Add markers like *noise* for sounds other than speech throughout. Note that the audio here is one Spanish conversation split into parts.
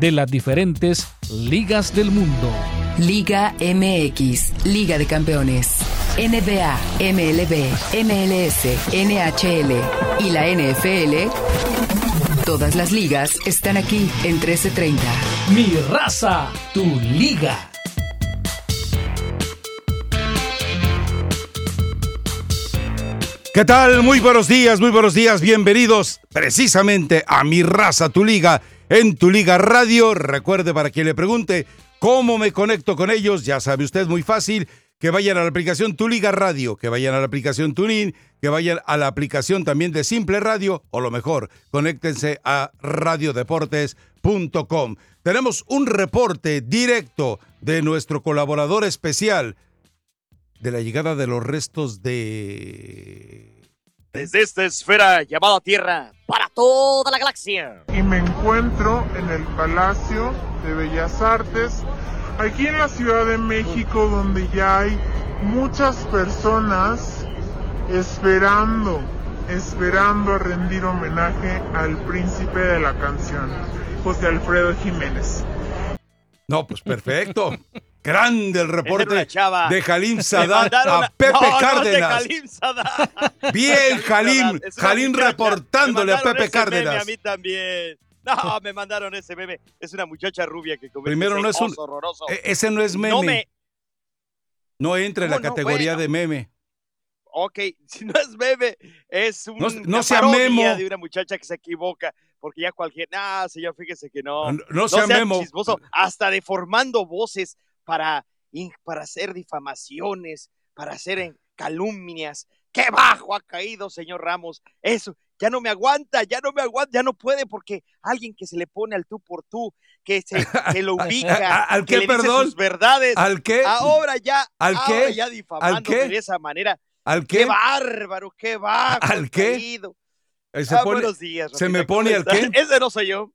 de las diferentes ligas del mundo. Liga MX, Liga de Campeones, NBA, MLB, MLS, NHL y la NFL. Todas las ligas están aquí en 1330. Mi raza, tu liga. ¿Qué tal? Muy buenos días, muy buenos días. Bienvenidos precisamente a Mi Raza, tu liga, en tu liga radio. Recuerde para quien le pregunte cómo me conecto con ellos, ya sabe usted muy fácil, que vayan a la aplicación Tu Liga Radio, que vayan a la aplicación TuneIn, que vayan a la aplicación también de Simple Radio, o lo mejor, conéctense a radiodeportes.com. Tenemos un reporte directo de nuestro colaborador especial, de la llegada de los restos de... Desde esta esfera llamada Tierra para toda la galaxia. Y me encuentro en el Palacio de Bellas Artes, aquí en la Ciudad de México, donde ya hay muchas personas esperando, esperando a rendir homenaje al príncipe de la canción, José Alfredo Jiménez. No, pues perfecto. Grande el reporte de Jalim Sadat a Pepe no, no, de Cárdenas. Jalim Sadat. Bien, Jalim, Jalim reportándole a Pepe meme Cárdenas. a mí también. No, me mandaron ese meme. Es una muchacha rubia que comete Primero, no es un- oso horroroso. E- Ese no es meme. No No, me... entra en la ¿Cómo no? categoría Bueno. de meme. Ok, *laughs* si no es meme, es un, No- una no sea Memo. de una muchacha que se equivoca. Porque ya cualquier... Ah, señor, fíjese que no. No, no sea memo. chismoso, hasta deformando voces para, para hacer difamaciones, para hacer calumnias. ¡Qué bajo ha caído, señor Ramos! Eso, ya no me aguanta, ya no me aguanta, ya no puede porque alguien que se le pone al tú por tú, que se que lo *laughs* ubica, *laughs* ¿Al que qué, le dice perdón? sus verdades, ¿Al qué? ahora ya, ¿Al ahora qué? ya difamándome qué? de esa manera. ¿Al ¡Qué, qué? bárbaro, qué bajo ¿Al qué? caído! Se Ah, pone- buenos días, se me ¿cómo pone al qué? *laughs* Ese no soy yo.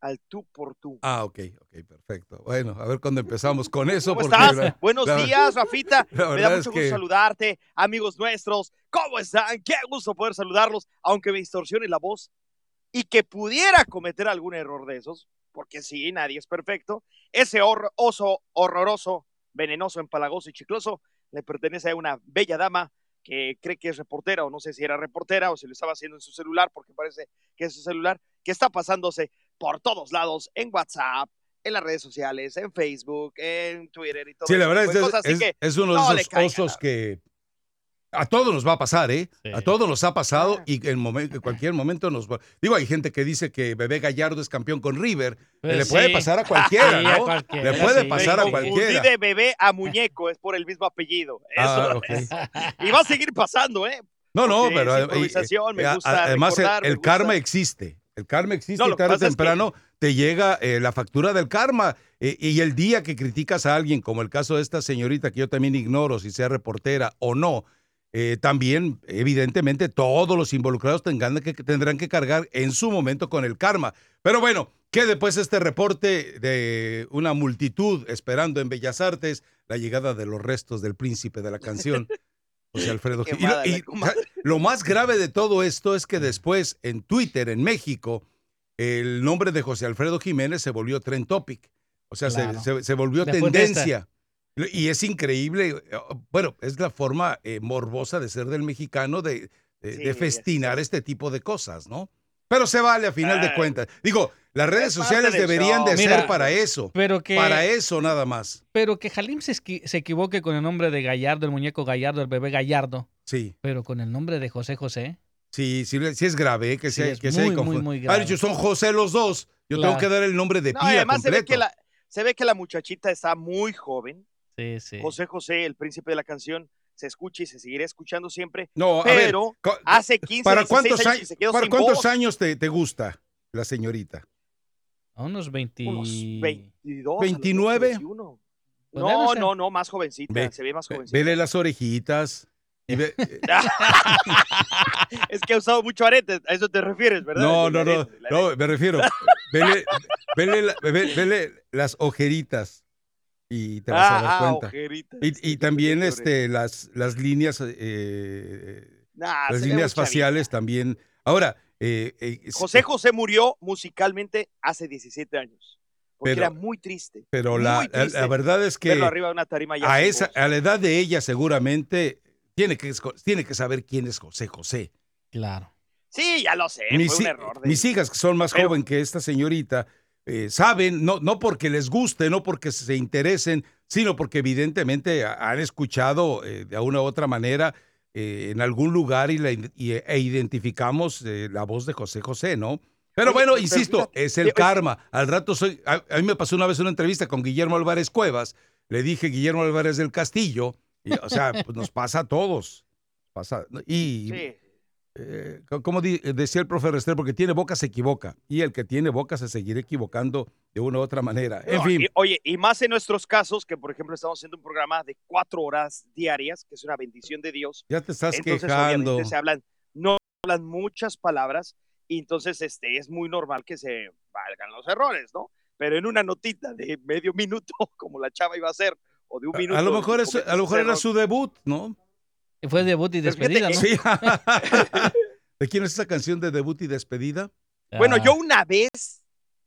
Al tú por tú. Ah, ok, ok, perfecto. Bueno, a ver cuándo empezamos con eso. ¿Cómo porque estás? la- Buenos la- días, *laughs* Rafita. Me da mucho que- gusto saludarte, amigos nuestros. ¿Cómo están? Qué gusto poder saludarlos, aunque me distorsione la voz y que pudiera cometer algún error de esos, porque sí, nadie es perfecto. Ese hor- oso horroroso, venenoso, empalagoso y chicloso le pertenece a una bella dama que cree que es reportera, o no sé si era reportera o si lo estaba haciendo en su celular, porque parece que es su celular, que está pasándose por todos lados, en WhatsApp, en las redes sociales, en Facebook, en Twitter y todo Sí, la verdad es, de es- cosas, así es- que es uno de no esos osos que a todos nos va a pasar, ¿eh? Sí. A todos nos ha pasado Ah. y en, cualquier momento nos va. Digo, hay gente que dice que Bebé Gallardo es campeón con River. Pues le puede pasar a cualquiera, *laughs* Sí, a ¿no? cualquiera, le puede sí. pasar a cualquiera. de bebé a muñeco, es por el mismo apellido. Eso, Ah, ok. Y va a seguir pasando, ¿eh? No, no, porque pero es eh, improvisación, me gusta además el- recordar, el, me gusta- karma existe. El karma existe No, y tarde o es que- temprano te llega eh, la factura del karma. Eh, y el día que criticas a alguien, como el caso de esta señorita que yo también ignoro si sea reportera o no, eh, también, evidentemente, todos los involucrados tendrán que, tendrán que cargar en su momento con el karma. Pero bueno, que después este reporte de una multitud esperando en Bellas Artes la llegada de los restos del príncipe de la canción, José Alfredo *laughs* Gil- y lo- y, más grave de todo esto es que después en Twitter, en México, el nombre de José Alfredo Jiménez se volvió trend topic. O sea, se- Claro. se, se volvió Después tendencia. Y es increíble. eh, Bueno, es la forma eh, morbosa de ser del mexicano de, de- Sí, de ya festinar este tipo de cosas, ¿no? Pero se vale a final de cuentas. Digo, las redes sociales deberían show. de ser para eso. Pero que, Para eso nada más. pero que Halim se, se equivoque con el nombre de Gallardo, el muñeco Gallardo, el bebé Gallardo, Sí. pero con el nombre de José José. Sí, sí, sí es grave, ¿eh? que Sí, sea, es que sea muy, dicho, son José los dos. Yo Claro. tengo que dar el nombre de No, pila además se ve, completo. que la, se ve que la muchachita está muy joven. Sí, sí. José José, el príncipe de la canción, se escucha y se seguirá escuchando siempre. No, a ver, Pero hace 15, ¿para 16 cuántos, años años, que se quedó ¿para sin cuántos voz. años te, te gusta la señorita? A unos 20... Unos 22. a los 29. 21. Podrían No, no, no, más jovencita. Ve- se ve más Ve- jovencita. Vele las orejitas. y ve- *laughs* eh, *laughs* es que ha usado mucho arete, a eso te refieres, ¿verdad? no, no, no, no, me refiero. Vele, vele la- ve- vele las ojeritas y te vas a dar Ah, ah, cuenta. ojeritas. Y, también este, las, las líneas, eh, Nah, las líneas faciales también. Ahora, eh, eh, José José murió musicalmente hace 17 años. Porque Pero- era muy triste. pero muy la, la- triste la verdad es que arriba de una tarima ya a esa, voz. a la edad de ella seguramente tiene que, tiene que saber quién es José José. Claro. Sí, ya lo sé, mis, fue un error. de- mis hijas, que son más jóvenes que esta señorita, eh, saben, no, no porque les guste, no porque se interesen, sino porque evidentemente ha- han escuchado eh, de una u otra manera eh, en algún lugar y, la y- e identificamos la voz de José José, ¿no? Pero bueno, insisto, es el karma. Al rato soy. A, a mí me pasó una vez una entrevista con Guillermo Álvarez Cuevas. Le dije Guillermo Álvarez del Castillo. y, o sea, pues nos pasa a todos. Pasa, y Sí. Eh, co- como di- decía el profe Restrepo, porque tiene boca se equivoca. Y el que tiene boca se seguirá equivocando de una u otra manera. En No, fin, y- oye, y más en nuestros casos, que por ejemplo estamos haciendo un programa de cuatro horas diarias, que es una bendición de Dios. ya te estás Entonces, quejando. se hablan, no hablan muchas palabras, y entonces este, es muy normal que se valgan los errores, ¿no? Pero en una notita de medio minuto, *laughs* como la chava iba a hacer, o de un minuto. A lo mejor, es, a lo mejor era su debut, ¿no? Fue debut y despedida, ¿no? Sí. *laughs* ¿De quién es esa canción de debut y despedida? Bueno, Ah, yo una vez,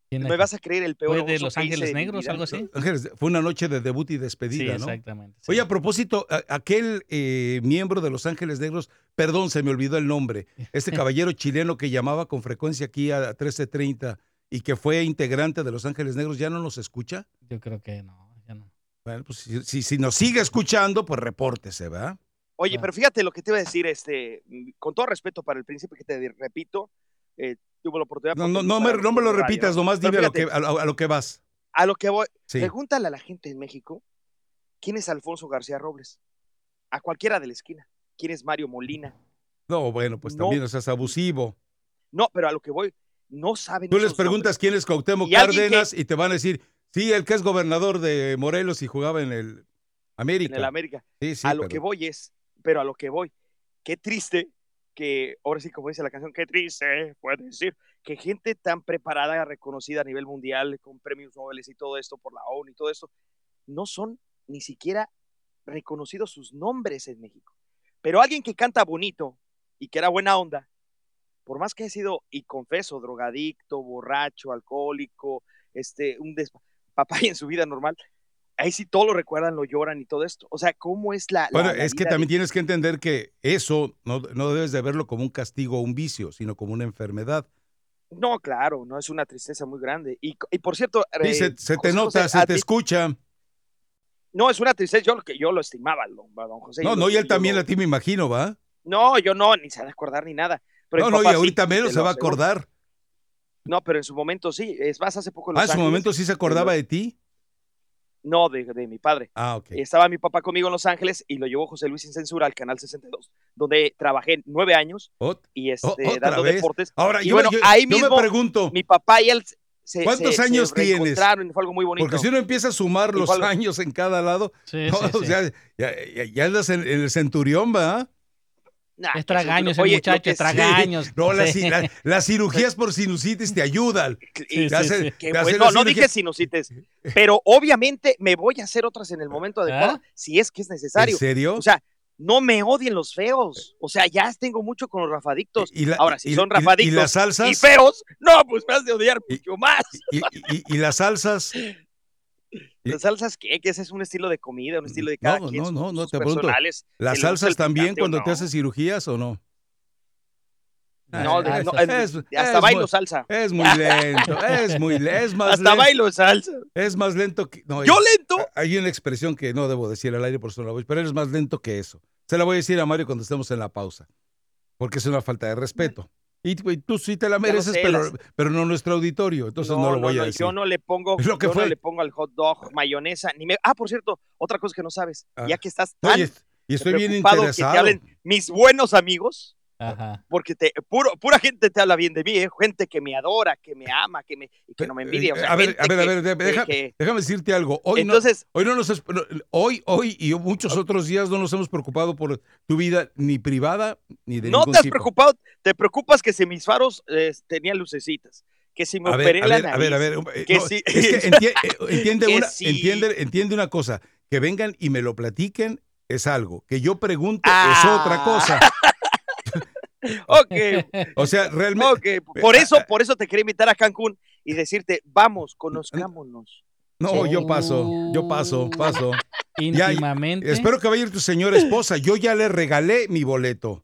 ¿quién me vas a creer el peor ¿Fue de Los Ángeles Negros, algo así? Ángeles, fue una noche de debut y Sí, despedida, ¿no? exactamente. sí. Oye, a propósito, a- aquel eh, miembro de Los Ángeles Negros, perdón, se me olvidó el nombre, este *laughs* caballero chileno que llamaba con frecuencia aquí a 1330 y que fue integrante de Los Ángeles Negros, ¿ya no nos escucha? Yo creo que no, ya no. Bueno, pues si, si, si nos sigue escuchando, pues repórtese, ¿verdad? Oye, pero fíjate lo que te iba a decir, este, mm, con todo respeto para el príncipe que te repito, eh, tuvo la oportunidad. No, no, no, me, no me lo repitas, ¿no? nomás dime a lo, que, a, lo- a lo que vas. a lo que voy. Sí. Pregúntale a la gente en México quién es Alfonso García Robles. A cualquiera de la esquina. ¿Quién es Mario Molina? No, bueno, pues también no seas abusivo. No, pero a lo que voy, no saben. Tú les preguntas quién es Cuauhtémoc Y Cárdenas y te van a decir, sí, el que es gobernador de Morelos y jugaba en el América. en el América. Sí, sí, a lo pero- que voy es, pero a lo que voy, qué triste que, ahora sí, como dice la canción, qué triste, puede decir, que gente tan preparada, reconocida a nivel mundial, con premios Nobel y todo esto por la ONU y todo esto, no son ni siquiera reconocidos sus nombres en México. Pero alguien que canta bonito y que era buena onda, por más que haya sido, y confeso, drogadicto, borracho, alcohólico, este, un *laughs* papá en su vida normal, ahí sí todo lo recuerdan, lo lloran y todo esto. O sea, ¿cómo es la... Bueno, la es que también de- tienes que entender que eso no, no debes de verlo como un castigo o un vicio, sino como una enfermedad. No, claro, no es una tristeza muy grande. Y, y por cierto, Sí, eh, se, se te nota, José, se te escucha. No, es una tristeza, yo, yo lo estimaba, don, don José. No, no, lo- y él también lo- a ti me imagino, ¿va? No, yo no, ni se va a acordar ni nada. Pero No, no, y sí, ahorita menos se va a acordar. No, pero en su momento sí. Es más, hace poco Ah, en su momento sí se acordaba de ti. No, de, de mi padre. Ah, ok. Estaba mi papá conmigo en Los Ángeles y lo llevó José Luis sin censura al Canal 62, donde trabajé nueve años Ot- y este, o- dando vez. deportes. Ahora, Y yo, bueno, yo- ahí yo mismo me pregunto, Mi papá y él se, ¿Cuántos se- años se tienes? fue algo muy bonito. porque si uno empieza a sumar los años en cada lado, Sí, no, sí, sí. ya, ya, ya- andas en, en el centurión, ¿va? Nah, Es tragaños Oye, muchacho, es sí- tragaños. No, las, Sí. la- las *laughs* cirugías por sinusitis te ayudan. Sí, Te te bueno, no cirugías- dije sinusitis, pero obviamente me voy a hacer otras en el momento adecuado, ¿Ah? si es que es necesario. ¿En serio? O sea, no me odien los feos. O sea, ya tengo mucho con los rafadictos. Y la- Ahora, si y- son rafadictos y las salsas? y feos, no, pues me has de odiar mucho más. ¿Y, y- y las salsas? *laughs* ¿Las salsas qué? Que ese es un estilo de comida, un estilo de No, cada no, quien. no, no, sus te pregunto, ¿Las salsas también cuando te no. haces cirugías o no? No, de- Ah, no, es- hasta es bailo muy- salsa. Es muy lento, *laughs* es muy es más Hasta lento, bailo salsa. es más lento que no, Yo es- lento. Hay una expresión que no debo decir al aire por eso no la voy, pero eres más lento que eso. Se la voy a decir a Mario cuando estemos en la pausa, porque es una falta de respeto. Y, y tú sí te la mereces, sé, pero, las- pero no nuestro auditorio, entonces no, lo voy a decir. Yo no le pongo, *laughs* Lo que yo fue. no le pongo al hot dog mayonesa. Ni me... Ah, por cierto, otra cosa que no sabes. Ah. Ya que estás tan Oye, y estoy bien preocupado que te interesado. hablen mis buenos amigos, Ajá. Porque te, puro, pura gente te habla bien de mí, ¿eh? gente que me adora, que me ama, que, me, y que no me envidia. o sea, a ver, a ver, a ver, que- deja- que- déjame decirte algo. Hoy no- Entonces, Hoy no nos hoy, hoy y muchos otros días no nos hemos preocupado por tu vida ni privada ni de no ningún te has tipo. preocupado, te preocupas que si mis faros eh, tenían lucecitas, que si me A operé ver, a la ver, a ver, a nariz, ver, eh, que no, sí. es que *laughs* enti- eh, entiende, Que una, entiende, entiende una cosa, que vengan y me lo platiquen es algo, que yo pregunte Ah. es otra cosa. *laughs* *laughs* Ok, O sea, realmente, por eso, por eso te quería invitar a Cancún y decirte, vamos, conozcámonos. no, Sí. yo paso, yo paso, paso. *laughs* Ya, Íntimamente. Espero que vaya a ir tu señora esposa. Yo ya le regalé mi boleto.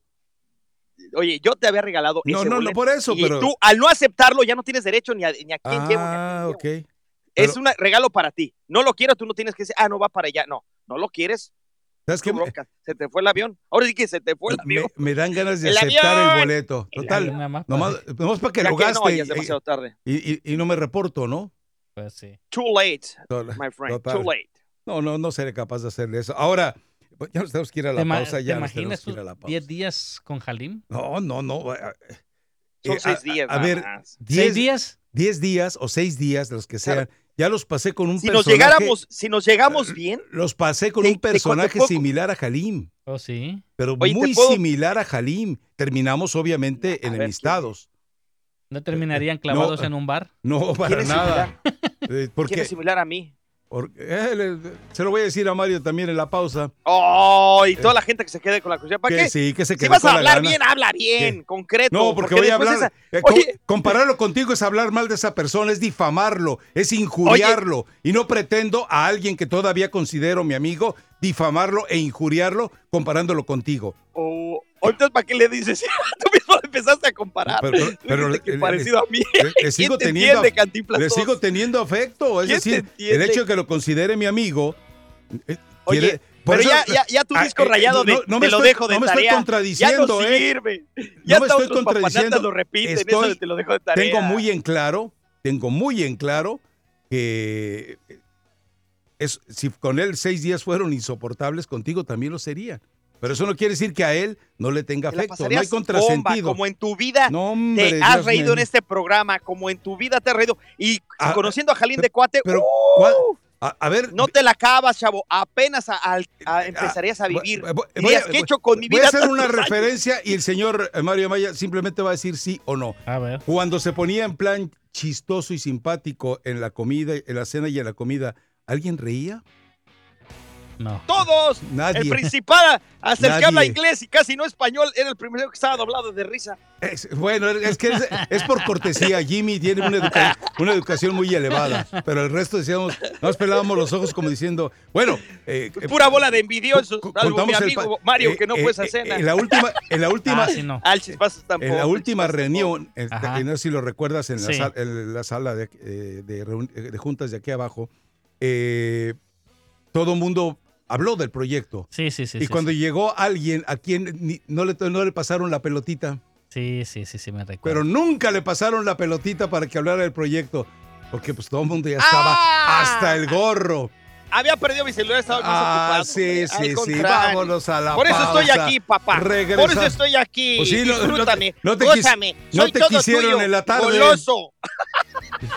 Oye, yo te había regalado No, ese no, no boleto, por eso, y pero. tú, al no aceptarlo, ya no tienes derecho ni a, ni a quién llevo. Ah, llevo. ok. Es un regalo para ti. No lo quiero, tú no tienes que decir, ah, no va para allá. No, no lo quieres. ¿Sabes qué? Me. Se te fue el avión. Ahora sí que se te fue el me- avión. me dan *laughs* ganas de ¡El aceptar el avión! boleto. El Total. avión nada más, Nomás, nomás para que Ya lo que no, gaste ya es y- demasiado tarde. y, y- y no me reporto, ¿no? pues sí. Too late, Total. my friend. Total. Too late. No, no, no seré capaz de hacerle eso. Ahora, pues, ya nos tenemos que ir a la ¿Te, pausa. te Ya nos tenemos imaginas que ir a la pausa. 10 días con Halim? No, no, no. eh, Son eh, seis a- días. A, nada ver, más. 6 10 días? 10 días o 6 días, los que sean, Claro. Ya los pasé con un Si nos personaje. llegáramos, si nos llegamos bien, Los pasé con Te- un te- te personaje similar a Halim, ¿Oh, sí? pero Oye, ¿te muy puedo- similar a Halim. Terminamos, obviamente, A ver, enemistados. ¿No terminarían clavados no. en un bar? No, para ¿quién es nada. similar? Eh, ¿Quién porque, es similar a mí? Eh, se lo voy a decir a Mario también en la pausa. Oh, y toda la gente que se quede con la curiosidad. ¿Para Que qué? sí, que se Si quede vas con a la hablar bien, habla bien, concreto. No, porque, voy a hablar. esa- eh, co- Oye, compararlo contigo es hablar mal de esa persona, es difamarlo, es injuriarlo. Y no pretendo a alguien que todavía considero mi amigo difamarlo e injuriarlo comparándolo contigo. oh, entonces, ¿para qué le dices? *laughs* Tú mismo empezaste a comparar. Pero- pero- que le- le- parecido a mí. Le, le *laughs* ¿Quién sigo te teniendo. entiende, Cantinflas Le sigo teniendo afecto. Es ¿Quién te decir, el hecho de que lo considere mi amigo. eh, Oye, quiere- Pero eso- ya, ya, ya tu Ah, disco eh, rayado de no- no me te lo dejo de no me estoy. Ya contradiciendo, no ¿eh? Ya No me estoy contradiciendo. lo repiten, eso de te lo dejo de tarea. Tengo muy en claro, tengo muy en claro que es, si con él seis días fueron insoportables, contigo también lo serían. Pero eso no quiere decir que a él no le tenga afecto, no hay pasarías bomba, contrasentido. como en tu vida No, hombre, te has Dios reído mío. en este programa, como en tu vida te has reído. Y Ah, conociendo a Jalín de Cuate, pero, ¡uh! ¿cuál? A, a ver, no te la acabas, chavo. Apenas a- al- a- empezarías a vivir. voy- voy- Dirías, voy a- ¿qué he hecho con mi voy vida? a hacer una años? referencia y el señor eh, Mario Maya simplemente va a decir sí o no. A ver. Cuando se ponía en plan chistoso y simpático en la comida, en la cena y en la comida, ¿alguien reía? No. Todos. Nadie. El principal, hasta el que Nadie. habla inglés y casi no español, era el primero que estaba doblado de risa. Es- bueno, es que es, es por cortesía. Jimmy tiene una, educa- una educación muy elevada, pero el resto decíamos, nos pelábamos los ojos como diciendo, bueno, eh, eh, Pura bola de envidiosos. mi amigo Mario, eh, que no eh, fue esa cena. En la última, en la última, Ah, sí, no. Tampoco. en la última reunión, no sé si lo recuerdas en la, Sí. sal- en la sala de, de de juntas de aquí abajo, eh, todo el mundo habló del proyecto. Sí, sí, sí. y sí, cuando sí. llegó alguien a quien ni- no, le, no le pasaron la pelotita, Sí, sí, sí, sí, me recuerdo. pero nunca le pasaron la pelotita para que hablara del proyecto, porque pues todo el mundo ya estaba ¡Ah! hasta el gorro. Había perdido mi celular, estaba más Ah, ocupado. sí, hombre. Al sí, sí, contrario. vámonos a la Por eso estoy aquí, papá. Regresa- Por eso estoy aquí. Pues sí, no- no te- Disfrútame. no te quis- gózame. no Soy te todo quisieron tuyo, en la tarde. Goloso.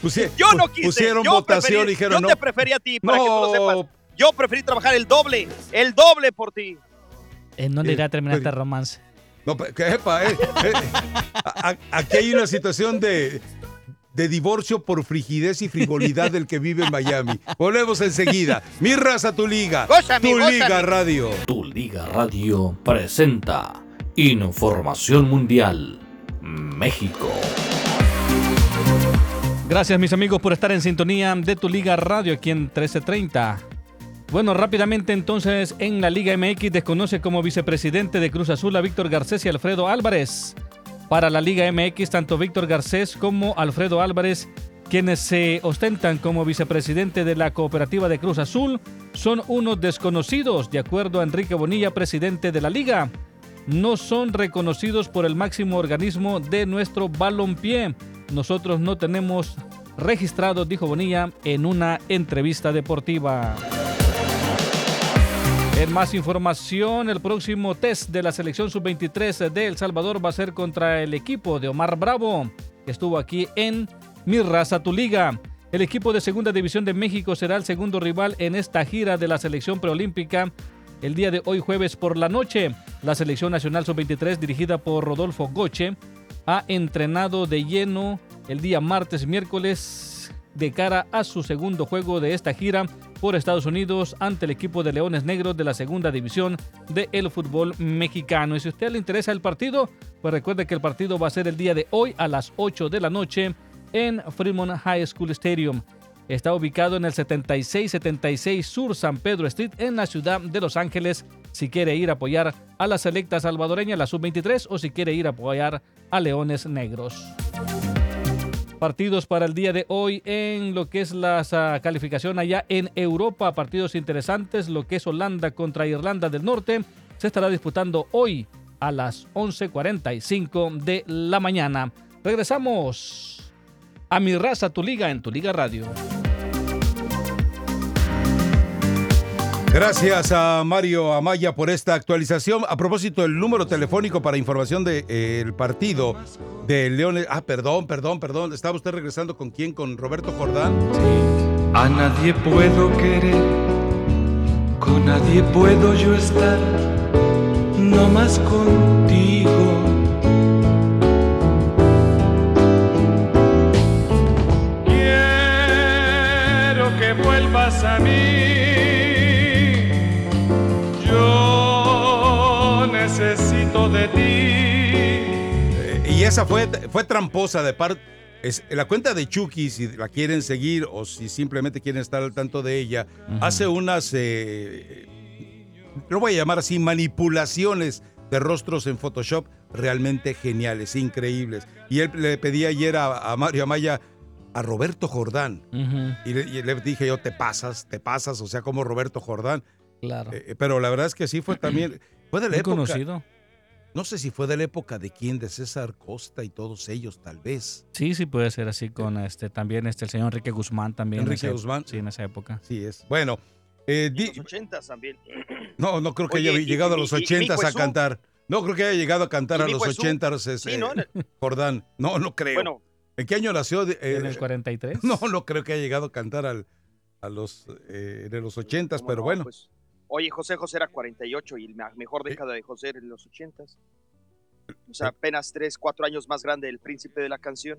Pusie- *laughs* Yo no quise. Pusieron yo votación preferí- y dijeron yo no. te preferí a ti, para que tú lo sepas. Yo preferí trabajar el doble. El doble por ti. ¿En dónde Eh, irá a terminar pero- este romance? no, que, epa, eh, eh, a- aquí hay una situación de, de divorcio por frigidez y frivolidad del que vive en Miami. Volvemos enseguida. Mi raza, tu liga. Gózame, tu gózame. liga radio. Tu Liga Radio presenta Información Mundial México. Gracias mis amigos por estar en sintonía de tu Liga Radio aquí en 1330. Bueno, rápidamente entonces en la Liga MX desconoce como vicepresidente de Cruz Azul a Víctor Garcés y Alfredo Álvarez. Para la Liga MX, tanto Víctor Garcés como Alfredo Álvarez, quienes se ostentan como vicepresidente de la cooperativa de Cruz Azul, son unos desconocidos, de acuerdo a Enrique Bonilla, presidente de la liga. No son reconocidos por el máximo organismo de nuestro balompié. Nosotros no tenemos registrados, dijo Bonilla en una entrevista deportiva. En más información, el próximo test de la selección sub-23 de El Salvador va a ser contra el equipo de Omar Bravo, que estuvo aquí en Mi Raza Tu Liga. El equipo de Segunda División de México será el segundo rival en esta gira de la selección preolímpica el día de hoy jueves por la noche. La selección nacional sub-23 dirigida por Rodolfo Goche ha entrenado de lleno el día martes miércoles de cara a su segundo juego de esta gira por Estados Unidos ante el equipo de Leones Negros de la segunda división del fútbol mexicano. Y si a usted le interesa el partido, pues recuerde que el partido va a ser el día de hoy a las 8 de la noche en Fremont High School Stadium. Está ubicado en el 7676 Sur San Pedro Street en la ciudad de Los Ángeles. Si quiere ir a apoyar a la selecta salvadoreña, la sub-23, o si quiere ir a apoyar a Leones Negros. Partidos para el día de hoy en lo que es la calificación allá en Europa. Partidos interesantes. Lo que es Holanda contra Irlanda del Norte se estará disputando hoy a las 11.45 de la mañana. Regresamos a Mi Raza, tu liga en tu liga radio. Gracias a Mario Amaya por esta actualización. A propósito, el número telefónico para información del de, eh, partido de Leones. Ah, perdón, perdón, perdón. ¿Estaba usted regresando con quién? ¿Con Roberto Jordán? Sí. A nadie puedo querer, con nadie puedo yo estar, no más contigo. Quiero que vuelvas a mí. De ti. Eh, y esa fue, fue tramposa de parte. Es, la cuenta de Chucky, si la quieren seguir o si simplemente quieren estar al tanto de ella, uh -huh. hace unas, eh, lo voy a llamar así, manipulaciones de rostros en Photoshop realmente geniales, increíbles. Y él le pedí ayer a, a Mario Amaya a Roberto Jordán. Uh -huh. y, le, y, le, dije yo, te pasas, te pasas, o sea, como Roberto Jordán. Claro. Eh, pero la verdad es que sí fue también. Fue de la Muy época. conocido. No sé si fue de la época de quién, de César Costa y todos ellos, tal vez. Sí, sí puede ser así con este también este el señor Enrique Guzmán también. Enrique en Guzmán. Sí, en esa época. Sí es. Bueno, eh, di- Los ochentas también. no, no creo que Oye, haya y- llegado a los ochentas a cantar. No creo que haya llegado a cantar ¿Y a los ochentas. Sí, ¿no? Jordán. No, no creo. Bueno, ¿En qué año nació? eh, En el 43. *laughs* no, no creo que haya llegado a cantar al, a los eh, de los ochentas, ¿cómo pero no? bueno. Pues, oye, José José era 48 y la mejor década de José era en los 80. O sea, apenas 3, 4 años más grande el príncipe de la canción.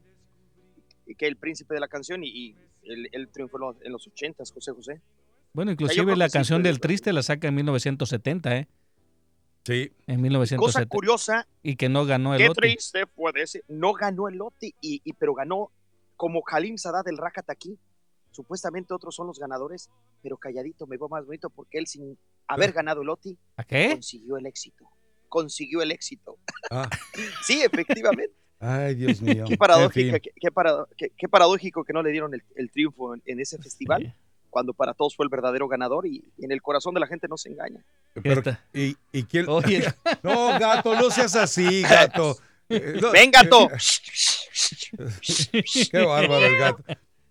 Y que el príncipe de la canción y, y él, él triunfó en los- en los 80, José José. Bueno, inclusive la canción del triste la saca en 1970, ¿eh? Sí. En Cosa 1970. curiosa, Y que no ganó el qué Oti. triste puede ser. No ganó el Oti, y, y- pero ganó como Halim Sadat del Rakataki. Supuestamente otros son los ganadores, pero calladito me veo más bonito porque él sin haber ganado el Oti ¿A qué? consiguió el éxito. Consiguió el éxito. Ah, *laughs* Sí, efectivamente. ay, Dios mío. Qué paradójico, En fin. qué, qué parado- qué- qué paradójico que no le dieron el, el triunfo en, en ese festival, Sí. cuando para todos fue el verdadero ganador y, y en el corazón de la gente no se engaña. Pero-? ¿y, y quién? Oye, *laughs* No, gato, no seas así, gato. *laughs* Eh, no, ¡Ven, gato! Qué bárbaro el gato.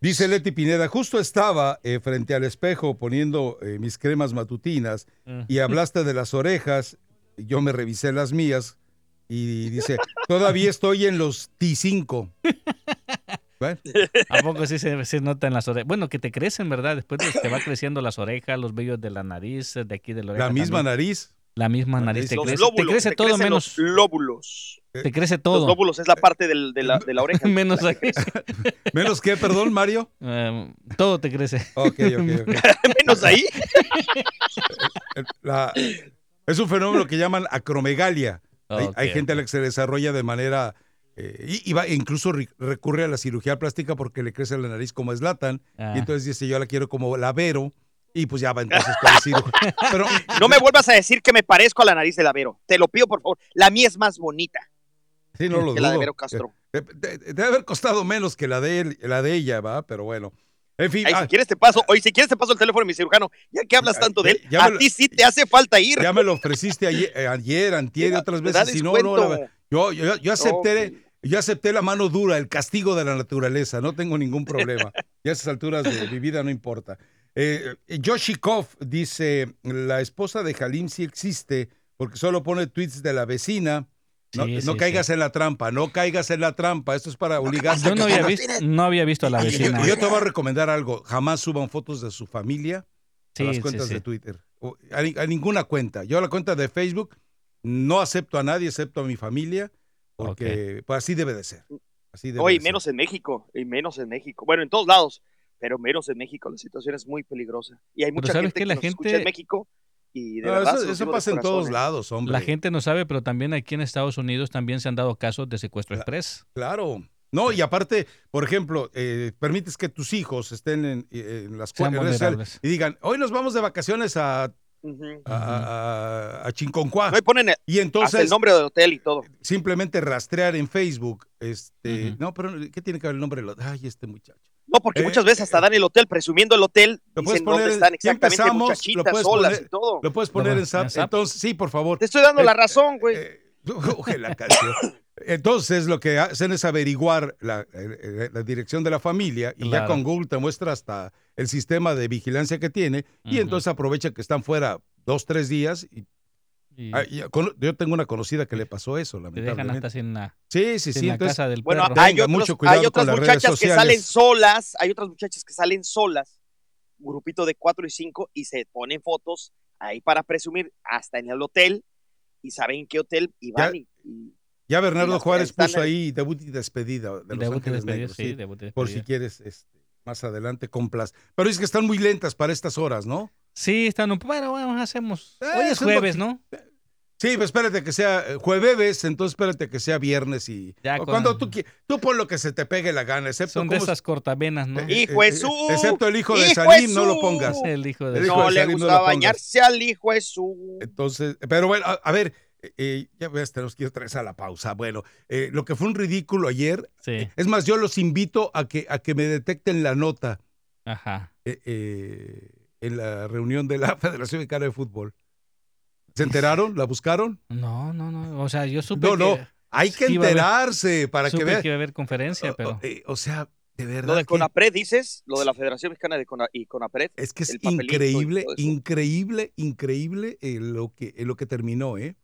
Dice Leti Pineda, justo estaba eh, frente al espejo poniendo eh, mis cremas matutinas y hablaste de las orejas, yo me revisé las mías y dice, todavía estoy en los T5. *laughs* Bueno, ¿a poco sí se, se nota en las orejas? Bueno, que te crecen, ¿verdad? Después de- te va creciendo las orejas, los vellos de la nariz, de aquí de la oreja. la misma también. nariz. La misma nariz. Te Los crece, lóbulos, te crece te todo crecen menos. los lóbulos. Te crece Los todo. lóbulos es la parte del- de, la, de la oreja. *laughs* menos La que. *laughs* ¿Menos qué, perdón, Mario? Eh, todo te crece. Ok, ok, ok. *laughs* Menos ahí. La- es un fenómeno que llaman acromegalia. Hay, gente a la que se desarrolla de manera... eh, y, y va- incluso re- recurre a la cirugía plástica porque le crece la nariz como eslatan. Ah. Y entonces dice, yo la quiero como la Vero. Y pues ya va entonces cirugía. *laughs* Pero No me vuelvas a decir que me parezco a la nariz de la Vero. Te lo pido, por favor. La mía es más bonita sí, no lo que la de dudo. Vero Castro. Eh, de- de- Debe haber costado menos que la de, él- la de ella, ¿va? Pero bueno. En fin, Ay, ah, si quieres te paso, oye, si quieres te paso el teléfono de mi cirujano. Ya que hablas Ya- tanto de él, ya- a ti sí te hace falta ir. ya me lo ofreciste ayer, eh, ayer antier y otras veces. Si no, no, la- yo, yo, yo acepté... Yo acepté la mano dura, el castigo de la naturaleza, no tengo ningún problema. Y a esas alturas de mi vida no importa. Eh, Yoshikov dice, la esposa de Halim sí existe porque solo pone tweets de la vecina. No, Sí, no sí, caigas sí. en la trampa, no caigas en la trampa. Esto es para obligarse. Yo no había, visto, no había visto a la yo, vecina. yo te voy a recomendar algo. Jamás suban fotos de su familia a las cuentas sí. de Twitter. O A, ni- a ninguna cuenta. Yo a la cuenta de Facebook no acepto a nadie excepto a mi familia porque pues, así debe de ser. Así debe Oye, de menos en México, y menos en México. Bueno, en todos lados, pero menos en México. La situación es muy peligrosa. Y hay mucha ¿sabes gente que La nos gente- escucha en México y de. No, verdad eso pasa en todos ¿eh? lados, hombre. La gente no sabe, pero también aquí en Estados Unidos también se han dado casos de secuestro express. Claro. No, y aparte, por ejemplo, eh, permites que tus hijos estén en, en las vulnerables. y digan, hoy nos vamos de vacaciones a, Ujú. a, a- a Chinconcuá. No, y ponen el- Y hasta el entonces nombre del hotel y todo. simplemente rastrear en Facebook, este, no, pero ¿qué tiene que ver el nombre del hotel? Ay, este muchacho. No, porque Eh, muchas veces hasta dan el hotel, presumiendo el hotel, Lo puedes dicen poner dónde en- están exactamente, muchachitas puedes solas poner- y todo. Lo puedes poner en SAP. en Zap. Entonces, sí, por favor. Te estoy dando Eh, la razón, güey. Eh, *laughs* oje la canción. Entonces, lo que hacen es averiguar la, eh, la dirección de la familia y ya con Google te muestra hasta el sistema de vigilancia que tiene y entonces aprovecha que están fuera dos, tres días. Y, Y ah, y con- yo tengo una conocida que le pasó eso, te dejan lamentablemente. hasta sin la, Sí, sí, sin sí. la Entonces, casa del Bueno, perro. hay, Tenga otros- mucho cuidado hay otras con las redes muchachas que salen solas, hay otras muchachas que salen solas, grupito de cuatro y cinco, y se ponen fotos ahí para presumir hasta en el hotel, y saben en qué hotel, y van Ya- y, y- ya Bernardo las Juárez puso ahí debut y despedida de Y Los debut y Ángeles despedida, Negros, sí, sí, debut y por si quieres este, más adelante complas. Pero es que están muy lentas para estas horas, ¿no? Sí, están un Bueno, bueno, hacemos. Eh, Hoy es jueves, ¿no? Sí, pues espérate que sea eh, jueves, entonces espérate que sea viernes y Ya o con- cuando tú tú pon lo que se te pegue la gana, excepto Son de esas cortavenas, ¿no? Eh, ¡Hijo de su! excepto el hijo de ¡Hijo Salim, no lo pongas. el hijo de el hijo no de le Salim, no lo gustaba pongas. bañarse al hijo de su... Entonces, pero bueno, a, a ver, eh, ya ves, tenemos que ir otra vez a la pausa. Bueno, eh, lo que fue un ridículo ayer, Sí, es más, yo los invito a que a que me detecten la nota ajá. eh, eh, en la reunión de la *laughs* Federación Mexicana de Fútbol. ¿Se enteraron? ¿La buscaron? No, no, no. O sea, yo supe No, no, que, hay que haber- enterarse para que vean. que iba a haber conferencia, pero... O, eh, o sea, de verdad. Lo de Conapred, dices, lo de la Federación Mexicana de Cona- y Conapred. es que es increíble, increíble, increíble eh, lo, que, eh, lo que terminó, ¿eh?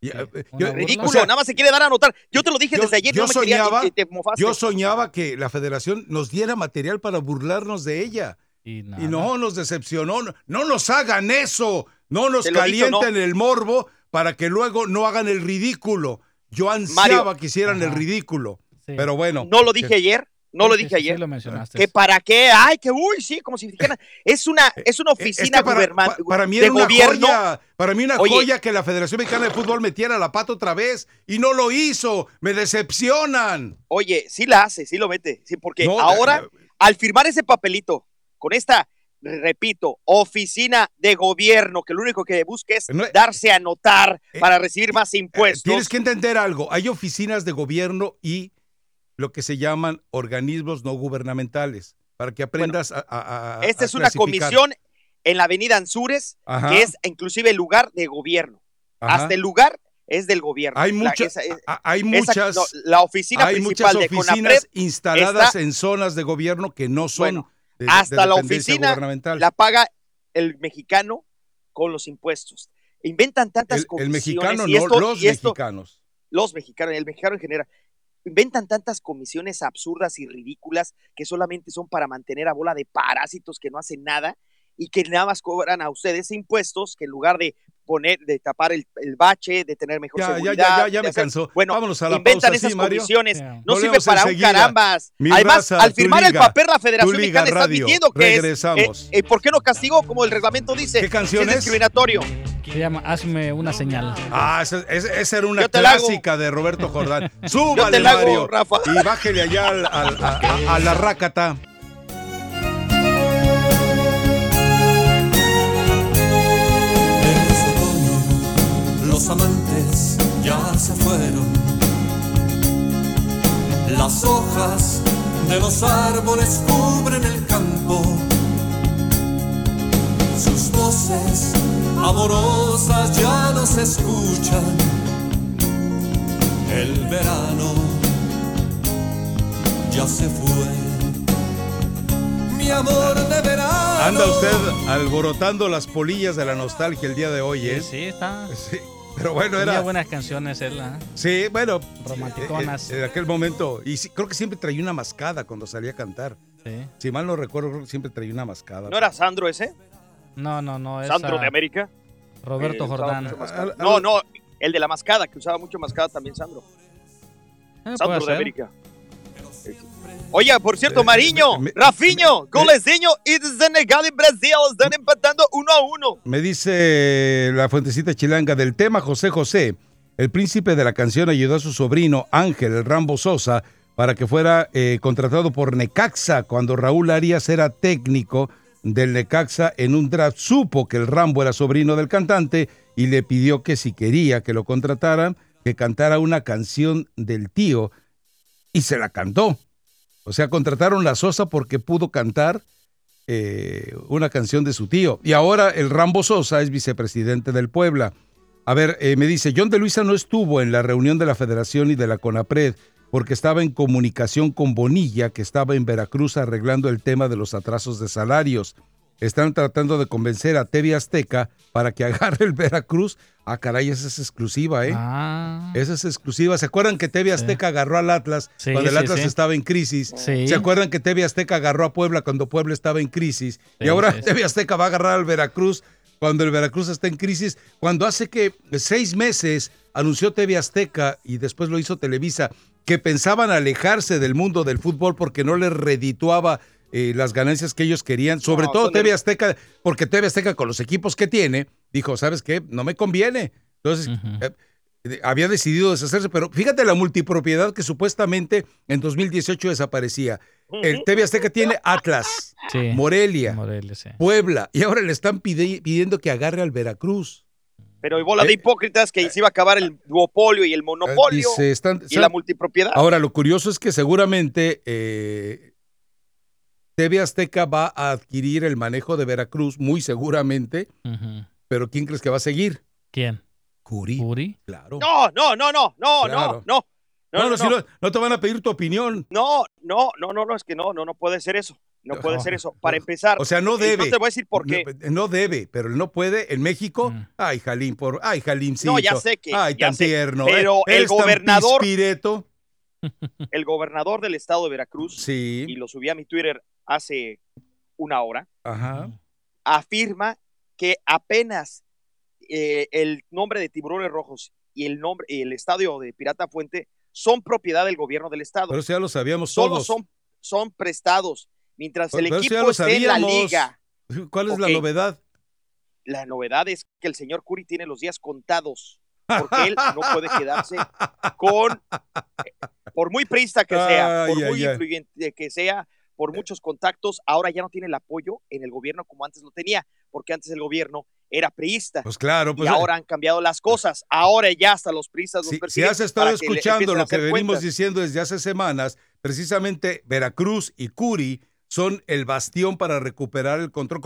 Yo-. Ridículo, o sea, nada más se quiere dar a notar. Yo te lo dije yo- desde ayer, yo no me quería- soñaba- y te mofaste. yo soñaba que la federación nos diera material para burlarnos de ella. Y, nada. Y no nos decepcionó. No, no nos hagan eso. No nos calienten el morbo para que luego no hagan el ridículo. Yo ansiaba que hicieran el ridículo. Sí. Pero bueno. No lo dije ayer, no lo dije sí, sí ayer. lo mencionaste. que para qué, ay, que uy, sí, como si dijeran, es una, es una Eh, es oficina que para, mí de una gobierno. joya, para mí una Oye. joya que la Federación Mexicana de Fútbol metiera la pata otra vez y no lo hizo. Me decepcionan. Oye, sí la hace, sí lo mete, sí, porque No, ahora, eh, al firmar ese papelito con esta, repito, oficina de gobierno, que lo único que busca es No, eh, darse a notar eh, para recibir más eh, impuestos. tienes que entender algo. Hay oficinas de gobierno y lo que se llaman organismos no gubernamentales. Para que aprendas a, a- a- Esta a es una comisión en la avenida Anzures, Ajá, que es inclusive el lugar de gobierno. ajá. Hasta el lugar es del gobierno. Hay, La- mucha- esa- hay esa- muchas, no, la oficina hay principal muchas de oficinas Conapred instaladas está- en zonas de gobierno que no son Bueno, de- de hasta la oficina la paga el mexicano con los impuestos. Inventan tantas el, el comisiones mexicano, y no los y esto- mexicanos. los mexicanos, el mexicano en general, inventan tantas comisiones absurdas y ridículas que solamente son para mantener a bola de parásitos que no hacen nada y que nada más cobran a ustedes impuestos que en lugar de poner, de tapar el, el bache, de tener mejor Ya, ya, seguridad. ya, ya, ya me hacer- cansó. Bueno, Vámonos a la inventan pausa, esas. Sí. No sirve para un carambas. Mi Además, raza, al firmar el liga, papel, la Federación Mexicana está admitiendo que es, Regresamos. eh, eh, ¿Por qué no castigó como el reglamento dice? ¿Qué canción Si es? es discriminatorio. Se llama Hazme una señal. Ah, esa, esa- esa era una Yo clásica de Roberto Jordán. *laughs* Yo Súbale, te la hago, Mario. Rafa. Y bájele allá al- al- a, a- a la rácata. Los amantes ya se fueron. Las hojas de los árboles cubren el campo. Sus voces amorosas ya no se escuchan. El verano ya se fue. mi amor de verano. Anda usted alborotando las polillas de la nostalgia el día de hoy, ¿eh? Sí, sí, está. Sí, Pero bueno, Tenía era. buenas canciones él, ¿ah? Sí, bueno. Romanticonas. eh, eh, En aquel momento. Y sí, creo que siempre traía una mascada cuando salía a cantar. Sí. Si mal no recuerdo, creo que siempre traía una mascada. ¿No era Sandro ese? No, no, no. ¿Sandro de América? Roberto Eh, Jordán. No, no, el de la mascada, que usaba mucho mascada también, Sandro. Eh, Sandro de ser. América. Oye, por cierto, Eh, Mariño, me- Rafinho, golezinho y de Senegal y Brasil están empatando uno a uno. Me dice la fuentecita chilanga del tema José José. El príncipe de la canción ayudó a su sobrino Ángel el Rambo Sosa para que fuera eh, contratado por Necaxa cuando Raúl Arias era técnico del Necaxa en un draft. Supo que el Rambo era sobrino del cantante y le pidió que si quería que lo contrataran, que cantara una canción del tío y se la cantó. O sea, contrataron a Sosa porque pudo cantar eh, una canción de su tío. Y ahora el Rambo Sosa es vicepresidente del Puebla. A ver, eh, me dice, John de Luisa no estuvo en la reunión de la Federación y de la CONAPRED porque estaba en comunicación con Bonilla, que estaba en Veracruz arreglando el tema de los atrasos de salarios. Están tratando de convencer a TV Azteca para que *laughs* agarre el Veracruz. Ah, caray, esa es exclusiva, ¿eh? Ah, Esa es exclusiva. ¿Se acuerdan que TV Azteca agarró al Atlas Sí, cuando el Atlas sí. estaba en crisis? Sí. ¿Se acuerdan que TV Azteca agarró a Puebla cuando Puebla estaba en crisis? y ahora. TV Azteca va a agarrar al Veracruz cuando el Veracruz está en crisis. Cuando hace que seis meses anunció TV Azteca y después lo hizo Televisa, que pensaban alejarse del mundo del fútbol porque no les redituaba eh, las ganancias que ellos querían, sobre No, todo TV el- Azteca, porque TV Azteca con los equipos que tiene, dijo, ¿sabes qué? No me conviene. Entonces, eh, eh, había decidido deshacerse, pero fíjate la multipropiedad que supuestamente en 2018 desaparecía. El TV Azteca tiene Atlas, sí. Morelia, Morelia, sí. Puebla, y ahora le están pide- pidiendo que agarre al Veracruz. Pero hay bola de Eh. hipócritas que se iba a acabar el duopolio y el monopolio dice, están- y la multipropiedad. Ahora, lo curioso es que seguramente eh, TV Azteca va a adquirir el manejo de Veracruz, muy seguramente, pero ¿quién crees que va a seguir? ¿Quién? Curi. ¿Uri? Claro. No, no, no, no, no, Claro. no, no. No, no, si no. no, no te van a pedir tu opinión. No, no, no, no, no, es que no, no, no puede ser eso. No puede No. ser eso. Para empezar, O sea, no debe. no te voy a decir por qué. No, no debe, pero él no puede. En México, Mm. ay, Jalín, por, ay, Jalimcito. No, ya sé que- Ay, tan sé, tierno. pero eh, el eres tan gobernador- pispireto. *laughs* El gobernador del estado de Veracruz, y Sí, lo subí a mi Twitter hace una hora, ajá. afirma que apenas eh, el nombre de Tiburones Rojos y el nombre, el estadio de Pirata Fuente son propiedad del gobierno del estado. Pero eso ya lo sabíamos Todos todos. son, son prestados. Mientras el Pero equipo esté en la liga. *laughs* ¿Cuál es la novedad? La novedad es que el señor Curi tiene los días contados. Porque él no *laughs* puede quedarse con, eh, por muy prista que sea, por Ay, muy ay. influyente que sea, por muchos contactos, ahora ya no tiene el apoyo en el gobierno como antes lo tenía, porque antes el gobierno era priista. Pues claro, pues y ahora han cambiado las cosas. Ahora ya hasta los priistas los si, si has estado escuchando lo que venimos cuentas. diciendo desde hace semanas, precisamente Veracruz y Curi son el bastión para recuperar el control.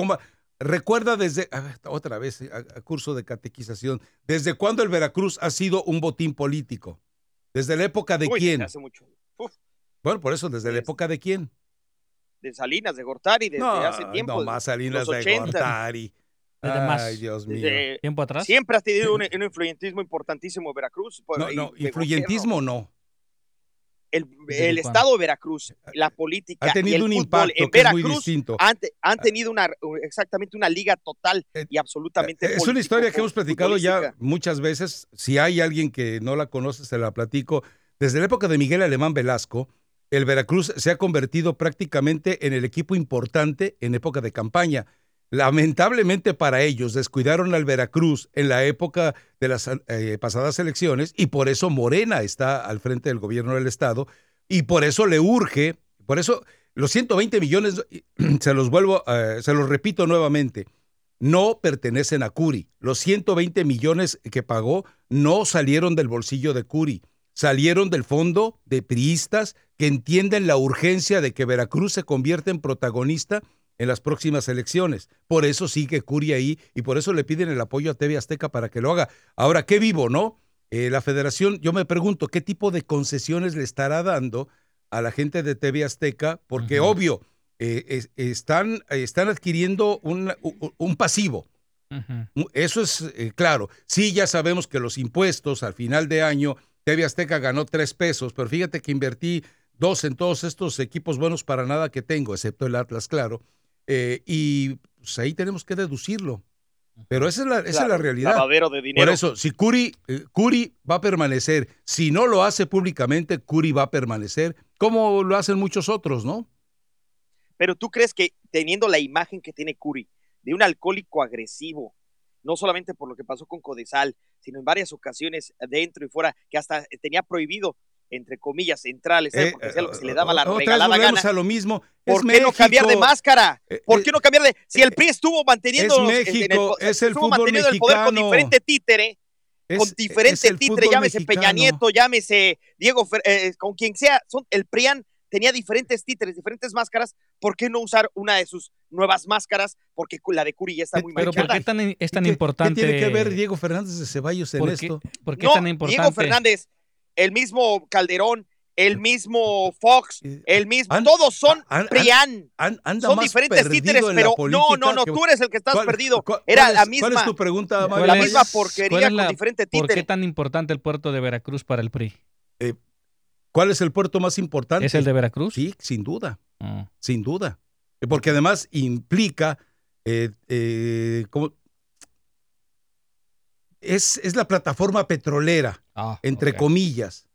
Recuerda desde, a ver, otra vez, a, a curso de catequización, ¿desde cuándo el Veracruz ha sido un botín político? ¿Desde la época de Uy, quién? Hace mucho. Uf, Bueno, por eso, ¿desde la época de quién? De Salinas, de Gortari, desde no, hace tiempo. no más Salinas de 80. Gortari. Desde más. Ay, Dios mío. desde- ¿Tiempo atrás? siempre has tenido un, *laughs* un influyentismo importantísimo en Veracruz. por- No, no, influyentismo no. El, ¿Desde el estado de Veracruz, la política Ha y tenido el un impacto en que es muy Veracruz distinto. han, han tenido una exactamente una liga total Eh, y absolutamente Es una historia que hemos platicado ya muchas veces. Si hay alguien que no la conoce, se la platico. Desde la época de Miguel Alemán Velasco, el Veracruz se ha convertido prácticamente en el equipo importante en época de campaña. Lamentablemente para ellos descuidaron al Veracruz en la época de las eh, pasadas elecciones y por eso Morena está al frente del gobierno del estado y por eso le urge, por eso los 120 millones, *clears throat* se los vuelvo, eh, se los repito nuevamente, no pertenecen a Curi. Los 120 millones que pagó no salieron del bolsillo de Curi, salieron del fondo de priistas que entienden la urgencia de que Veracruz se convierta en protagonista en las próximas elecciones. Por eso sigue Curi ahí y por eso le piden el apoyo a TV Azteca para que lo haga. Ahora, qué vivo, ¿no? Eh, la federación, yo me pregunto, ¿qué tipo de concesiones le estará dando a la gente de TV Azteca? Porque obvio, eh, están, están adquiriendo un, un pasivo. Eso es eh, claro. Sí, ya sabemos que los impuestos al final de año, TV Azteca ganó tres pesos, pero fíjate que invertí dos en todos estos equipos buenos para nada que tengo, excepto el Atlas, claro. Eh, y pues, ahí tenemos que deducirlo. Pero esa es la, esa es la realidad. Por eso, si Curi, eh, Curi va a permanecer, si no lo hace públicamente, Curi va a permanecer, como lo hacen muchos otros, ¿no? Pero tú crees que teniendo la imagen que tiene Curi, de un alcohólico agresivo, no solamente por lo que pasó con Codesal, sino en varias ocasiones dentro y fuera, que hasta tenía prohibido entre comillas, centrales, ¿eh? porque lo que se le daba la regalada gana. a lo mismo. ¿Por qué no cambiar de máscara? Eh, ¿Por qué no cambiar de...? Si el PRI estuvo manteniendo... Es México, es el fútbol mexicano. el poder con diferente títere, con diferente títere, llámese Peña Nieto, llámese Diego, eh, con quien sea, son, el PRIAN tenía diferentes títeres, diferentes máscaras, ¿por qué no usar una de sus nuevas máscaras? Porque la de Curi ya está muy Pero ¿por qué tan, es tan importante? ¿Qué tiene que ver Diego Fernández de Ceballos en esto? ¿Por qué tan importante? Diego Fernández el mismo Calderón, el mismo Fox, el mismo, todos son Prián. son diferentes títeres, pero no, no, no, tú eres el que estás perdido. Era la misma. ¿Cuál es tu pregunta, La misma porquería con diferente títere. ¿Por qué tan importante el puerto de Veracruz para el PRI? Eh, ¿Cuál es el puerto más importante? ¿Es el de Veracruz? Sí, sin duda. Ah. Sin duda. Porque además implica eh, eh, como, es, es la plataforma petrolera, ah, entre comillas.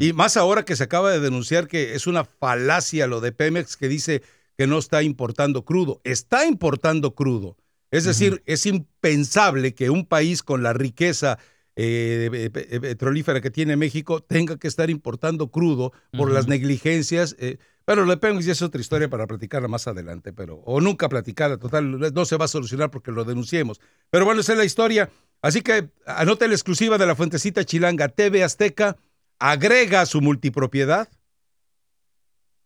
Y más ahora que se acaba de denunciar que es una falacia lo de Pemex que dice que no está importando crudo. Está importando crudo. Es decir, es impensable que un país con la riqueza eh, petrolífera que tiene México tenga que estar importando crudo por las negligencias. Eh, bueno, de Pemex ya es otra historia para platicarla más adelante, pero o nunca platicarla, total, no se va a solucionar porque lo denunciemos. Pero bueno, esa es la historia. Así que anota la exclusiva de la Fuentecita Chilanga. TV Azteca agrega su multipropiedad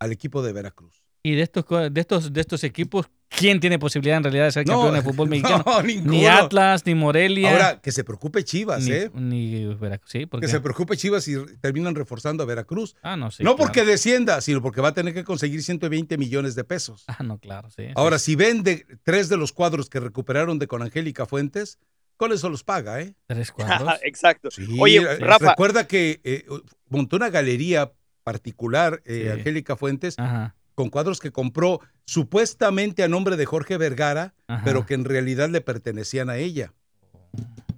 al equipo de Veracruz. Y de estos, de estos, de estos equipos, ¿quién tiene posibilidad en realidad de ser campeón de *laughs* fútbol mexicano? No, ni Atlas, ni Morelia. Ahora, que se preocupe Chivas, ni, ¿eh? Ni Veracruz, sí, Que se preocupe Chivas y terminan reforzando a Veracruz. Ah, no, sí. No porque descienda, sino porque va a tener que conseguir 120 millones de pesos. Ah, no, claro, sí. Ahora, si vende tres de los cuadros que recuperaron de con Angélica Fuentes, con eso los paga, ¿eh? Tres cuadros. *laughs* Exacto. Oye, eh, Rafa. Recuerda que eh, montó una galería particular, eh, Angélica Fuentes, Ajá con cuadros que compró supuestamente a nombre de Jorge Vergara, pero que en realidad le pertenecían a ella.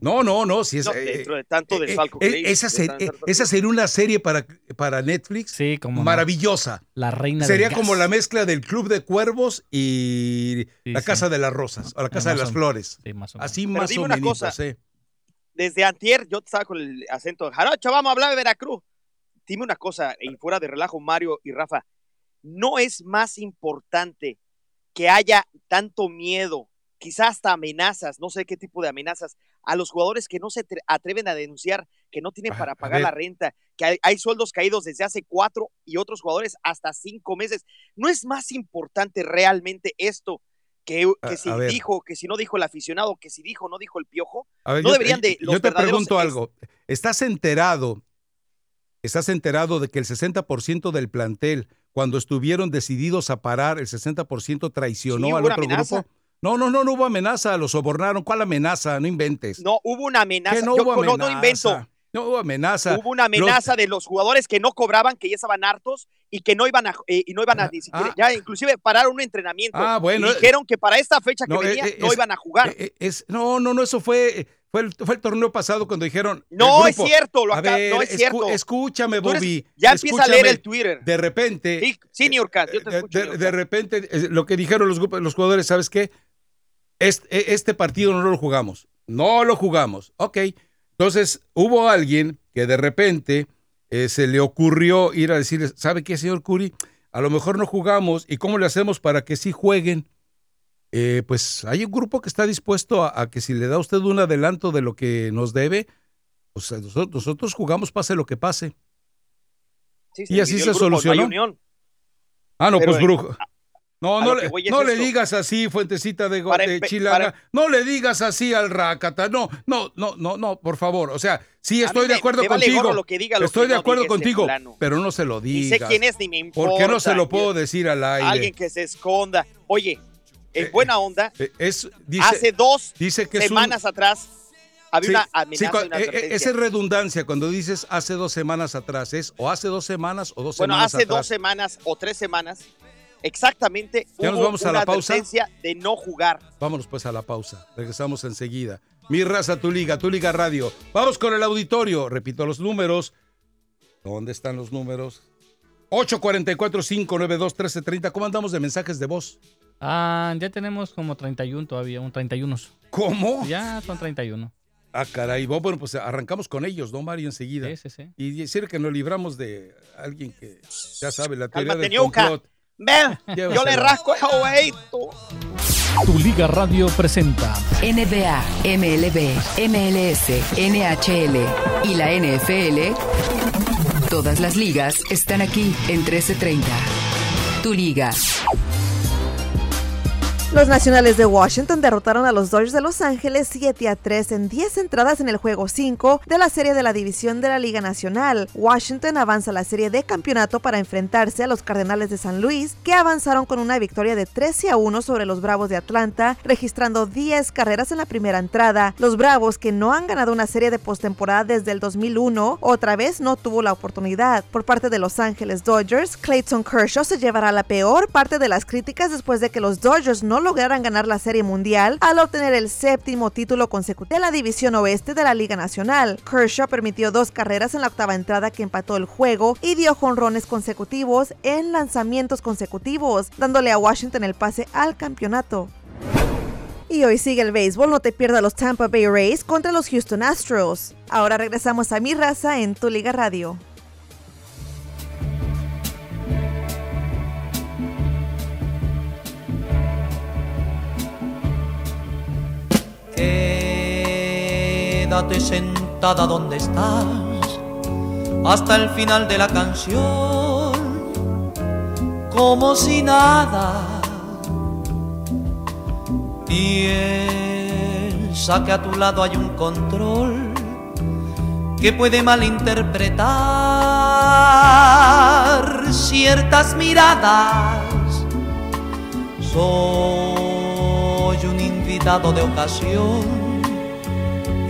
No, no, no, si es, eh, dentro de tanto eh, eh, esa, esa, sería una serie para, para Netflix sí, como maravillosa. La reina Sería como la mezcla del Club de Cuervos y la Casa de las Rosas, o la Casa de las Flores. Más Así más o menos. Desde antier yo estaba con el acento jarocho, vamos a hablar de Veracruz. Dime una cosa, y fuera de relajo, Mario y Rafa, no es más importante que haya tanto miedo, quizás hasta amenazas, no sé qué tipo de amenazas, a los jugadores que no se atreven a denunciar, que no tienen para pagar la renta, que hay, sueldos caídos desde hace cuatro y otros jugadores hasta cinco meses. ¿No es más importante realmente esto que, que si dijo, que si no dijo el aficionado, que si dijo, no dijo el piojo? no deberían de... yo te pregunto algo, ¿estás enterado, estás enterado de que el 60% del plantel cuando estuvieron decididos a parar, el 60% traicionó al otro grupo. No, no, no, no hubo amenaza, lo sobornaron. ¿Cuál amenaza? No inventes. No, hubo una amenaza. No, hubo amenaza? no, invento. No hubo amenaza. Hubo una amenaza de los jugadores que no cobraban, que ya estaban hartos y que no iban a, eh, y no iban a, ah, ah. ya inclusive pararon un entrenamiento. Ah, bueno. Y dijeron que para esta fecha que venía eh, no iban a jugar. Eh, es, no, no, no, eso fue fue el, fue el, torneo pasado cuando dijeron. No es cierto, lo acá, no es cierto. escúchame, Bobby. ya empieza a leer el Twitter. De repente. Sí, Senior Cat, yo te escucho, de, repente, eh, lo que dijeron los, los jugadores, ¿sabes qué? Este, este, partido no lo jugamos. No lo jugamos. Ok. Entonces, hubo alguien que de repente eh, se le ocurrió ir a decirles, ¿sabe qué, señor Curi? A lo mejor no jugamos. ¿Y cómo le hacemos para que sí jueguen? Eh, pues hay un grupo que está dispuesto a, que si le da usted un adelanto de lo que nos debe, pues nosotros, jugamos pase lo que pase. y así se solucionó. Ah, no, pues brujo. No, no, le, es no le digas así, fuentecita de, de para- No le digas así al rácata. No, no, no, no, no, por favor. O sea, sí estoy de acuerdo me vale contigo. lo que diga, lo estoy que de no acuerdo ese contigo, pero no se lo Ni digas. sé quién es ni me importa. ¿Por qué no se lo puedo decir al aire? Alguien que se esconda. Oye, en Eh, buena onda, Eh, Es, dice, hace dos dice que es un- semanas atrás había Sí, una sí, amenaza cua- y una eh, eh, es redundancia cuando dices hace dos semanas atrás. Es o hace dos semanas o dos Bueno, semanas hace atrás. dos semanas o tres semanas, exactamente Ya nos vamos a una la pausa. de no jugar. Vámonos pues a la pausa. Regresamos enseguida. Mi raza, tu liga, tu liga radio. Vamos con el auditorio. Repito los números. ¿Dónde están los números? 844-592-1330. ¿Cómo andamos de mensajes de voz? Ah, ya tenemos como 31 todavía, un 31. ¿Cómo? Ya son 31. Ah, caray. Bueno, pues arrancamos con ellos, ¿no, Mario? Enseguida. Sí, sí, sí. Y decir que nos libramos de alguien que ya sabe la teoría Cálmate, del complot. Ven, yo le rasco el huevito. Tu Liga Radio presenta NBA, MLB, MLS, NHL y la NFL. Todas las ligas están aquí en 1330. Tu liga. Los Nacionales de Washington derrotaron a los Dodgers de Los Ángeles 7 a 3 en 10 entradas en el juego 5 de la serie de la división de la Liga Nacional. Washington avanza a la serie de campeonato para enfrentarse a los Cardenales de San Luis, que avanzaron con una victoria de 13 a 1 sobre los Bravos de Atlanta, registrando 10 carreras en la primera entrada. Los Bravos, que no han ganado una serie de postemporada desde el 2001, otra vez no tuvo la oportunidad. Por parte de Los Ángeles Dodgers, Clayton Kershaw se llevará la peor parte de las críticas después de que los Dodgers no lograran ganar la Serie Mundial al obtener el séptimo título consecutivo de la División Oeste de la Liga Nacional. Kershaw permitió dos carreras en la octava entrada que empató el juego y dio jonrones consecutivos en lanzamientos consecutivos, dándole a Washington el pase al campeonato. Y hoy sigue el béisbol, no te pierdas los Tampa Bay Rays contra los Houston Astros. Ahora regresamos a mi raza en tu Liga Radio. Quédate sentada donde estás hasta el final de la canción, como si nada. Piensa que a tu lado hay un control que puede malinterpretar ciertas miradas. Soy un invitado de ocasión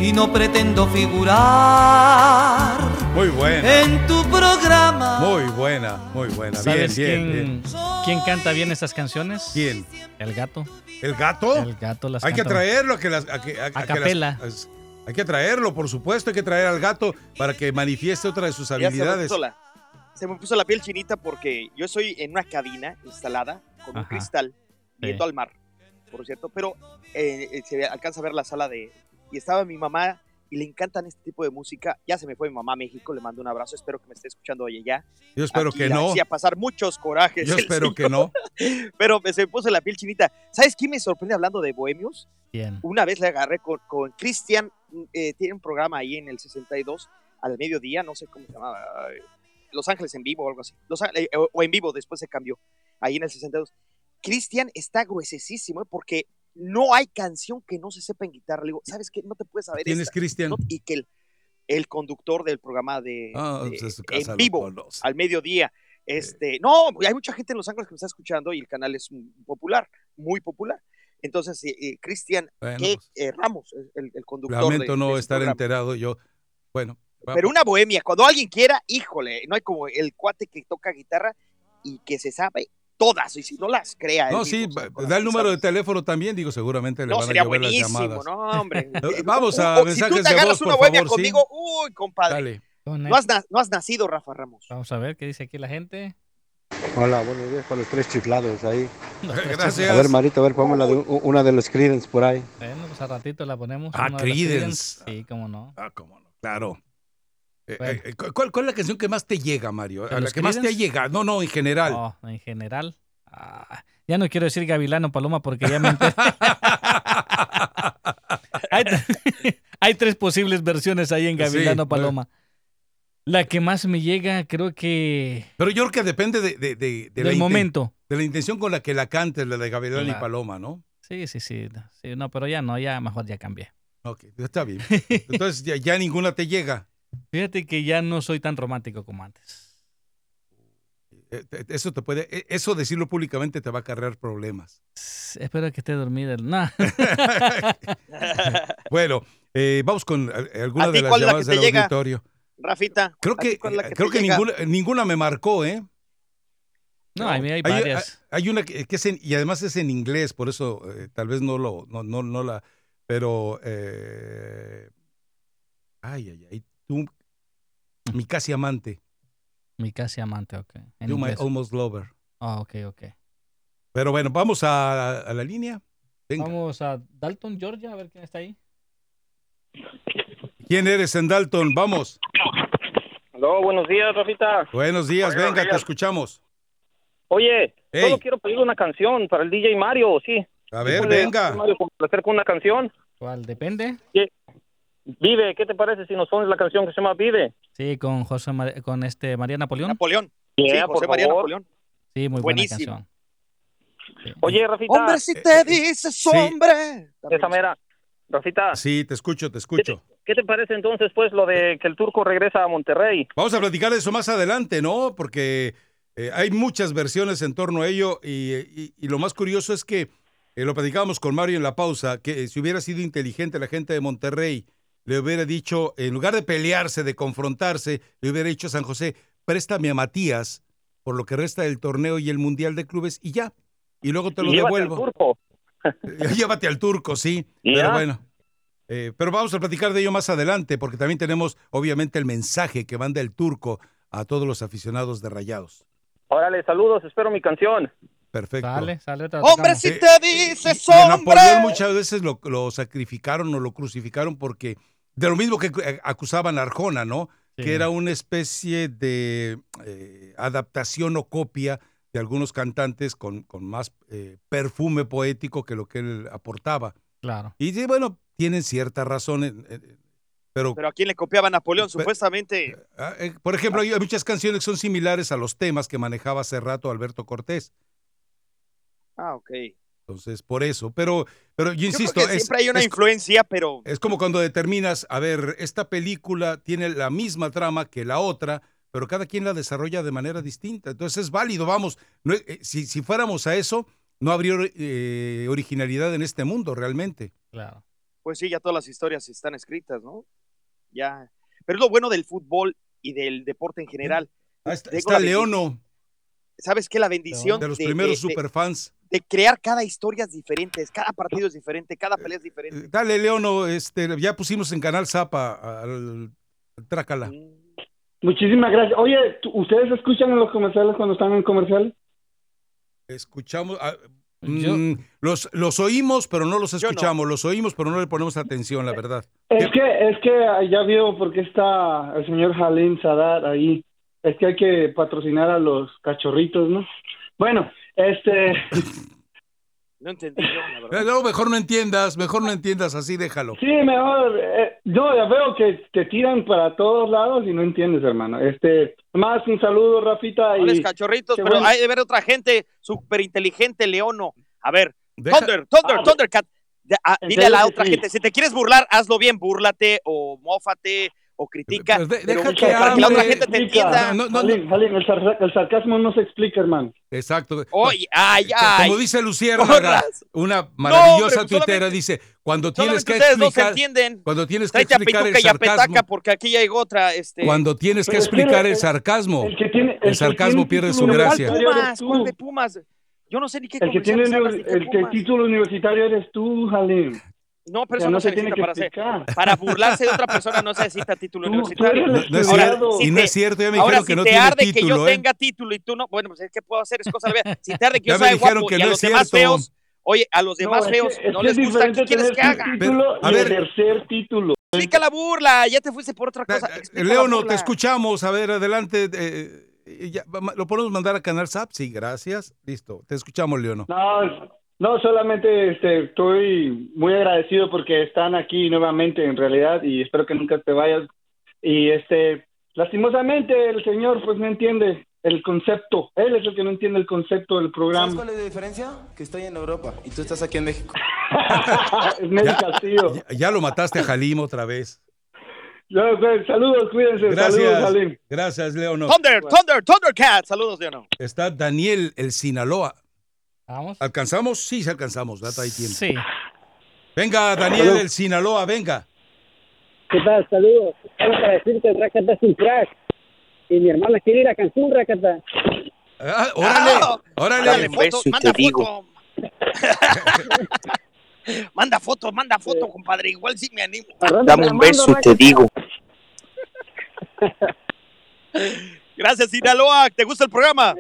y no pretendo figurar Muy buena. en tu programa. Muy buena, muy buena. Bien, ¿Sabes bien, quién, bien. quién canta bien esas canciones? ¿Quién? El gato. ¿El gato? El gato las Hay que traerlo a que las. A, que- a- a que las- capela. hay que traerlo, por supuesto. Hay que traer al gato para que manifieste otra de sus Ya se me, habilidades. la, se me puso la piel chinita porque yo estoy en una cabina instalada con un cristal viendo Sí. al mar, por cierto, pero eh, eh, se alcanza a ver la sala de... Y estaba mi mamá y le encantan este tipo de música. Ya se me fue mi mamá a México, le mando un abrazo, espero que me esté escuchando hoy ya. Yo espero Aquí que no. hacía pasar muchos corajes. Yo espero que no. *laughs* Pero me- se me puso la piel chinita. ¿Sabes quién me sorprende hablando de bohemios? Bien. Una vez le agarré con, con Cristian, eh, tiene un programa ahí en el 62 al mediodía, no sé cómo se llamaba, Los Ángeles en vivo o algo así. Los eh, o, o en vivo, después se cambió, ahí en el 62. Cristian está gruesísimo ¿eh? porque no hay canción que no se sepa en guitarra. Le digo, ¿sabes qué? No te puedes saber ¿Quién es esta". Cristian? No, y que el, el conductor del programa de, Ah, de- pues su casa en vivo, al mediodía. Este, no, hay mucha gente en Los Ángeles que me está escuchando y el canal es popular, muy popular. Entonces, eh, eh, Cristian Bueno, eh, pues, eh, Ramos, el, conductor. Lamento de- no de estar programa. enterado yo. Bueno. Pero una bohemia, cuando alguien quiera, híjole, no hay como el cuate que toca guitarra y que se sabe todas, y si no las crea. No, sí, da el número de teléfono también, digo, seguramente le No, van a sería llover las buenísimo, llamadas. no, hombre. *laughs* Eh, Vamos a o mensajes Si tú te agarras una sí. conmigo, uy, compadre. Dale. No has, no has nacido, Rafa Ramos. Vamos a ver qué dice aquí la gente. Hola, buenos días con los tres chiflados ahí. *laughs* Gracias. A ver, Marito, a ver, ponme la de, u- una de los Creedence por ahí. Bueno, pues a ratito la ponemos. Ah, Creedence. Sí, cómo no. Ah, cómo no. Claro. Eh, Bueno. eh, ¿cuál, cuál es la canción que más te llega, Mario? ¿De A la que más te ha llegado. No, no, en general. No, en general. Ah, ya no quiero decir Gavilano Paloma porque ya me enteré. *laughs* hay, *laughs* hay tres posibles versiones ahí en Gavilano Sí, Paloma. La que más me llega, creo que Pero yo creo que depende de, de, de- de la del momento. de la intención con la que la cantes, la de Gabriel y. Paloma, ¿no? Sí, sí, sí. Sí, no, pero ya no, ya mejor ya cambié. Ok, está bien. *laughs* Entonces ya, ya ninguna te llega. Fíjate que ya no soy tan romántico como antes. Eh, Eso te puede, eh, eso decirlo públicamente te va a acarrear problemas. Espero que esté dormida. *laughs* No. *laughs* Bueno, eh, vamos con eh, alguna ¿A ti de las la llamadas te del llega? auditorio. Rafita. Creo ¿a ti que, la que creo que llega? ninguna, ninguna me marcó, ¿eh? No, a mí hay varias. Hay, hay una que, que es en, y además es en inglés, por eso eh, tal vez no lo, no, no, no la, pero, eh, ay, ay, ay, tú, mi casi amante, Mi casi amante, ok. En you my almost lover. Ah, ok, ok. Pero bueno, vamos a, a la línea. Venga. Vamos a Dalton, Georgia, a ver quién está ahí. ¿Quién eres en Dalton? Vamos. Aló, buenos días, Rafita. Buenos días, Buenos venga, te escuchamos. Oye, Ey. solo quiero pedir una canción para el DJ Mario, sí. A ver, ¿Puede venga. Mario complacer con una canción? ¿Cuál? Depende. Sí. Vive, ¿qué te parece si nos pones la canción que se llama Vive? Sí, con José Mar- con este María Napoleón. Napoleón. Yeah, sí, por José María favor. Napoleón. Sí, muy Buenísimo. buena canción. Oye, Rafita. Hombre, si te dices sí. hombre. Esa mera. Rafita, Sí, te escucho, te escucho. ¿qué te parece entonces, pues, lo de que el turco regresa a Monterrey? Vamos a platicar de eso más adelante, ¿no? Porque eh, hay muchas versiones en torno a ello y, y- y lo más curioso es que eh, lo platicábamos con Mario en la pausa, que si hubiera sido inteligente la gente de Monterrey, le hubiera dicho, en lugar de pelearse, de confrontarse, le hubiera dicho a San José, préstame a Matías por lo que resta del torneo y el Mundial de Clubes y ya. Y luego te lo Y llévate al devuelvo. turco. *laughs* Llévate al turco, sí. Ya. Pero bueno. Eh, pero vamos a platicar de ello más adelante, porque también tenemos, obviamente, el mensaje que manda el turco a todos los aficionados de Rayados. Órale, saludos, espero mi canción. Perfecto. Sale, sale. te la Hombre, si Eh, te dices Y a hombre. Napoleón muchas veces lo, lo sacrificaron o lo crucificaron porque, de lo mismo que eh, acusaban a Arjona, ¿no? Sí. Que era una especie de eh, adaptación o copia de algunos cantantes con, con más eh, perfume poético que lo que él aportaba. Claro. Y bueno, tienen cierta razón, pero, Pero a quién le copiaba Napoleón, Pero- supuestamente. ah, eh, por ejemplo, hay hay muchas canciones que son similares a los temas que manejaba hace rato Alberto Cortés. Ah, ok. Entonces, por eso. Pero, pero yo Yo insisto, creo que es, siempre hay una es- influencia, pero es como cuando determinas, a ver, esta película tiene la misma trama que la otra, pero cada quien la desarrolla de manera distinta. Entonces es válido, vamos. No, eh, si, si fuéramos a eso, no habría eh, originalidad en este mundo realmente. Claro. pues sí, ya todas las historias están escritas, ¿no? Ya. Pero es lo bueno del fútbol y del deporte en general. Ah, está está Leono, ¿Sabes qué? La bendición de los de- primeros de- superfans. de crear cada historia es diferente, cada partido es diferente, cada pelea es diferente. Eh, Dale, Leono, este, ya pusimos en Canal Zapa al, al Trácala. Muchísimas gracias. Oye, ¿tú- ¿ustedes escuchan los comerciales cuando están en comercial? Escuchamos, ah, Yo- mm, los, los oímos, pero no los no. escuchamos. Los oímos, pero no le ponemos atención, la verdad. Es que, es que ya vio por qué está el señor Halim Sadat ahí. Es que hay que patrocinar a los cachorritos, ¿no? Bueno, este, *laughs* No entendí yo, la verdad. Eh, No, mejor no entiendas, mejor no entiendas, así déjalo. sí, mejor, eh, yo ya veo que te tiran para todos lados y no entiendes, hermano. Este, más un saludo, Rafita. No les Y, cachorritos, pero bueno. hay de ver otra gente súper inteligente, Leono. A ver, Deja- Thunder, Thunder, Ah, Thundercat. De- ah, dile a la otra sí. gente, si te quieres burlar, hazlo bien, búrlate o mófate o critica. De- pero deja que para que la otra gente te entienda. No, no, no. Halim, Halim, el, sar- el sarcasmo no se explica, hermano. Exacto. Ay, ay. Como dice Luciérnaga, una maravillosa hombre, tuitera, dice, cuando tienes que ustedes no se explicar, entienden. cuando tienes que explicar el Pituca y a Petaca sarcasmo, porque aquí ya llegó otra. Este... cuando tienes que Pero es que explicar el- el sarcasmo, El que tiene, el el que sarcasmo tiene pierde su gracia. ¿Cuál universitario Pumas? ¿Cuál de Pumas? Yo no sé ni qué El que tiene comerciales el, que título universitario eres tú, Halim. No, pero eso no, no se se tiene que para hacer. Para burlarse de otra persona no se necesita título *laughs* Tú- universitario. No, no es Ahora, cierto, si y no es cierto, ya me Ahora, dijeron si que no te tiene arde que yo ¿eh? tenga título y tú no, bueno, pues es que puedo hacer es cosa de ver. Si te arde que *laughs* Ya yo me sea guapo que y a no los es demás cierto. feos, oye, a los demás No, es feos que- no les es gusta, ¿qué quieres que haga? título a ver. ejercer título. Explica la burla, ya te fuiste por otra cosa. Leono, burla. te escuchamos. A ver, adelante. eh, eh, ya, ¿Lo podemos mandar a Canal SAP? Sí, gracias. Listo. Te escuchamos, Leono. No, no, solamente este, estoy muy agradecido porque están aquí nuevamente en realidad y espero que nunca te vayas. Y este, lastimosamente el señor pues no entiende el concepto. Él es el que no entiende el concepto del ¿Sabes programa. cuál es la diferencia? Que estoy en Europa y tú estás aquí en México. *laughs* es Nelly Castillo. Ya, ya lo mataste a Jalim otra vez. Ya, pues, saludos, cuídense. Saludos, Gracias. Salim. Gracias, Leono. Thunder, Thunder, Thundercat. Saludos, Leono. Está Daniel, el Sinaloa. Vamos. ¿Alcanzamos? Sí, sí alcanzamos. Data hay tiempo. Sí. Venga, Daniel, Salud. el Sinaloa, venga. ¿Qué tal? Saludos. Solo para decirte, Rakata es un crack. Y mi hermana quiere ir a Cancún, Rakata. Ah, órale, órale. Dale foto, manda foto. *laughs* manda foto, manda foto, compadre. Igual sí me animo. Dame un beso y te digo. *laughs* Gracias, Sinaloa. ¿Te gusta el programa?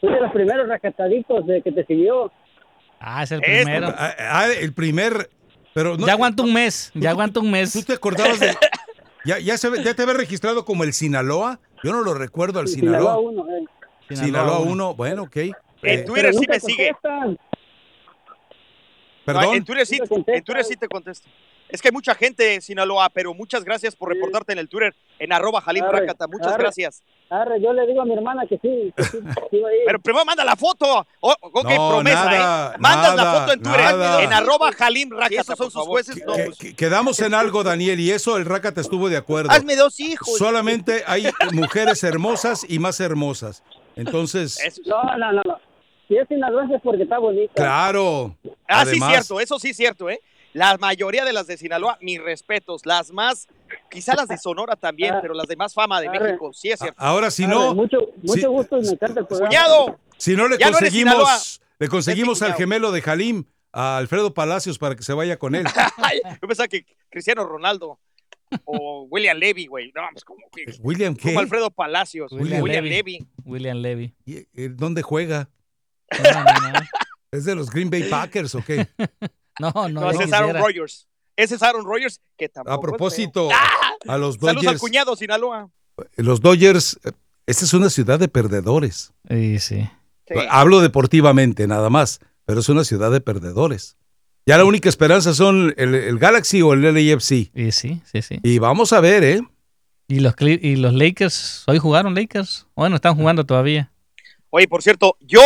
Fui de los primeros racataditos de que te siguió. Ah, es el Es- primero. Ah, ah, el primer. Pero no, ya aguanta un mes, ya aguanta un mes. ¿Tú te acordabas de.? ¿Ya, ya, se, ve- ya te había registrado como el Sinaloa? Yo no lo recuerdo al Sinaloa. Sinaloa uno, eh. Sinaloa 1, bueno, ok. En Eh, Twitter sí me sigue. Perdón. No, en, Twitter sí, en Twitter sí te contesto. Es que hay mucha gente, Sinaloa, pero muchas gracias por reportarte en el Twitter, en arroba Arre, Rácata. Muchas arre. gracias. Arre, yo le digo a mi hermana que sí, que sí, que iba a ir. Pero primero manda la foto. O- ok, No, promesa, nada, ¿eh? Mandas la foto en Twitter, nada. en arroba Jalim Rácata, esos son sus jueces, no, que- pues, que- quedamos en algo, Daniel, y eso el Rácata estuvo de acuerdo. hazme dos hijos. Solamente hay mujeres hermosas y más hermosas. Entonces, No, no, no, no. Si es sinaloense es porque está bonita. claro. Ah, Además, sí, cierto, eso sí es cierto, ¿eh? La mayoría de las de Sinaloa, mis respetos. Las más, quizá las de Sonora también, pero las de más fama de Arre. México, sí es cierto. Ahora, si Arre, no, Mucho, gusto y me encanta el programa. ¡Cuñado! si no le Ya no conseguimos, le conseguimos al gemelo de Jalim, a Alfredo Palacios, para que se vaya con él. *laughs* Yo pensaba que Cristiano Ronaldo o William Levy, güey. No, pues como que. William, ¿qué? Como Alfredo Palacios. William William, Levy. Levy. William Levy. ¿Y, eh, ¿Dónde juega? No, no, no. ¿Es de los Green Bay Packers o qué? *laughs* No, no, No, ese es Aaron. Rodgers. Ese es Aaron Rodgers, que tampoco. A propósito, feo. a los Saludos al Dodgers, cuñado, Sinaloa. los Dodgers, eh, esta es una ciudad de perdedores. Sí, sí. Sí. Hablo deportivamente, nada más, pero es una ciudad de perdedores. Ya la única esperanza son el, el Galaxy o el LAFC. Y sí, sí, sí. Y vamos a ver, ¿eh? Y los, y los Lakers, hoy jugaron Lakers. Bueno, están jugando todavía. Oye, por cierto, yo.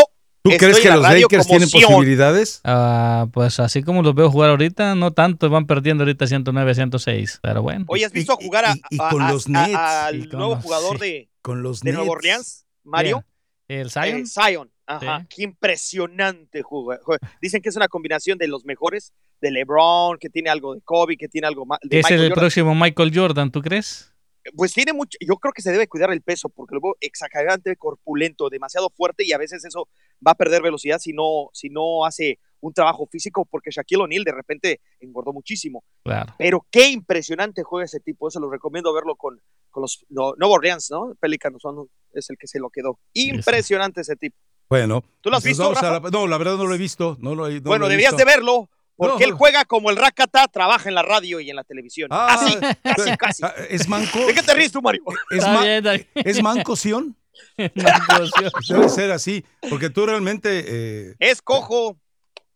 ¿Tú estoy crees que los Lakers tienen Sion. posibilidades? Ah, pues así como los veo jugar ahorita, no tanto, van perdiendo ahorita 109 106, pero bueno. Oye, ¿has visto jugar a, y a- con a- los a- Nets. al Y con nuevo los- jugador sí. de, Con los de Nueva. Orleans, Mario? ¿El Zion? Eh, Zion. Ajá. Qué impresionante juega. Dicen que es una combinación de los mejores, de LeBron, que tiene algo de Kobe, que tiene algo más. de es Michael el Jordan. próximo Michael Jordan, ¿tú crees? Pues tiene mucho, yo creo que se debe cuidar el peso porque lo veo exageradamente corpulento, demasiado fuerte y a veces eso va a perder velocidad si no, si no hace un trabajo físico porque Shaquille O'Neal de repente engordó muchísimo. Claro. Pero qué impresionante juega ese tipo, eso lo recomiendo verlo con, con los no, Nueva Orleans, ¿no? Pelicanos son, es el que se lo quedó. Impresionante ese tipo. Bueno. ¿Tú lo has visto, Rafa? la- no, la verdad no lo he visto. No lo he, no bueno, lo he deberías visto. de verlo porque No. él juega como el Rakata, trabaja en la radio y en la televisión. Ah, así, *laughs* casi, casi. ¿Es manco? ¿De qué te ríes tú, Mario? ¿Es. ¿Es manco Sion? *laughs* *laughs* Debe ser así, porque tú realmente, eh, Es cojo.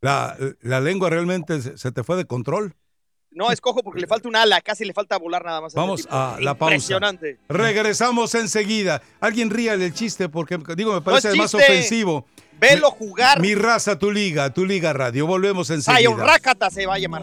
la, la lengua realmente se se te fue de control. No, es cojo porque le falta un ala, casi le falta volar nada más. Vamos a la pausa. Impresionante. Regresamos enseguida. Alguien ría el chiste porque, digo, me parece es más ofensivo. Velo jugar. Mi raza, tu liga, tu liga radio. Volvemos enseguida. Zion Rakata se va a llamar.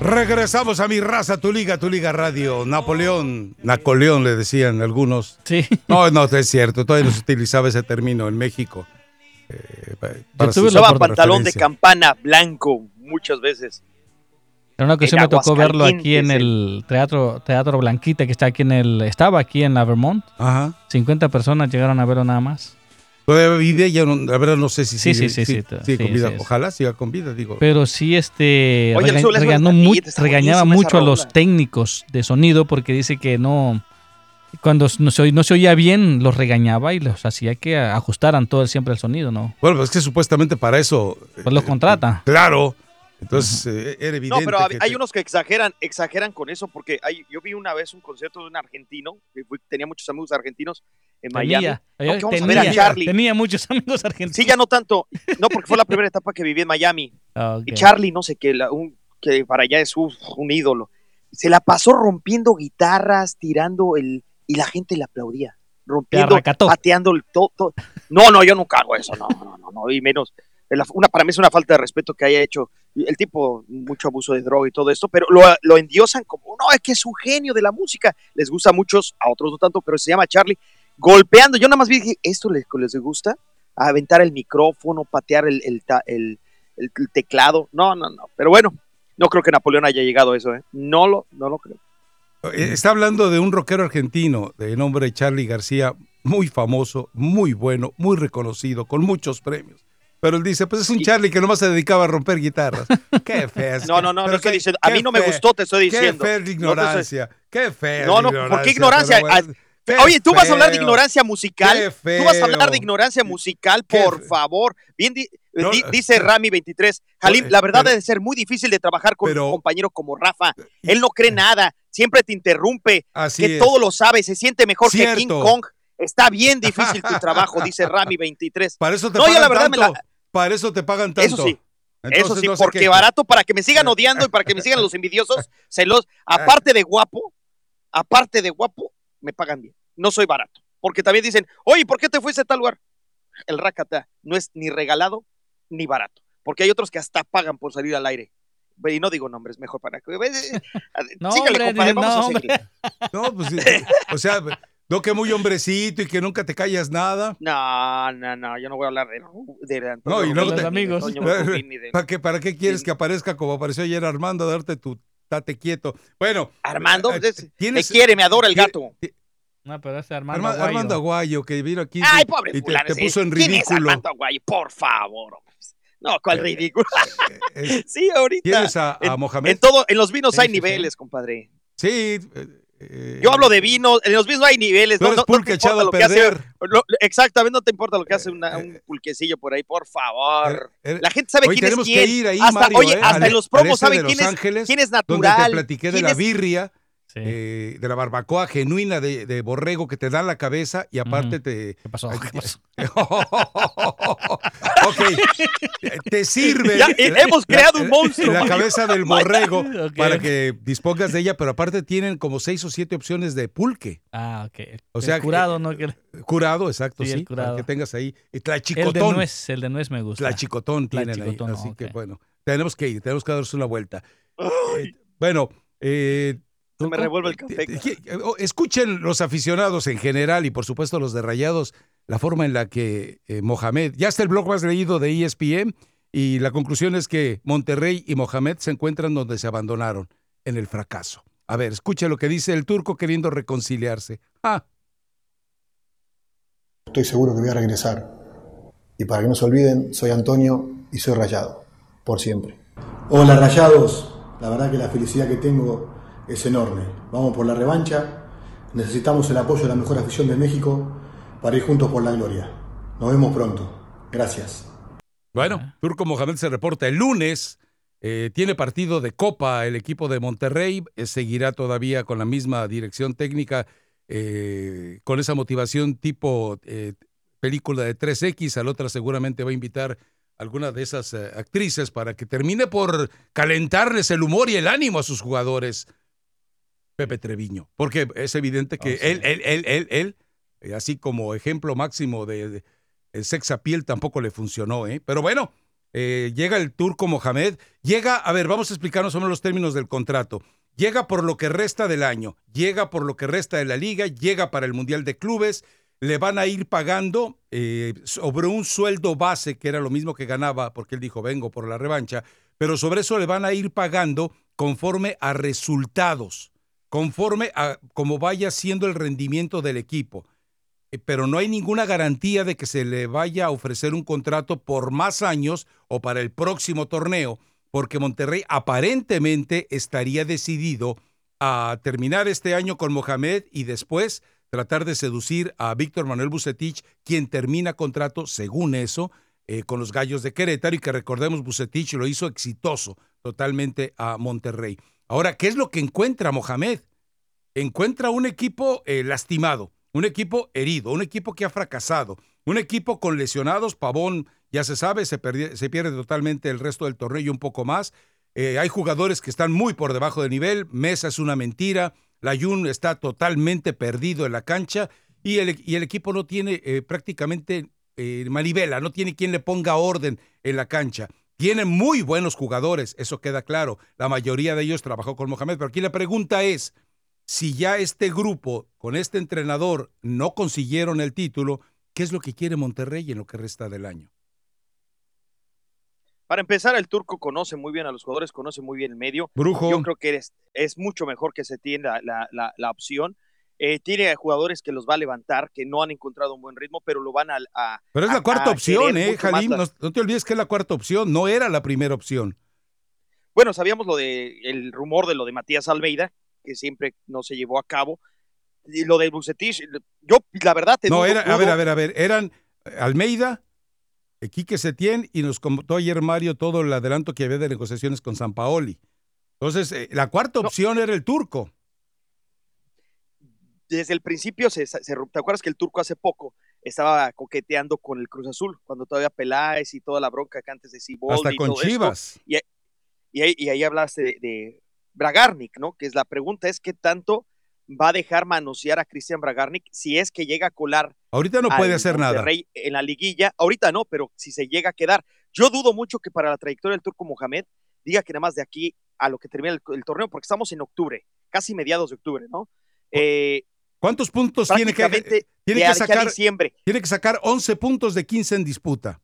Regresamos a mi raza, tu liga, tu liga radio. Napoleón, Napoleón le decían algunos. Sí. No, no, es cierto, todavía no se utilizaba ese término en México. Eh, pa- para tuve la de pantalón de campana blanco muchas veces. En una ocasión En me tocó verlo aquí en el teatro Teatro Blanquita que está aquí en el estaba aquí en la Vermont. Ajá. 50 personas llegaron a verlo nada más. Todavía vive, ya no, la verdad no sé si Sí, sigue, sí, sí, sí, con vida. sí, sí. Ojalá siga con vida, digo. Pero sí, este, Oye, el rega- regañó buena mu- tapita, está regañaba mucho a los técnicos de sonido porque dice que no, cuando no se, oy- no se oía bien, los regañaba y los hacía que ajustaran todo el- siempre el sonido, ¿no? Bueno, pues es que supuestamente para eso. Pues los contrata. Claro. Entonces eh, era evidente. No, pero hay te- unos que exageran, exageran con eso, porque hay, yo vi una vez un concierto de un argentino, que fui- tenía muchos amigos argentinos en Miami. Tenía, No, eh, a tenía, ver a Charlie. tenía muchos *laughs* amigos argentinos. Sí, ya no tanto. No, porque fue la primera etapa que viví en Miami. Ah. Y Charlie, no sé qué, que para allá es uf, un ídolo. Se la pasó rompiendo guitarras, tirando el. y la gente le aplaudía. Rompiendo, pateando el todo. No, no, yo nunca hago eso, no, no, no, no, y menos. Una, para mí es una falta de respeto que haya hecho el tipo, mucho abuso de droga y todo esto, pero lo, lo endiosan como, no, es que es un genio de la música. Les gusta a muchos, a otros no tanto, pero se llama Charlie. Golpeando, yo nada más vi dije, ¿esto les, les gusta? Aventar el micrófono, patear el- el teclado. No, no, no. Pero bueno, no creo que Napoleón haya llegado a eso, ¿eh? No lo, no lo creo. Eh, Está hablando de un rockero argentino de nombre Charlie García, muy famoso, muy bueno, muy reconocido, con muchos premios. Pero él dice, pues es un Charlie que nomás se dedicaba a romper guitarras. *laughs* Qué feo. No, no, no, Pero no estoy qué- diciendo. A mí no me gustó, te estoy diciendo. Qué fea te estoy- ignorancia. Qué fea No, no, ¿por qué ignorancia? pero bueno, Ah, qué Oye, tú vas a hablar de feo. ignorancia musical. Qué Tú vas a hablar feo. de ignorancia musical, por favor. Bien, di- No, di- eh, dice Rami 23. Halim, eh, la verdad pero- debe ser muy difícil de trabajar con un compañero como Rafa. Él no cree nada, siempre te interrumpe, Así que es. todo lo sabe, se siente mejor que King. Kong. Está bien difícil tu trabajo, dice Rami 23. Para eso te no, pagan yo la verdad me tanto. la, Para eso te pagan tanto. Eso sí. Entonces, Eso sí, no sé porque qué- barato para que me sigan odiando y para que me sigan los envidiosos, celos, aparte de guapo, aparte de guapo, me pagan bien. No soy barato. Porque también dicen, oye, ¿por qué te fuiste a tal lugar? El racata no es ni regalado ni barato. Porque hay otros que hasta pagan por salir al aire. Y no digo nombres, mejor para que. *laughs* No, Sígale, hombre, compadre, no, vamos a seguir. No, pues, sí, *laughs* o sea, no que muy hombrecito y que nunca te callas nada. No, no, no, yo no voy a hablar de. de No, y luego de te- amigos. ¿Para qué, ¿Para qué quieres que aparezca como apareció ayer Armando a darte tu tate quieto? Bueno. Armando, eh, es- tienes- me quiere, me adora el gato. No, pero ese Armando Arma- Aguayo. Armando Aguayo, que vino aquí Ay, y pobre te, fulano. te puso en ¿Quién es ridículo. Armando Aguayo? Por favor. No, ¿cuál ridículo? *laughs* sí, ahorita. ¿Tienes a, a en, Mohamed? en todo, en los vinos hay niveles, compadre. Sí. Eh, eh, Yo hablo de vinos, en los vinos hay niveles. No, no- no pulque te importa echado a lo que hace. lo- exactamente, no te importa lo que hace una- un pulquecillo por ahí, por favor. eh, La gente sabe hoy quién es tenemos quién. que ir ahí, hasta, Mario, oye, eh, hasta al- en los promos saben quién Los es, Ángeles, quién es Donde natural. te platiqué de la es- birria, eh, de la barbacoa genuina de, de borrego que te da la cabeza y aparte te... ¿Qué pasó? ¿Qué pasó? *laughs* ok, te sirve. Ya, eh, hemos creado un monstruo, La cabeza del *laughs* borrego para que dispongas de ella, pero aparte tienen como seis o siete opciones de pulque. Ah, ok. O El sea, curado, que- ¿no? Que- Curado, exacto, Sí, sí. el curado. Para que tengas ahí. Y El tlachicotón. de nuez, el de nuez me gusta. Tlachicotón tienen Tlachicotón, ahí. Así que bueno, tenemos que ir, tenemos que darnos una vuelta. Eh, bueno, eh, Se me ¿cómo- revuelve el café. oh, Escuchen los aficionados en general y por supuesto los de Rayados, la forma en la que eh, Mohamed, ya está el blog más leído de ESPN y la conclusión es que Monterrey y Mohamed se encuentran donde se abandonaron, en el fracaso. A ver, escuche lo que dice el turco queriendo reconciliarse. Ah, Estoy seguro que voy a regresar. Y para que no se olviden, soy Antonio y soy Rayado, por siempre. Hola Rayados, la verdad que la felicidad que tengo es enorme. Vamos por la revancha, necesitamos el apoyo de la mejor afición de México para ir juntos por la gloria. Nos vemos pronto. Gracias. Bueno, Turco Mohamed se reporta el lunes. eh, tiene partido de Copa el equipo de Monterrey. eh, seguirá todavía con la misma dirección técnica, eh, con esa motivación tipo eh, película de 3X. Al otra seguramente va a invitar alguna de esas eh, actrices para que termine por calentarles el humor y el ánimo a sus jugadores. Pepe Treviño. Porque es evidente que él, él, él, él, él, eh, así como ejemplo máximo de, de- el sex appeal tampoco le funcionó, ¿eh? Pero bueno, eh, llega el turco Mohamed, llega, a ver, vamos a explicarnos sobre los términos del contrato. Llega por lo que resta del año, llega por lo que resta de la liga, llega para el Mundial de Clubes, le van a ir pagando eh, sobre un sueldo base, que era lo mismo que ganaba, porque él dijo, vengo por la revancha, pero sobre eso le van a ir pagando conforme a resultados, conforme a cómo vaya siendo el rendimiento del equipo. Eh, pero no hay ninguna garantía de que se le vaya a ofrecer un contrato por más años o para el próximo torneo, porque Monterrey aparentemente estaría decidido a terminar este año con Mohamed y después tratar de seducir a Víctor Manuel Bucetich, quien termina contrato, según eso, eh, con los Gallos de Querétaro y que recordemos, Bucetich lo hizo exitoso totalmente a Monterrey. Ahora, ¿qué es lo que encuentra Mohamed? Encuentra un equipo eh, lastimado, un equipo herido, un equipo que ha fracasado, un equipo con lesionados, Pavón, ya se sabe, se, pierde totalmente el resto del torneo y un poco más. Eh, hay jugadores que están muy por debajo de nivel, Mesa es una mentira, Layun está totalmente perdido en la cancha y el, el equipo no tiene eh, prácticamente eh, manivela, no tiene quien le ponga orden en la cancha. Tiene muy buenos jugadores, eso queda claro. La mayoría de ellos trabajó con Mohamed, pero aquí la pregunta es, si ya este grupo con este entrenador no consiguieron el título, ¿qué es lo que quiere Monterrey en lo que resta del año? Para empezar, el turco conoce muy bien a los jugadores, conoce muy bien el medio. Brujo. Yo creo que es, es mucho mejor que se tiene la, la, la, opción. Eh, tiene jugadores que los va a levantar, que no han encontrado un buen ritmo, pero lo van a. a pero es la a- cuarta a opción, ¿eh, Jalim? No, no te olvides que es la cuarta opción, no era la primera opción. Bueno, sabíamos lo de el rumor de lo de Matías Almeida, que siempre no se llevó a cabo. Y lo de Bucetich, yo la verdad te No, era, a ver, a ver, a ver, eran eh, Almeida, Quique Setién y nos contó ayer Mario todo el adelanto que había de negociaciones con San Paoli. Entonces, eh, la cuarta opción era el turco. Desde el principio, se, se- ¿te acuerdas que el turco hace poco estaba coqueteando con el Cruz Azul, cuando todavía Peláez y toda la bronca que antes de Siboldi Hasta y con esto? Chivas. Y, y ahí, y ahí hablaste de, de Bragarnik, ¿no? Que es la pregunta es qué tanto va a dejar manosear a Cristian Bragarnik si es que llega a colar Ahorita no puede hacer nada. En la liguilla. Ahorita no, pero si se llega a quedar. Yo dudo mucho que para la trayectoria del turco Mohamed diga que nada más de aquí a lo que termine el, el torneo, porque estamos en octubre, casi mediados de octubre, ¿no? Eh, ¿Cuántos puntos tiene que, tiene sacar? diciembre. Tiene que sacar 11 puntos de 15 en disputa.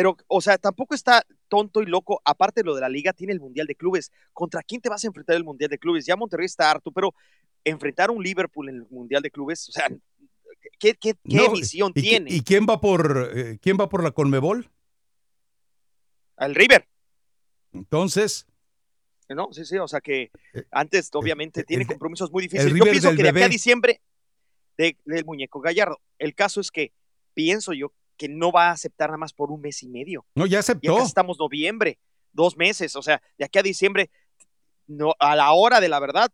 Pero, o sea, tampoco está tonto y loco. Aparte de lo de la liga, tiene el Mundial de Clubes. ¿Contra quién te vas a enfrentar el Mundial de Clubes? Ya Monterrey está harto, pero enfrentar a un Liverpool en el Mundial de Clubes, o sea, ¿qué, qué, qué No, visión ¿y, tiene? ¿Y quién va por eh, quién va por la Conmebol? Al River, Entonces, ¿no? Sí, sí, o sea que antes, obviamente, tiene compromisos muy difíciles. Yo pienso que de aquí a diciembre, de- del muñeco Gallardo, el caso es que pienso yo que no va a aceptar nada más por un mes y medio. no, ya Ya aceptó. casi estamos noviembre, dos meses, o sea, de aquí a diciembre, no, a la hora de la verdad,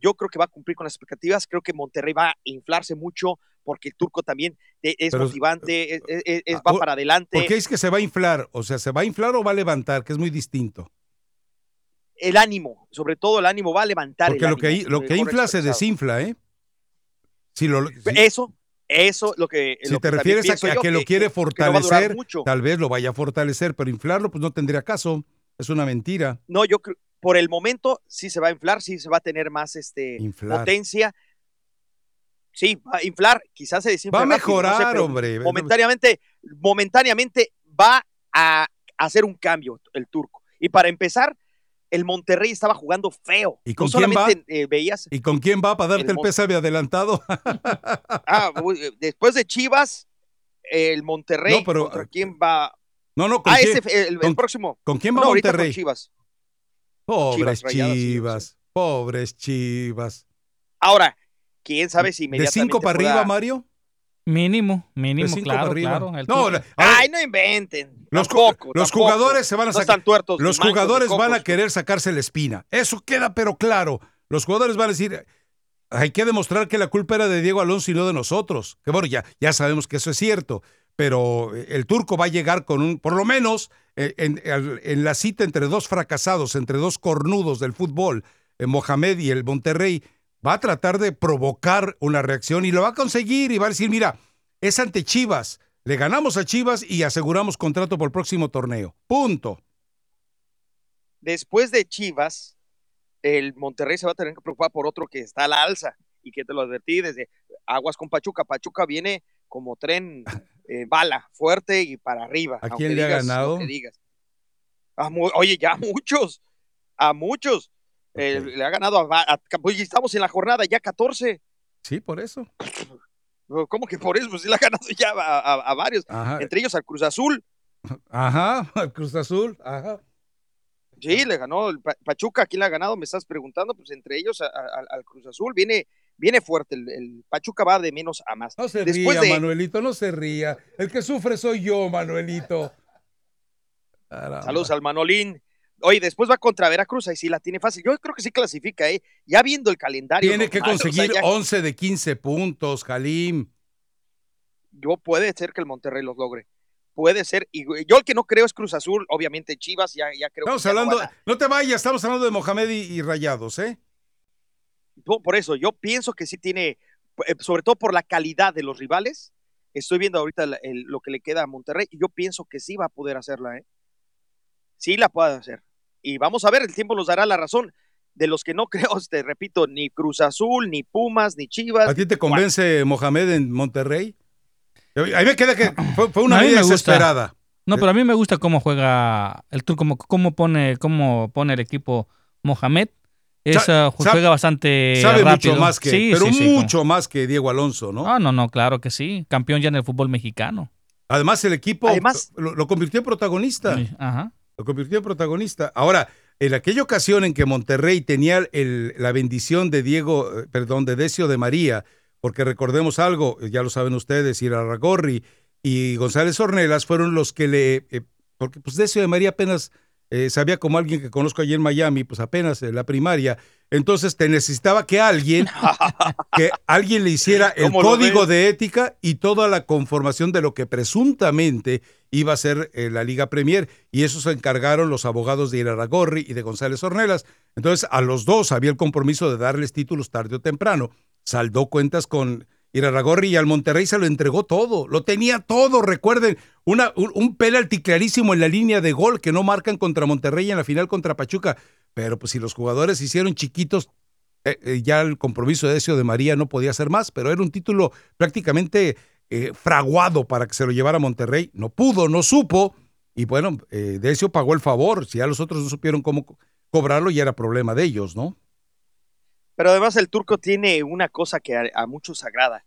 yo creo que va a cumplir con las expectativas, creo que Monterrey va a inflarse mucho porque el turco también eh, es Pero- motivante, es, es- es- Ah, va para adelante. ¿Por qué es que se va a inflar? O sea, ¿se va a inflar o va a levantar? Que es muy distinto. El ánimo, sobre todo el ánimo, va a levantar Porque el lo que, lo que mejor infla se desinfla, ¿eh? Si, lo, si- Eso, eso, lo que. si lo te que refieres a que, a yo, que lo quiere que durar fortalecer, mucho. tal vez lo vaya a fortalecer, pero inflarlo pues no tendría caso. Es una mentira. No, yo creo, por el momento sí se va a inflar, sí se va a tener más este Inflar. potencia. Sí, va a inflar, quizás se desinfla Va a rápido, no sé, mejorar, hombre. Momentáneamente, momentáneamente va a hacer un cambio el turco. Y para empezar, el Monterrey estaba jugando feo. ¿Y con no quién va? eh, veías, ¿Y con quién va para darte El el, pésame adelantado? *laughs* ah, eh, después de Chivas, el Monterrey, No, pero- ¿contra quién va? No, no, ¿con Ah, quién? ese, el, el ¿Con- próximo. ¿Con quién va No, Monterrey? con Chivas. Pobres Chivas, Chivas, pobres Chivas. Ahora, quién sabe si ¿De inmediatamente cinco para pueda- arriba, Mario? Mínimo, mínimo, De cinco claro, para claro. el No, ver, Ay, no inventen. Los, Tampoco, los tampoco. jugadores se van a sacar. tuertos, los jugadores van a querer sacarse la espina. Eso queda, pero claro. Los jugadores van a decir. Hay que demostrar que la culpa era de Diego Alonso y no de nosotros. Que bueno, ya, ya sabemos que eso es cierto. Pero eh, el turco va a llegar con un, por lo menos, eh, en, al- en la cita entre dos fracasados, entre dos cornudos del fútbol, eh, Mohamed y el Monterrey, va a tratar de provocar una reacción y lo va a conseguir y va a decir, mira, es ante Chivas. Le ganamos a Chivas y aseguramos contrato por el próximo torneo. Punto. Después de Chivas, el Monterrey se va a tener que preocupar por otro que está a la alza y que te lo advertí desde Aguas con Pachuca. Pachuca viene como tren eh, bala, fuerte y para arriba. ¿A quién le ha digas ganado? digas. A oye, ya a muchos, a muchos. Eh, le ha ganado a, estamos en la jornada ya 14. Sí, por eso. ¿Cómo que por eso? Pues sí le ha ganado ya a, a- a varios, Ajá. entre ellos al Cruz Azul. Ajá, *laughs* al Cruz Azul, ajá. Sí, le ganó el Pa- Pachuca, ¿quién le ha ganado? Me estás preguntando, pues entre ellos al Cruz Azul viene, viene fuerte, el, el Pachuca va de menos a más. No se Después ría, de, Manuelito, no se ría. El que sufre soy yo, Manuelito. Caramba. Saludos al Manolín. Oye, después va contra Veracruz, ahí sí la tiene fácil. Yo creo que sí clasifica, ¿eh? Ya viendo el calendario. Tiene que o sea, conseguir ya- 11 de 15 puntos, Jalim. yo puede ser que el Monterrey los logre. Puede ser. Y yo el que no creo es Cruz Azul, obviamente Chivas, ya, ya creo Estamos que no hablando, van a- no te vayas, estamos hablando de Mohamed y, y Rayados, ¿eh? Por eso, yo pienso que sí tiene, eh, sobre todo por la calidad de los rivales. Estoy viendo ahorita el- lo que le queda a Monterrey y yo pienso que sí va a poder hacerla, ¿eh? Sí la puede hacer. Y vamos a ver, el tiempo nos dará la razón. De los que no *laughs* creo, te repito, ni Cruz Azul, ni Pumas, ni Chivas. ¿A ti te convence Mohamed en Monterrey? A mí me queda que *clears throat* fue, fue una vida desesperada. No, pero a mí me gusta cómo juega el tour, cómo, cómo pone, cómo pone el equipo Mohamed. Es, Sa- ah, juega bastante Sabe rápido. mucho más que, Sí, pero sí, sí, mucho más que Diego Alonso, ¿no? No, no, no, claro que sí. Campeón ya en el fútbol mexicano. Además, el equipo Además- lo, lo convirtió en protagonista. Sí, Ajá. Lo convirtió en protagonista. Ahora, en aquella ocasión en que Monterrey tenía la bendición de Diego, eh, perdón, de Decio de María, porque recordemos algo, ya lo saben ustedes, Irarragorri y González Ornelas fueron los que le, eh, porque pues Decio de María apenas eh, sabía como alguien que conozco allí en Miami, pues apenas en la primaria, entonces te necesitaba que alguien, *laughs* que alguien le hiciera el ¿Cómo lo código de ética y toda la conformación de lo que presuntamente iba a ser eh, la Liga Premier y eso se encargaron los abogados de Iraragorri y de González Ornelas. Entonces a los dos había el compromiso de darles títulos tarde o temprano. Saldó cuentas con Y al Monterrey se lo entregó todo, lo tenía todo, recuerden, una, un, un penalti clarísimo en la línea de gol que no marcan contra Monterrey en la final contra Pachuca, pero pues si los jugadores se hicieron chiquitos, eh, eh, ya el compromiso de Decio de María no podía ser más, pero era un título prácticamente eh, fraguado para que se lo llevara a Monterrey. No pudo, no supo, y bueno, eh, Decio pagó el favor. Si ya los otros no supieron cómo co- cobrarlo, ya era problema de ellos, ¿no? Pero además el turco tiene una cosa que a, a muchos agrada.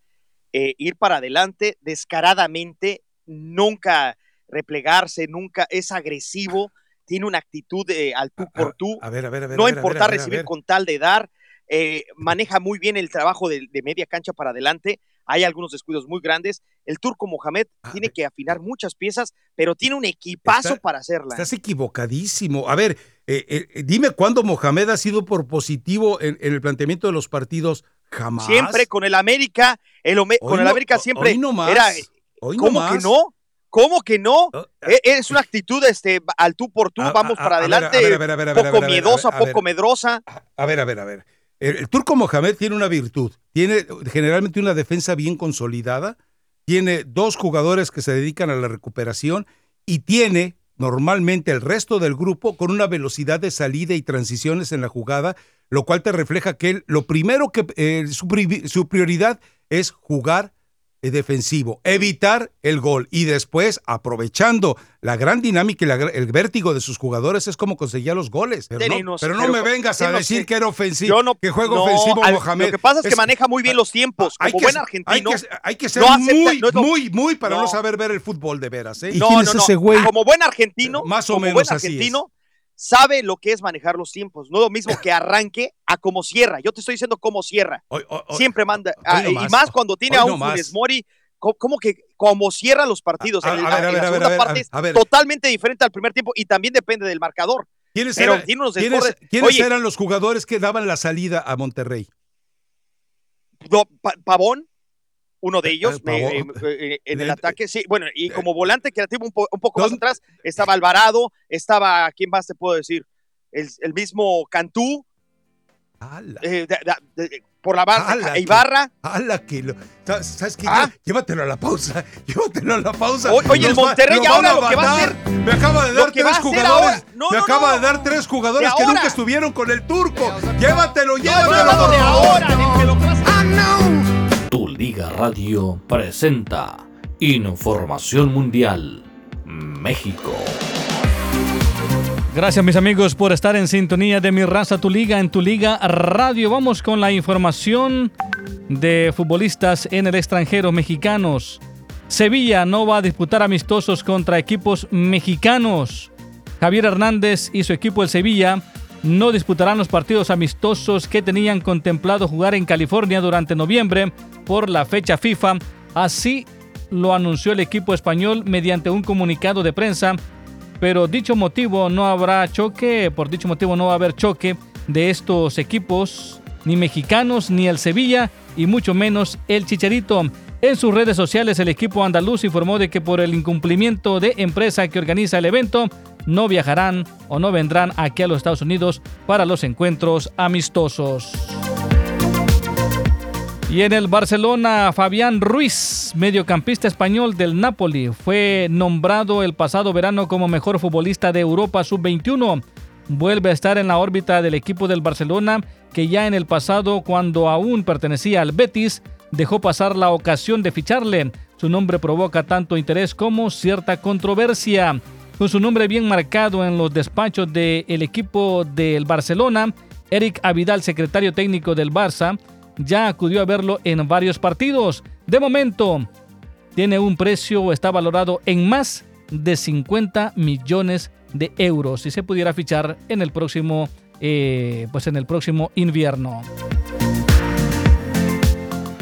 eh, ir para adelante descaradamente, nunca replegarse, nunca es agresivo, tiene una actitud de al tú por tú, A ver, a ver, a ver. no a ver, a ver, importa a ver, a recibir con tal de dar, eh, maneja muy bien el trabajo de, de media cancha para adelante. Hay algunos descuidos muy grandes. El turco Mohamed tiene que afinar muchas piezas, pero tiene un equipazo Está- para hacerla. Estás equivocadísimo. A ver, eh, eh, dime cuándo Mohamed ha sido por positivo en, en el planteamiento de los partidos. Jamás. Siempre con el América, el Ome- Hoy con el no- América siempre hoy no más, era hoy no ¿Cómo más. que no? ¿Cómo que no? E- Es una actitud este al tú por tú, A- vamos a- para a adelante, a ver, a ver, a ver, a ver, poco miedosa, poco medrosa. A ver, a ver, a ver. El, el turco Mohamed tiene una virtud. Tiene generalmente una defensa bien consolidada. Tiene dos jugadores que se dedican a la recuperación y tiene normalmente el resto del grupo con una velocidad de salida y transiciones en la jugada, lo cual te refleja que él, lo primero que eh, su, pri- su prioridad es jugar defensivo, evitar el gol y después, aprovechando la gran dinámica y la el vértigo de sus jugadores, es como conseguía los goles. Pero, no, pero no pero me vengas a decir que- que era ofensivo, no- que juega no, ofensivo al- Mohamed. Lo que pasa es que maneja muy bien los tiempos, hay como que- buen hay argentino. que, hay que ser no acepta- muy, no es lo- muy, muy para no. no. saber ver el fútbol de veras. ¿eh? no, no, no. Como buen argentino, Más o como menos buen así es. argentino, sabe lo que es manejar los tiempos. No lo mismo que arranque a como cierra. Yo te estoy diciendo cómo cierra. Siempre manda. ah, no y más. cuando tiene a no un. Funes Mori. co- Como que como cierra los partidos. A- en, a ver, la segunda ver, parte es totalmente diferente al primer tiempo y también depende del marcador. ¿Quiénes, Pero eran, tiene unos quiénes- desbordes. quiénes Oye, eran los jugadores que daban la salida a Monterrey? Pavón, uno de ellos, me- Pavón. eh, eh, en el ataque, sí, bueno, y como volante creativo un, po- un poco más atrás, estaba Alvarado, estaba, ¿quién más te puedo decir? El, el mismo Cantú, eh, de- de- de- por la banda, ¡Hala, que- Ibarra. ¡Hala, que lo- sa- ¿Sabes qué? Ah. Llévatelo a la pausa. *laughs* Llévatelo a la pausa. O- oye, el Nos va- Monterrey nos ahora van lo que va a hacer- Me acaba de dar va tres jugadores. no, me no, acaba no. de dar tres jugadores que nunca estuvieron con el turco. Llévatelo, No, llévatelo. hablando de ahora, que lo. Tu Liga Radio presenta Información Mundial México. Gracias mis amigos por estar en sintonía de mi raza, tu liga, en tu liga radio. Vamos con la información de futbolistas en el extranjero mexicanos. Sevilla no va a disputar amistosos contra equipos mexicanos. Javier Hernández y su equipo el Sevilla no disputarán los partidos amistosos que tenían contemplado jugar en California durante noviembre por la fecha FIFA. Así lo anunció el equipo español mediante un comunicado de prensa, pero dicho motivo no habrá choque, por dicho motivo no va a haber choque de estos equipos, ni mexicanos, ni el Sevilla, y mucho menos el Chicharito. En sus redes sociales el equipo andaluz informó de que por el incumplimiento de empresa que organiza el evento, no viajarán o no vendrán aquí a los Estados Unidos para los encuentros amistosos. Y en el Barcelona, Fabián Ruiz, mediocampista español del Napoli, fue nombrado el pasado verano como mejor futbolista de Europa sub-21. Vuelve a estar en la órbita del equipo del Barcelona, que ya en el pasado, cuando aún pertenecía al Betis, dejó pasar la ocasión de ficharle. Su nombre provoca tanto interés como cierta controversia. Con su nombre bien marcado en los despachos del equipo del Barcelona, Eric Avidal, secretario técnico del Barça, ya acudió a verlo en varios partidos. De momento, tiene un precio, está valorado en más de 50 millones de euros si se pudiera fichar en el próximo, eh, pues en el próximo invierno.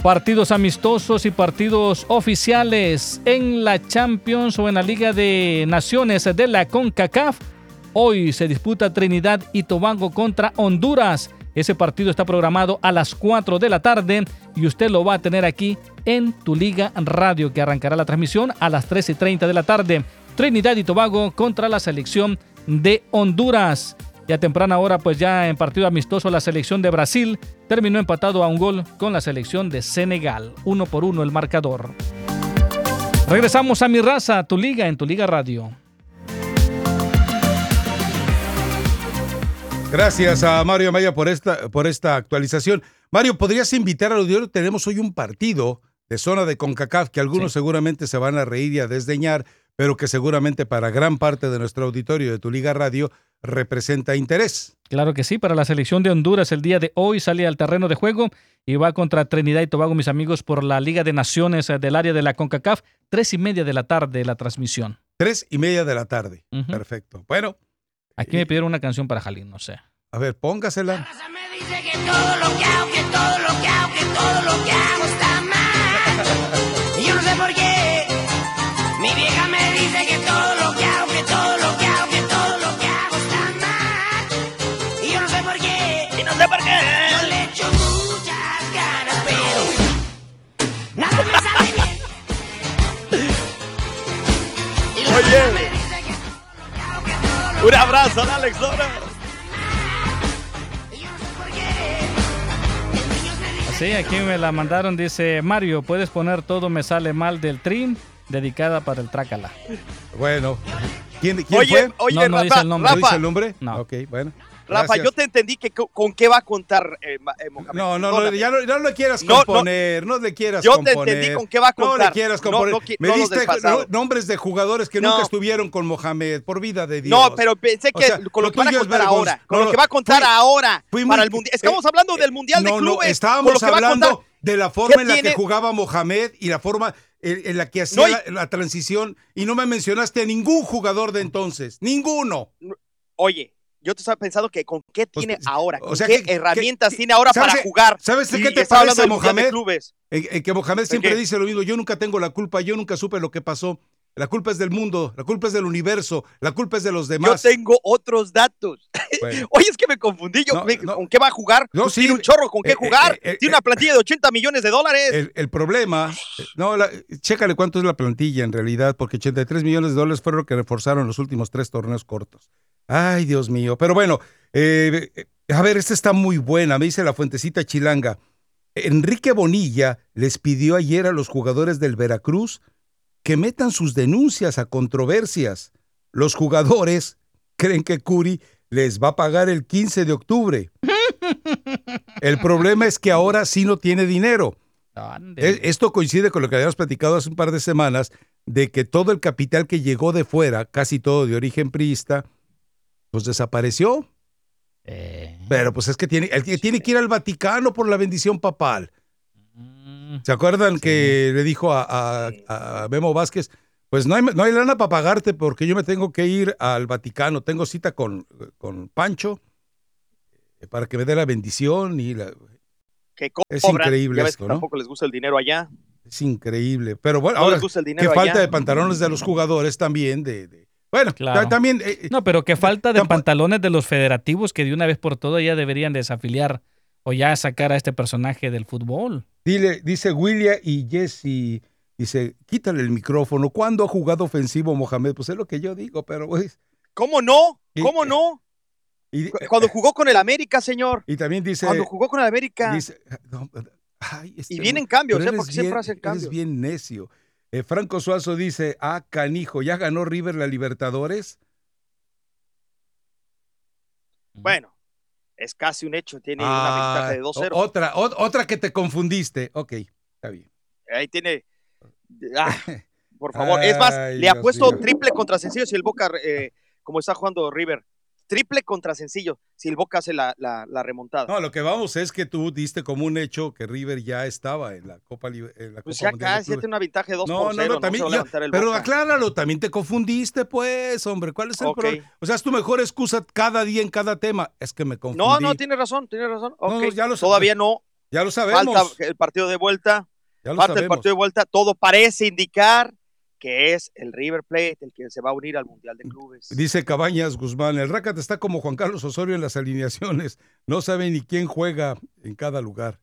Partidos amistosos y partidos oficiales en la Champions o en la Liga de Naciones de la CONCACAF. Hoy se disputa Trinidad y Tobago contra Honduras. Ese partido está programado a las 4 de la tarde y usted lo va a tener aquí en Tu Liga Radio, que arrancará la transmisión a las 3 y 30 de la tarde. Trinidad y Tobago contra la selección de Honduras. Y a temprana hora, pues ya en partido amistoso, la selección de Brasil terminó empatado a un gol con la selección de Senegal. Uno por uno el marcador. Regresamos a mi raza, tu liga en tu liga radio. Gracias a Mario Amaya por esta, por esta actualización. Mario, ¿podrías invitar al auditorio? Tenemos hoy un partido de zona de CONCACAF que algunos seguramente se van a reír y a desdeñar, pero que seguramente para gran parte de nuestro auditorio de tu Liga Radio representa interés. Claro que sí, para la selección de Honduras el día de hoy sale al terreno de juego y va contra Trinidad y Tobago, mis amigos, por la Liga de Naciones del área de la CONCACAF, tres y media de la tarde la transmisión. Tres y media de la tarde. Perfecto. Bueno. Aquí me pidieron una canción para Jalín, no sé. A ver, póngasela. Me dice que todo lo que hago, que todo lo que hago, que todo lo que hago *laughs* Un abrazo Alex Lora. Sí, aquí me la mandaron, dice Mario, puedes poner todo me sale mal del trim, dedicada para el Trácala. Bueno. ¿Quién, quién Oye, fue? oye, No, no Rafa, dice el nombre. ¿No dice el nombre? No. Ok, bueno. Rafa, Gracias. yo te entendí que co- con qué va a contar eh, eh, Mohamed. No, no, no, ya no, no le quieras No, componer, no, le quieras Yo te componer. entendí con qué va a No le contar. quieras componer. Me diste nombres de jugadores que No. nunca estuvieron con Mohamed, por vida de Dios. No, pero pensé O que sea, con lo, que van a contar ahora, con no, lo que va a contar fui- ahora fui muy- para el mundial. Estamos eh, hablando del mundial de clubes. no, con estábamos hablando contar. de la forma ¿Qué en la que jugaba Mohamed y la forma en, en la que hacía No, y- la, la transición y no me mencionaste a ningún jugador de entonces, ninguno. Oye, yo te estaba pensando que con qué tiene ahora, Pues, o sea, qué que- herramientas que- tiene ahora ¿sabes para jugar. ¿Sabes de qué te parece de Mohamed? clubes. En, en que Mohamed siempre qué? dice lo mismo, yo nunca tengo la culpa, yo nunca supe lo que pasó. La culpa es del mundo, la culpa es del universo, la culpa es de los Yo demás. tengo otros datos. *laughs* Bueno. Oye, es que me confundí yo. No, me- no. ¿Con qué va a jugar? No, Pues sí, tiene un chorro con qué eh, jugar. eh, eh, tiene una plantilla de 80 millones de dólares. El, el problema, eh, no, la- chécale cuánto es la plantilla en realidad, porque 83 millones de dólares fueron lo que reforzaron los últimos tres torneos cortos. Ay, Dios mío. Pero bueno, eh, eh, a ver, esta está muy buena, me dice la fuentecita chilanga. Enrique Bonilla les pidió ayer a los jugadores del Veracruz que metan sus denuncias a controversias. Los jugadores creen que Curi les va a pagar el 15 de octubre. El problema es que ahora sí no tiene dinero. E- Esto coincide con lo que habíamos platicado hace un par de semanas, de que todo el capital que llegó de fuera, casi todo de origen priista, pues desapareció. Pero pues es que tiene, el que tiene que ir al Vaticano por la bendición papal. ¿Se acuerdan que le dijo a, a- a Memo Vázquez? Pues no hay, no hay lana para pagarte porque yo me tengo que ir al Vaticano. Tengo cita con, con Pancho eh, para que me dé la bendición y la, Que cobran. Es increíble Ya ves esto, que ¿no? tampoco les gusta el dinero allá. Es increíble. Pero bueno, No ahora, les gusta el qué dinero falta allá. de pantalones de los jugadores también. De, de- Bueno, Claro. ta- también. eh, No, pero qué falta de pantalones de los federativos que de una vez por todas ya deberían desafiliar o ya sacar a este personaje del fútbol. Dile, dice William y Jesse, dice, quítale el micrófono. ¿Cuándo ha jugado ofensivo Mohamed? Pues es lo que yo digo, pero pues, ¿Cómo no? ¿Cómo no? Y, Cu- Cuando jugó con el América, señor. y también dice, Cuando jugó con el América. dice, no, ay, este Y vienen cambios, ¿eh? eres Porque siempre bien- hacen eres cambios. bien necio. Eh, Franco Suazo dice, ah, canijo, ¿ya ganó River la Libertadores? Bueno, es casi un hecho. Tiene una ventaja de Ah, 2-0. o- Otra, o- otra que te confundiste. Ok, está bien. Ahí tiene. Ah, *laughs* por favor. es más, le ha Dios puesto triple contra sencillo si el Boca, eh, como está jugando River. Triple contra sencillo si el Boca hace la, la- la remontada. No, lo que vamos es que tú diste como un hecho que River ya estaba en la Copa, en la pues Copa ya Mundial casi ya tiene una ventaja de 2 No, por no, 0. no, también, se va a ya, levantar el pero Boca. acláralo, también te confundiste, pues, hombre, ¿cuál es el Ok. problema? O sea, es tu mejor excusa cada día en cada tema, es que me confundí. No, no, tiene razón, tiene razón. No, Ok, ya lo- Todavía no. Ya lo sabemos. Falta el partido de vuelta. Ya lo Falta el partido de vuelta. Todo parece indicar que es el River Plate el que se va a unir al Mundial de Clubes. Dice Cabañas Guzmán, el Rácate está como Juan Carlos Osorio en las alineaciones, no sabe ni quién juega en cada lugar.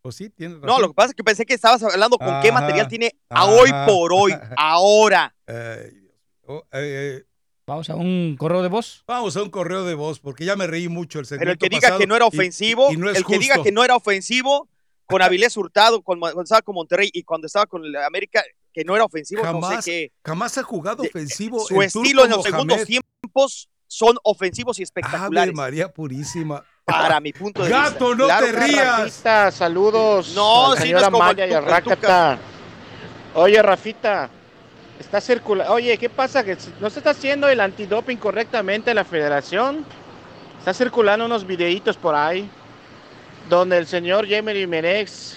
Pues sí, tiene razón. No, lo que pasa es que pensé que estabas hablando con qué material tiene a ajá. hoy por hoy, ahora. *laughs* Ay, Dios. Oh, eh, eh, Vamos a un correo de voz. Vamos a un correo de voz, porque ya me reí mucho el Pero el segmento que diga que no era y- ofensivo, y no es el que diga que no era ofensivo con *laughs* Avilés Hurtado, con- cuando estaba con Monterrey y cuando estaba con el América, que no era ofensivo, no jamás, sé qué. jamás ha jugado ofensivo. Su el turco estilo en los Mohamed. segundos tiempos son ofensivos y Ave espectaculares. María Purísima. Para mi punto de Gato, vista. no Claro te rías. Rafita, saludos. No, a la sí, señora no es como Maya y. Oye, Rafita, está circulando. Oye, ¿qué pasa? ¿Que no se está haciendo el antidoping correctamente la federación? Está circulando unos videitos por ahí donde el señor Jemery Menex,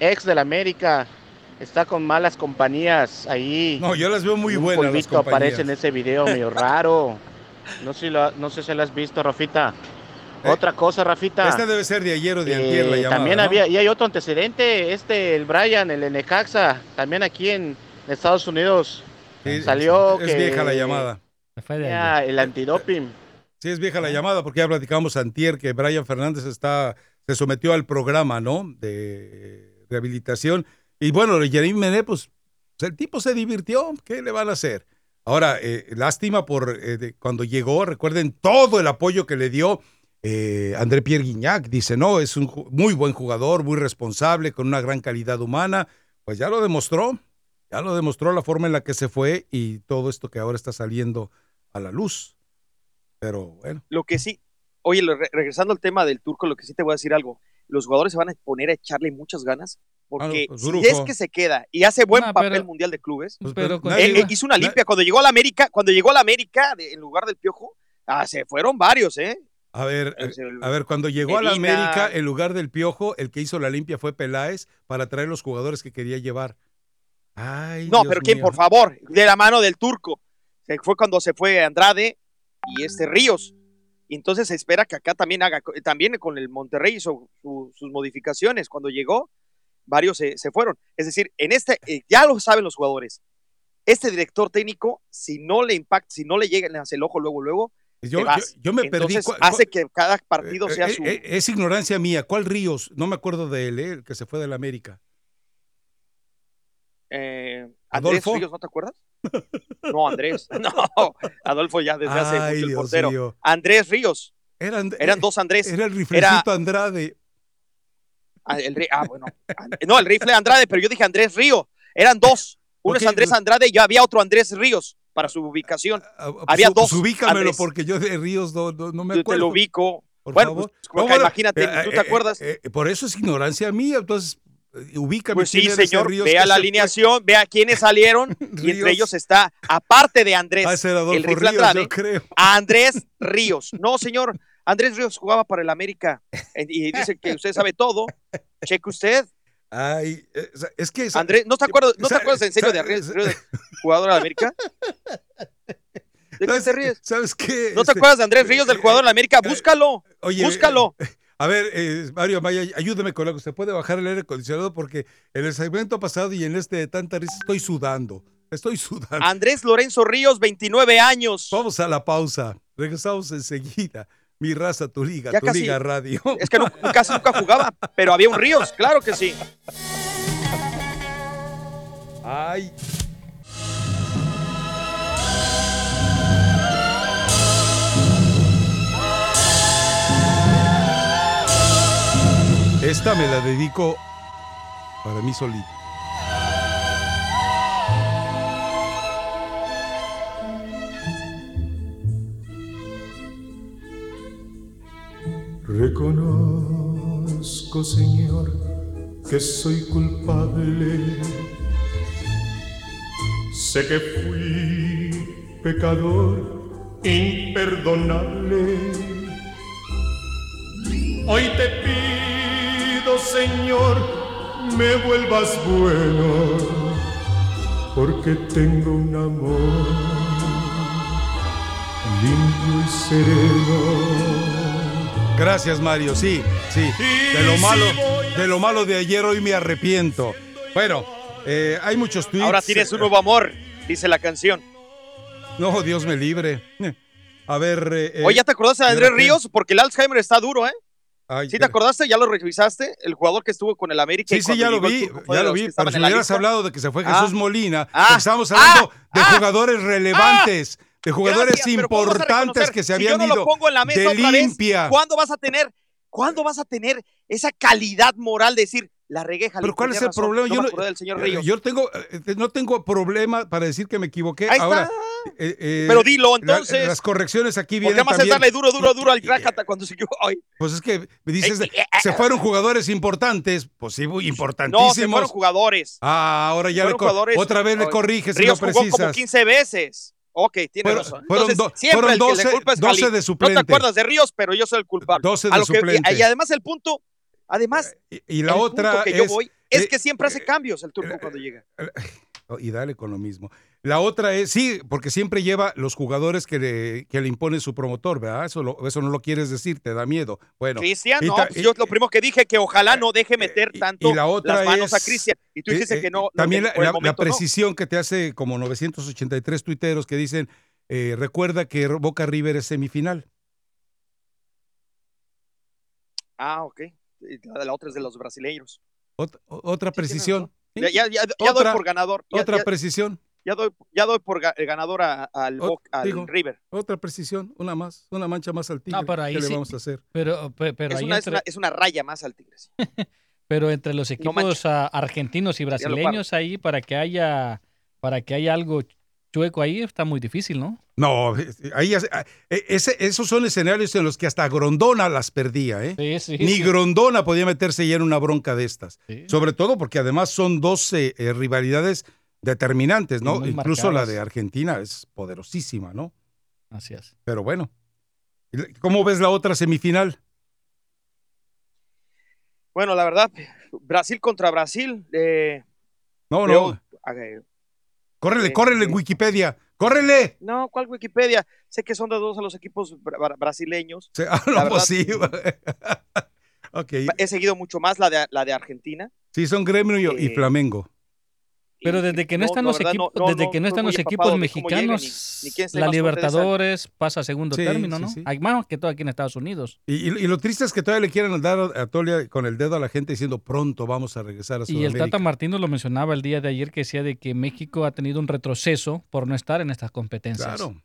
ex del América, está con malas compañías ahí. No, yo las veo muy Un buenas las polvito aparece en compañías. ese video medio *laughs* raro. No sé si lo, no sé si lo has visto, Rafita. Eh, Otra cosa, Rafita. Esta debe ser de ayer o de antier la Eh, llamada, también ¿no? había, y hay otro antecedente, este, el Brian, el Necaxa, también aquí en Estados Unidos, Sí, salió es que... vieja la llamada. Ya, el antidoping. Sí, es vieja la llamada porque ya platicamos antier que Brian Fernández está, se sometió al programa, ¿no? De rehabilitación. Y bueno, Jeremy Mené, pues, el tipo se divirtió. ¿Qué le van a hacer? Ahora, eh, lástima por eh, cuando llegó, recuerden todo el apoyo que le dio eh, André Pierre Guignac. Dice, no, es un muy buen jugador, muy responsable, con una gran calidad humana. Pues ya lo demostró, ya lo demostró la forma en la que se fue y todo esto que ahora está saliendo a la luz. Pero bueno. Lo que sí, oye, regresando al tema del turco, lo que sí te voy a decir algo. Los jugadores se van a poner a echarle muchas ganas. Porque pues, si es que se queda y hace buen No, papel pero- mundial de clubes, Pues, Pero con- eh, eh, hizo una limpia. Cuando llegó a la América, cuando llegó a la América, de- en lugar del piojo, ah, se fueron varios, ¿eh? A ver, el- a ver, cuando llegó a la Medina. América, en lugar del Piojo, el que hizo la limpia fue Peláez para traer los jugadores que quería llevar. Ay, No, Dios pero ¿quién, mío. por favor? De la mano del turco. Se fue cuando se fue Andrade y este Ríos. Y entonces se espera que acá también haga, también con el Monterrey hizo su- sus modificaciones. Cuando llegó, varios se, se fueron. Es decir, en este, eh, ya lo saben los jugadores. Este director técnico, si no le impacta, si no le llega hacia el ojo luego, luego, Yo, yo- yo me perdí. Entonces ¿Cuál- hace que cada partido eh, sea eh, su... es ignorancia mía. ¿Cuál Ríos? No me acuerdo de él, eh, el que se fue de la América. eh, Andrés ¿Adolfo? Ríos, ¿no te acuerdas? No, Andrés. *laughs* No, Adolfo ya desde hace mucho el portero. Andrés Ríos. Eran, Eran dos Andrés. Era el Era- riflecito Andrade. Ah, el ah, bueno. No, el rifle Andrade, pero yo dije Andrés Río. Eran dos. Uno es Andrés Andrade y ya había otro Andrés Ríos para su ubicación. Ah, pues, había su- dos. pues, ubícamelo Andrés. porque yo de Ríos no, no- no me Yo te acuerdo. lo ubico. Por bueno, favor. pues, No, acá bueno, imagínate, eh, ¿tú eh, te acuerdas? eh, eh, por eso es ignorancia mía. Entonces, eh, ubícame. Pues sí, señor, Ríos vea la fue. alineación, vea quiénes salieron *laughs* y Ríos. entre ellos está, aparte de Andrés, Ah, el rifle Ríos, Andrade, yo creo. Andrés Ríos. No, señor, Andrés Ríos jugaba para el América eh, y dice que usted sabe todo. Cheque usted. Ay, eh, es que... Andrés, ¿no te acuerdas, ¿no te acuerdas en serio sa- de Andrés Ríos, jugador de América? *laughs* ¿De qué te ríes? ¿Sabes qué? ¿No te Este, acuerdas de Andrés Ríos del jugador de América? Búscalo. Oye, búscalo. eh, A ver, eh, Mario Maya, ayúdeme con algo. ¿Se puede bajar el aire acondicionado? Porque en el segmento pasado y en este de tanta risa estoy sudando. Estoy sudando. Andrés Lorenzo Ríos, 29 años. Vamos a la pausa. Regresamos enseguida. Mi raza, tu liga, Ya tu casi- liga radio. Es que no, casi nunca jugaba, pero había un Ríos, claro que sí. Ay. Esta me la dedico para mí solito. Reconozco, Señor, que soy culpable. Sé que fui pecador imperdonable. Hoy te pido, Señor, me vuelvas bueno, porque tengo un amor limpio y sereno. Gracias, Mario. Sí, sí. De lo malo, de lo malo de ayer hoy me arrepiento. Bueno, eh, hay muchos tweets. Ahora tienes un nuevo amor, dice la canción. No, Dios me libre. A ver. eh, Oye, ¿ya te acordaste de ¿y Andrés? Ríos? Porque el Alzheimer está duro, ¿eh? Ay, ¿Sí te acordaste? ¿Ya lo revisaste? El jugador que estuvo con el América. Sí, y sí, ya lo vi, ya lo vi. que Pero si hubieras lista. hablado de que se fue Ah. Jesús Molina, Ah. porque estábamos hablando de Ah. jugadores relevantes, de jugadores Gracias, pero ¿cómo vas a importantes que se Si habían yo no ido lo pongo en la mesa de otra limpia. vez, ¿cuándo vas a tener, cuándo vas a tener esa calidad moral de decir, la regué, Jalil, Pero ¿cuál es el razón, problema? No yo no, del señor eh, Ríos. yo tengo, eh, no tengo problema para decir que me equivoqué. Ahí está. Ahora, eh, eh, Pero dilo, la- entonces. las correcciones aquí Porque vienen además es también. darle duro, duro, duro al Rakata cuando se. Ay, Pues es que me dices, Eh, eh, se fueron jugadores importantes, pues sí, muy No, importantísimos. se fueron jugadores. Ah, ahora ya le jugadores. otra vez le corriges y Ríos lo jugó como precisas. 15 veces. Ok, tiene Fueron- razón. fueron Entonces, do- fueron el que le 12 culpa es 12 Jalil. de No suplente. te acuerdas de Ríos, pero yo soy el culpable. 12 A de lo que- suplente. y, y además el punto, además, Y la el otra punto que yo es- voy es eh, que siempre hace cambios el turco cuando llega. Y dale con lo mismo. La otra es, sí, porque siempre lleva los jugadores que le, que le impone su promotor, ¿verdad? Eso, lo- eso no lo quieres decir, te da miedo. Bueno. Cristian, y no, pues yo lo primero que dije que ojalá no deje meter tanto y la otra las manos es- a Cristian. Y tú eh, que no. no, También que la, no. precisión que te hace como 983 tuiteros que dicen, eh, recuerda que Boca River es semifinal. Ah, ok. Y La, la otra es de los brasileños. Ot- otra precisión. Ya, ya, ya- ya doy por ganador. Ya, Otra ya- precisión. ya doy, ya doy por ga- ganador a- al, Ot- Boca- al digo, River. Otra precisión, una más, una mancha más al tigre. No, pero ahí ¿Qué le sí. vamos a hacer? Pero, pe- pero es, ahí una, es, una, es una raya más al Tigres. *laughs* Pero entre los equipos ah, argentinos y brasileños ahí para que haya para que haya algo chueco ahí está muy difícil, ¿no? No, ahí ah, e- ese- esos son escenarios en los que hasta Grondona las perdía, ¿eh? Sí, sí, Ni sí. Grondona podía meterse ya en una bronca de estas. Sí. Sobre todo porque además son dos eh, rivalidades determinantes, ¿no? Muy Incluso la de Argentina es poderosísima, ¿no? Así es. Pero bueno. ¿Cómo ves la otra semifinal? Bueno, la verdad, Brasil contra Brasil. eh, No, no. Córrele, eh, córrele en Wikipedia. ¡Córrele! No, ¿cuál Wikipedia? Sé que son de dos a los equipos bra- bra- brasileños. Sí, ah, no, pues sí. verdad, *laughs* ok. He seguido mucho más la de, la de Argentina. Sí, son Gremio y, y Eh, Flamengo. Pero desde que no, no, están los verdad, equipos, desde no que no están los equipos llegan, mexicanos, ni- ni la Libertadores pasa a segundo Sí, término, ¿no? sí. Hay más que todo aquí en Estados Unidos. Y, y- y lo triste es que todavía le quieren dar a Tolia con el dedo a la gente diciendo pronto vamos a regresar a Y el Sudamérica. Tata Martino lo mencionaba el día de ayer que decía de que México ha tenido un retroceso por no estar en estas competencias. Claro,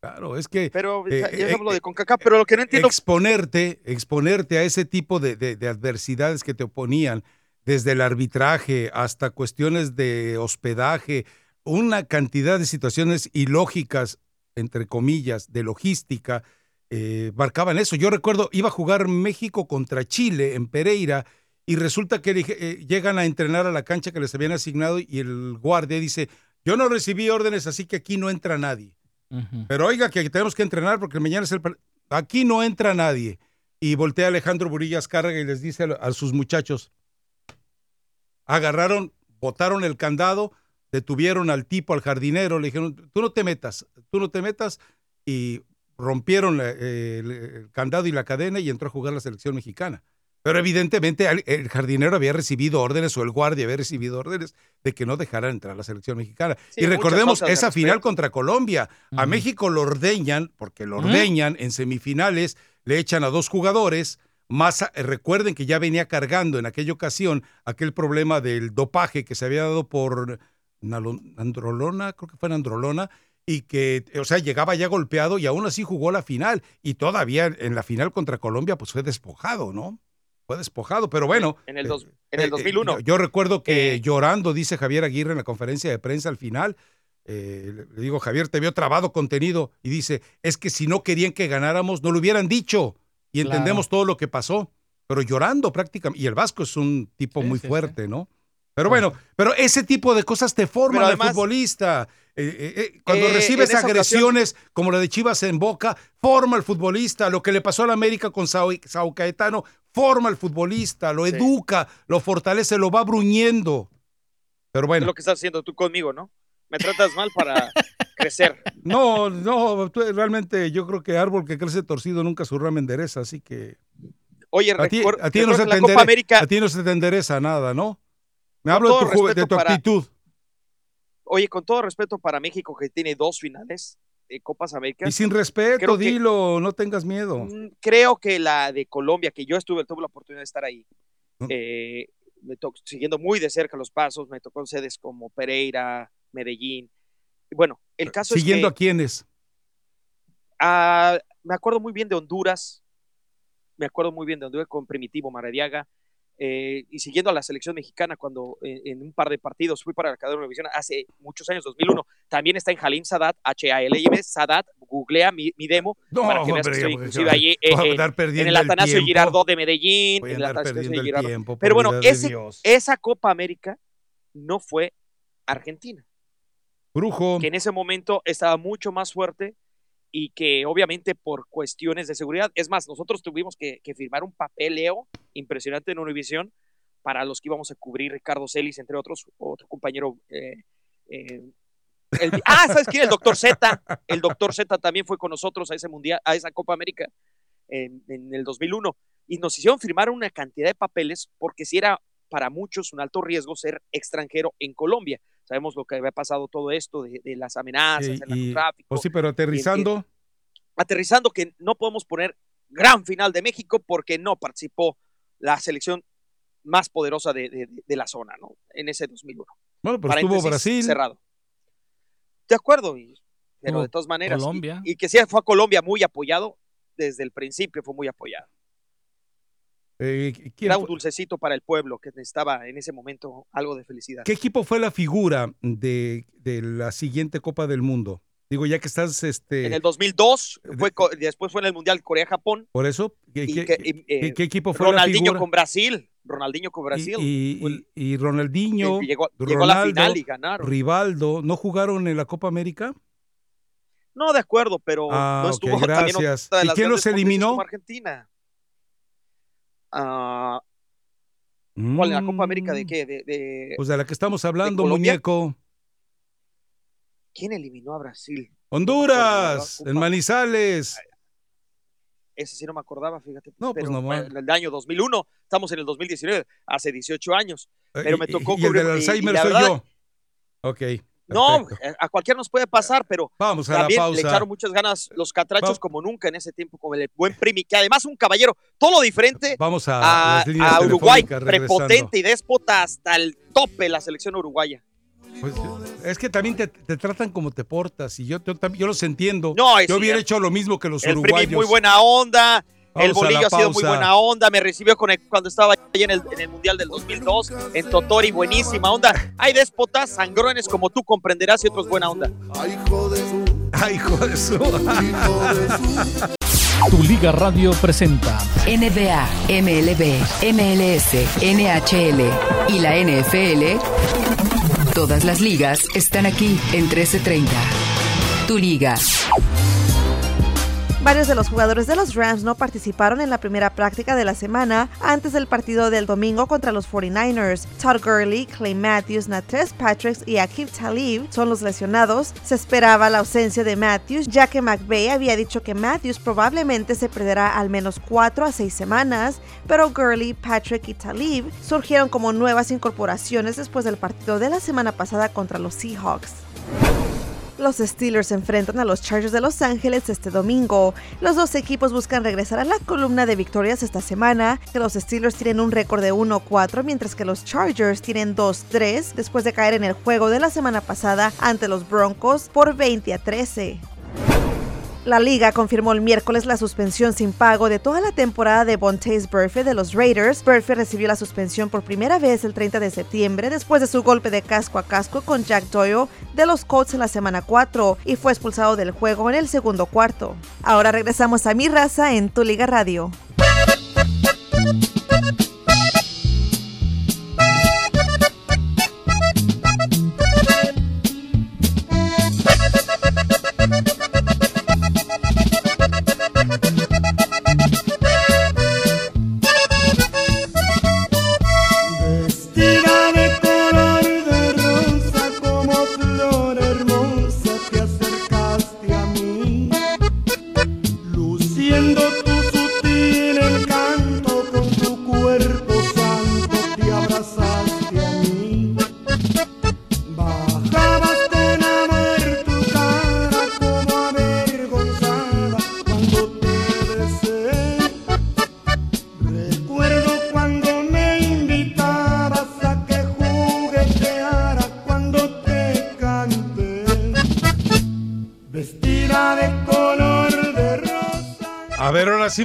claro, es que Pero eh, ya- ya eh, hablo de CONCACAF, pero lo que no entiendo. exponerte, exponerte a ese tipo de, de- de adversidades que te oponían, desde el arbitraje hasta cuestiones de hospedaje, una cantidad de situaciones ilógicas, entre comillas, de logística, eh, marcaban eso. Yo recuerdo, iba a jugar México contra Chile en Pereira y resulta que eh, llegan a entrenar a la cancha que les habían asignado y el guardia dice, yo no recibí órdenes, así que aquí no entra nadie. Pero oiga, que tenemos que entrenar porque mañana es el... Aquí no entra nadie. Y voltea Alejandro Burillas Cárraga y les dice a, a sus muchachos, agarraron, botaron el candado, detuvieron al tipo, al jardinero, le dijeron, tú no te metas, tú no te metas, y rompieron la- eh, el, el candado y la cadena y entró a jugar la selección mexicana. Pero evidentemente el, el jardinero había recibido órdenes o el guardia había recibido órdenes de que no dejaran entrar a la selección mexicana. Sí, y recordemos esa final contra Colombia. A. México lo ordeñan, porque lo ordeñan en semifinales, le echan a dos jugadores. Más a- recuerden que ya venía cargando en aquella ocasión aquel problema del dopaje que se había dado por Nalo- Androlona, creo que fue en Androlona, y que, o sea, llegaba ya golpeado y aún así jugó la final. Y todavía en la final contra Colombia, pues fue despojado, ¿no? Fue despojado, pero bueno. En el, dos- en el Eh, 2001. Yo, yo recuerdo que llorando, dice Javier Aguirre en la conferencia de prensa al final, eh, le digo, Javier, te vio trabado contenido y dice, es que si no querían que ganáramos, no lo hubieran dicho y Claro. entendemos todo lo que pasó, pero llorando prácticamente. Y el Vasco es un tipo muy fuerte, ¿no? Pero bueno, pero ese tipo de cosas te forman al futbolista. Eh, eh, eh, cuando Eh, recibes agresiones como la de Chivas en Boca, forma al futbolista. Lo que le pasó al América con Sao, Sao Caetano, forma al futbolista, lo educa, lo fortalece, lo va bruñendo. Pero Es bueno, lo que estás haciendo tú conmigo, ¿no? Me tratas mal para crecer. no, no, tú- realmente yo creo que árbol que crece torcido nunca su rama endereza, así que Oye, a ti, a ti no se te la Copa endere- América, a ti no se te endereza nada, ¿no? Me Con hablo de tu, de tu para- actitud. oye, con todo respeto para México que tiene dos finales de Copas Américas. Y sin respeto, que- dilo, no tengas miedo. Mm, Creo que la de Colombia, que yo estuve, tuve la oportunidad de estar ahí, eh, me to- siguiendo muy de cerca los pasos, me tocó en sedes como Pereira, Medellín. Y Bueno, el caso Siguiendo es a quiénes. ah, me acuerdo muy bien de Honduras, me acuerdo muy bien de Honduras con Primitivo Maradiaga, eh, y siguiendo a la selección mexicana cuando eh, en un par de partidos fui para la cadena de Univisión hace muchos años, 2001, también está en Halim Sadat, H-A-L-I-M, Sadat, googlea mi, mi demo No, para que veas que hombre, estoy inclusive ahí eh, voy a en- el Atanasio. Girardot de Medellín, en el Atanasio Girardot. tiempo, Pero bueno, ese- esa Copa América no fue Argentina Brujo. que en ese momento estaba mucho más fuerte y que obviamente por cuestiones de seguridad, es más, nosotros tuvimos que, firmar un papeleo impresionante en Univisión para los que íbamos a cubrir Ricardo Celis, entre otros, otro compañero. eh, eh, el- ah, ¿sabes quién? El doctor Z. El doctor Z también fue con nosotros a ese mundial, a esa Copa América en, en el 2001 y nos hicieron firmar una cantidad de papeles porque si era para muchos un alto riesgo ser extranjero en Colombia. Sabemos lo que había pasado todo esto de, de las amenazas, Y- el y- narcotráfico. pues sí, pero aterrizando. Aterrizando que no podemos poner gran final de México porque no participó la selección más poderosa de, de- de la zona, ¿no? En ese 2001. Bueno, pero estuvo Brasil. Cerrado. De acuerdo, y- pero de todas maneras. y- Colombia. Y, que sí fue a Colombia muy apoyado, desde el principio fue muy apoyado. Eh, ¿quién Era un fue- dulcecito para el pueblo que necesitaba en ese momento algo de felicidad. ¿Qué equipo fue la figura de, de la siguiente Copa del Mundo? Digo, ya que estás, este, En el 2002, fue, co- después fue en el Mundial Corea-Japón. por eso, ¿qué, y qué- y, eh, qué equipo fue la Ronaldinho figura? con Brasil. Ronaldinho con Brasil. Y, y- y- y Ronaldinho, llegó- llegó a la final y ganaron. Rivaldo, ¿no jugaron en la Copa América? No, de acuerdo, pero Ah, no estuvo *laughs* también gracias. ¿Y quién los eliminó? potencias Argentina. Ah, ¿Cuál? ¿En la Copa América de qué? De, de- Pues de la que estamos hablando, muñeco. ¿Quién eliminó a Brasil? Honduras, en Manizales. Ese sí no me acordaba, fíjate. No, pues pero nomás. bueno, en el año 2001, estamos en el 2019, hace 18 años. Pero me Eh, Y- tocó y, el del y- y Alzheimer soy verdad- yo. Ok. No, perfecto. eh, a cualquiera nos puede pasar, pero Vamos a la también pausa. le echaron muchas ganas los catrachos Vamos. como nunca en ese tiempo, como el buen Primi, que además un caballero, todo lo diferente Vamos a, a, Uruguay, prepotente y déspota hasta el tope la selección uruguaya. Pues, es que también te, te tratan como te portas y yo, yo, yo los entiendo. No, yo hubiera hecho lo mismo que los El Primi uruguayos. muy buena onda, Vamos a bolillo ha sido muy buena onda, me recibió con el- cuando estaba ahí en el, en el Mundial del 2002, en Totori, buenísima onda. Hay déspotas, sangrones como tú comprenderás y otros buena onda. Ay, hijo de su. Tu Liga Radio presenta NBA, MLB, MLS, NHL y la NFL. Todas las ligas están aquí en 1330. Tu liga. Varios de los jugadores de los Rams no participaron en la primera práctica de la semana antes del partido del domingo contra los 49ers. Todd Gurley, Clay Matthews, Natres Patrick y Akib Talib son los lesionados. Se esperaba la ausencia de Matthews, ya que McVay había dicho que Matthews probablemente se perderá al menos 4 a 6 semanas, pero Gurley, Patrick y Talib surgieron como nuevas incorporaciones después del partido de la semana pasada contra los Seahawks. Los Steelers enfrentan a los Chargers de Los Ángeles este domingo. Los dos equipos buscan regresar a la columna de victorias esta semana. Los Steelers tienen un récord de 1-4, mientras que los Chargers tienen 2-3 después de caer en el juego de la semana pasada ante los Broncos por 20 a 13. La liga confirmó el miércoles la suspensión sin pago de toda la temporada de Bontaze Burfict de los Raiders. Burfict recibió la suspensión por primera vez el 30 de septiembre después de su golpe de casco a casco con Jack Doyle de los Colts en la semana 4 y fue expulsado del juego en el segundo cuarto. Ahora regresamos a Mi Raza en Tu Liga Radio.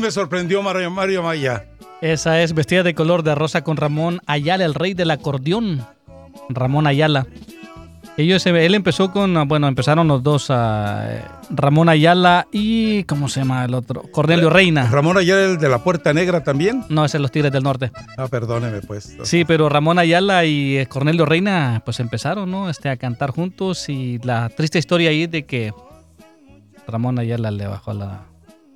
Me sorprendió Mario, Mario Maya. Esa es vestida de color de rosa con Ramón Ayala, el rey del acordeón. Ramón Ayala. Ellos, él empezó con, bueno, empezaron los dos, ah, eh, Ramón Ayala y, ¿cómo se llama el otro? Cornelio Reina. ¿Ramón Ayala el de la Puerta Negra también? No, ese es los Tigres del Norte. Ah, perdóneme pues. Sí, pero Ramón Ayala y eh, Cornelio Reina, pues empezaron, ¿no? Este, a cantar juntos y la triste historia ahí de que Ramón Ayala le bajó a la,